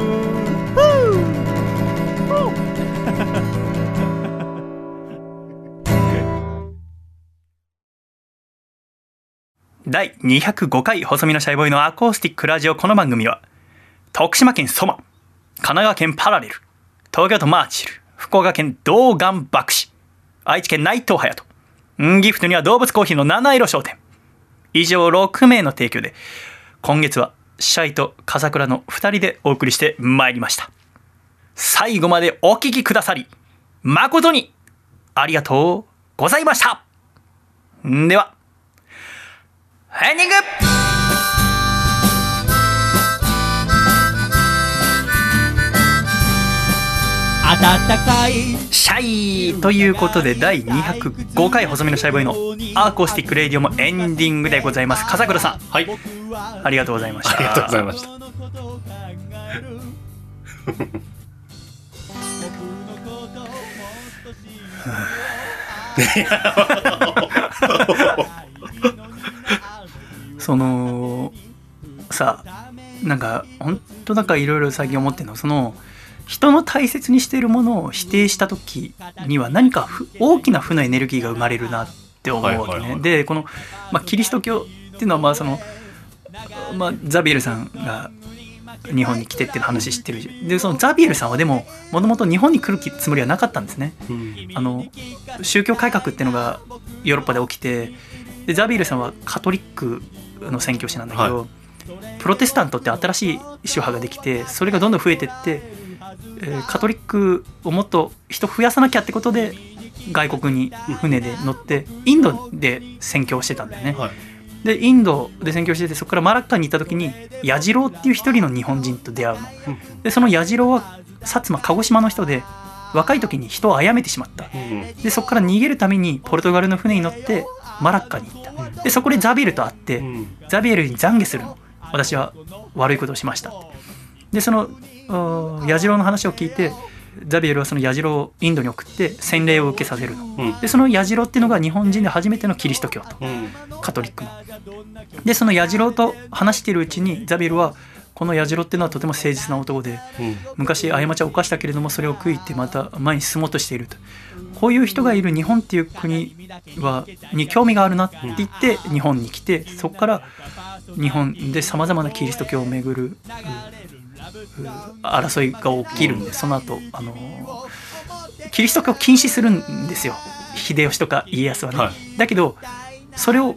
第205回細身のシャイボーイのアコースティックラジオこの番組は徳島県ソマ神奈川県パラレル東京都マーチル福岡県道元博士愛知県内藤隼人。ギフトには動物コーヒーの七色商店。以上6名の提供で今月はシャイと笠倉の2人でお送りしてまいりました。最後までお聞きくださり誠にありがとうございました。ではエンディング。
暖かい
シャイということで第205回細身のシャイボーイのアーコースティックレイディオもエンディングでございます。笠倉さん。
はい。
ありがとうございました。
ありがとうございました。(laughs)
そのさなんか本当なんかいろいろ最近思ってるの。その人の大切にしているものを否定した時には何かふ大きな負のエネルギーが生まれるなって思うわけね。
はいはいはい
でこの、まあ、キリスト教っていうのはまあその、まあ、ザビエルさんが日本に来てっていう話知ってるしでそのザビエルさんはでももともと日本に来る気つもりはなかったんですね。あの宗教改革っていうのがヨーロッパで起きてでザビエルさんはカトリックの宣教師なんだけど、
は
プロテスタントって新しい宗派ができてそれがどんどん増えてって、えーカトリックをもっと人増やさなきゃってことで外国に船で乗ってインドで宣教してたんだよね。
はい。
でインドで宣教しててそこからマラッカに行った時に矢次郎っていう一人の日本人と出会うの。でその矢次郎は薩摩鹿児島の人で若い時に人を殺めてしまった。
うん。
でそこから逃げるためにポルトガルの船に乗ってマラッカに行った。でそこでザビエルと会って、
うん。
ザビエルに懺悔するの。私は悪いことをしましたでそのあ矢次郎の話を聞いてザビエルはその矢次郎をインドに送って洗礼を受けさせるの
うん。
でその矢次郎っていうのが日本人で初めてのキリスト教徒
うん。
カトリックのでその矢次郎と話しているうちにザビエルはこの矢次郎っていうのはとても誠実な男で
うん。
昔過ちを犯したけれどもそれを悔いてまた前に進もうとしていると。こういう人がいる日本っていう国はに興味があるなって言って日本に来てそこから日本でさまざまなキリスト教をめぐる。うん争いが起きるんで、その後あのキリスト教を禁止するんですよ。秀吉とか家康はね、
は
だけどそれを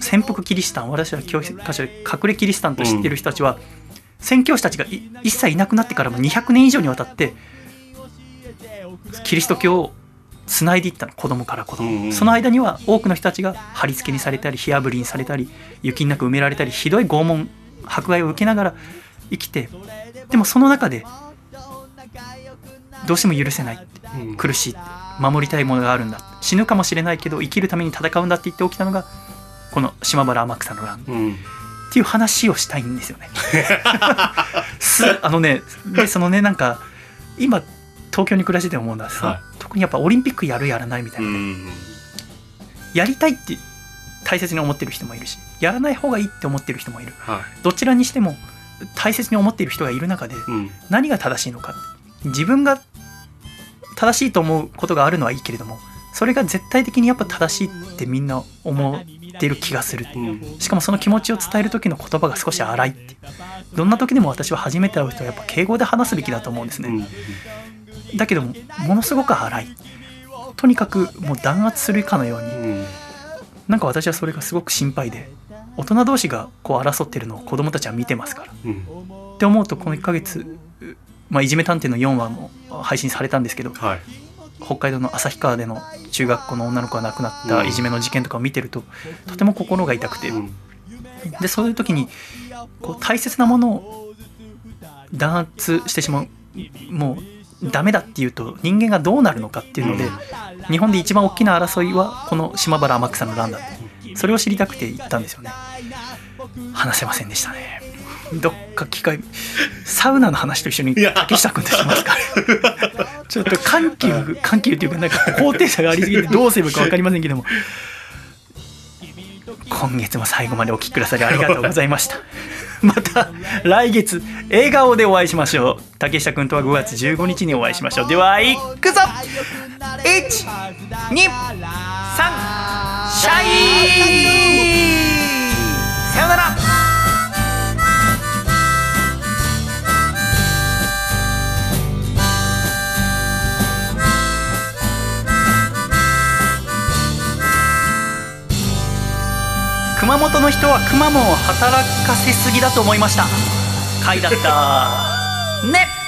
潜伏キリシタン私は教科書で隠れキリシタンと知ってる人たちは、宣教師たちがい一切いなくなってからも200年以上にわたってキリスト教をつないでいったの。子供から子供、
うんうん
その間には多くの人たちが貼り付けにされたり火あぶりにされたり雪の中埋められたりひどい拷問迫害を受けながら生きてでもその中でどうしても許せない
うん。
苦しい守りたいものがあるんだ。死ぬかもしれないけど生きるために戦うんだって言って起きたのがこの島原天草の乱。
うん。
っていう話をしたいんですよね。(laughs) すあのねでそのねなんか今東京に暮らしてて思うんださ、
はい。
特にやっぱオリンピックやるやらないみたいうな、
ん。
やりたいって大切に思ってる人もいるしやらない方がいいって思ってる人もいる。
は
どちらにしても大切に思っている人がいる中で何が正しいのか。自分が正しいと思うことがあるのはいいけれどもそれが絶対的にやっぱ正しいってみんな思ってる気がする。
うん。
しかもその気持ちを伝える時の言葉が少し荒いって。どんな時でも私は初めて会う人はやっぱ敬語で話すべきだと思うんですね、
うん。
だけどもものすごく荒い。とにかくもう弾圧するかのように。
うん。
なんか私はそれがすごく心配で大人同士がこう争ってるのを子供たちは見てますから。
うん。
って思うとこの1ヶ月、まあ、いじめ探偵の4話も配信されたんですけど
はい。
北海道の旭川での中学校の女の子が亡くなったいじめの事件とかを見てるととても心が痛くて、
うん。
でそういう時にこう大切なものを弾圧してしまうもうダメだっていうと人間がどうなるのかっていうので、日本で一番大きな争いはこの島原天草の乱だって。それを知りたくて行ったんですよね話せませんでしたね。どっか機会サウナの話と一緒に竹下君としますか？らちょっと緩急緩急っていうかなんか高低差がありすぎてどうすればいいか分かりませんけども。今月も最後までお聞きくださりありがとうございました。また来月笑顔でお会いしましょう。竹下君とは5月15日にお会いしましょう。ではいくぞ！123シャイさよなら。熊本の人はくまモンを働かせすぎだと思いました。(laughs) 回だった。(laughs) ね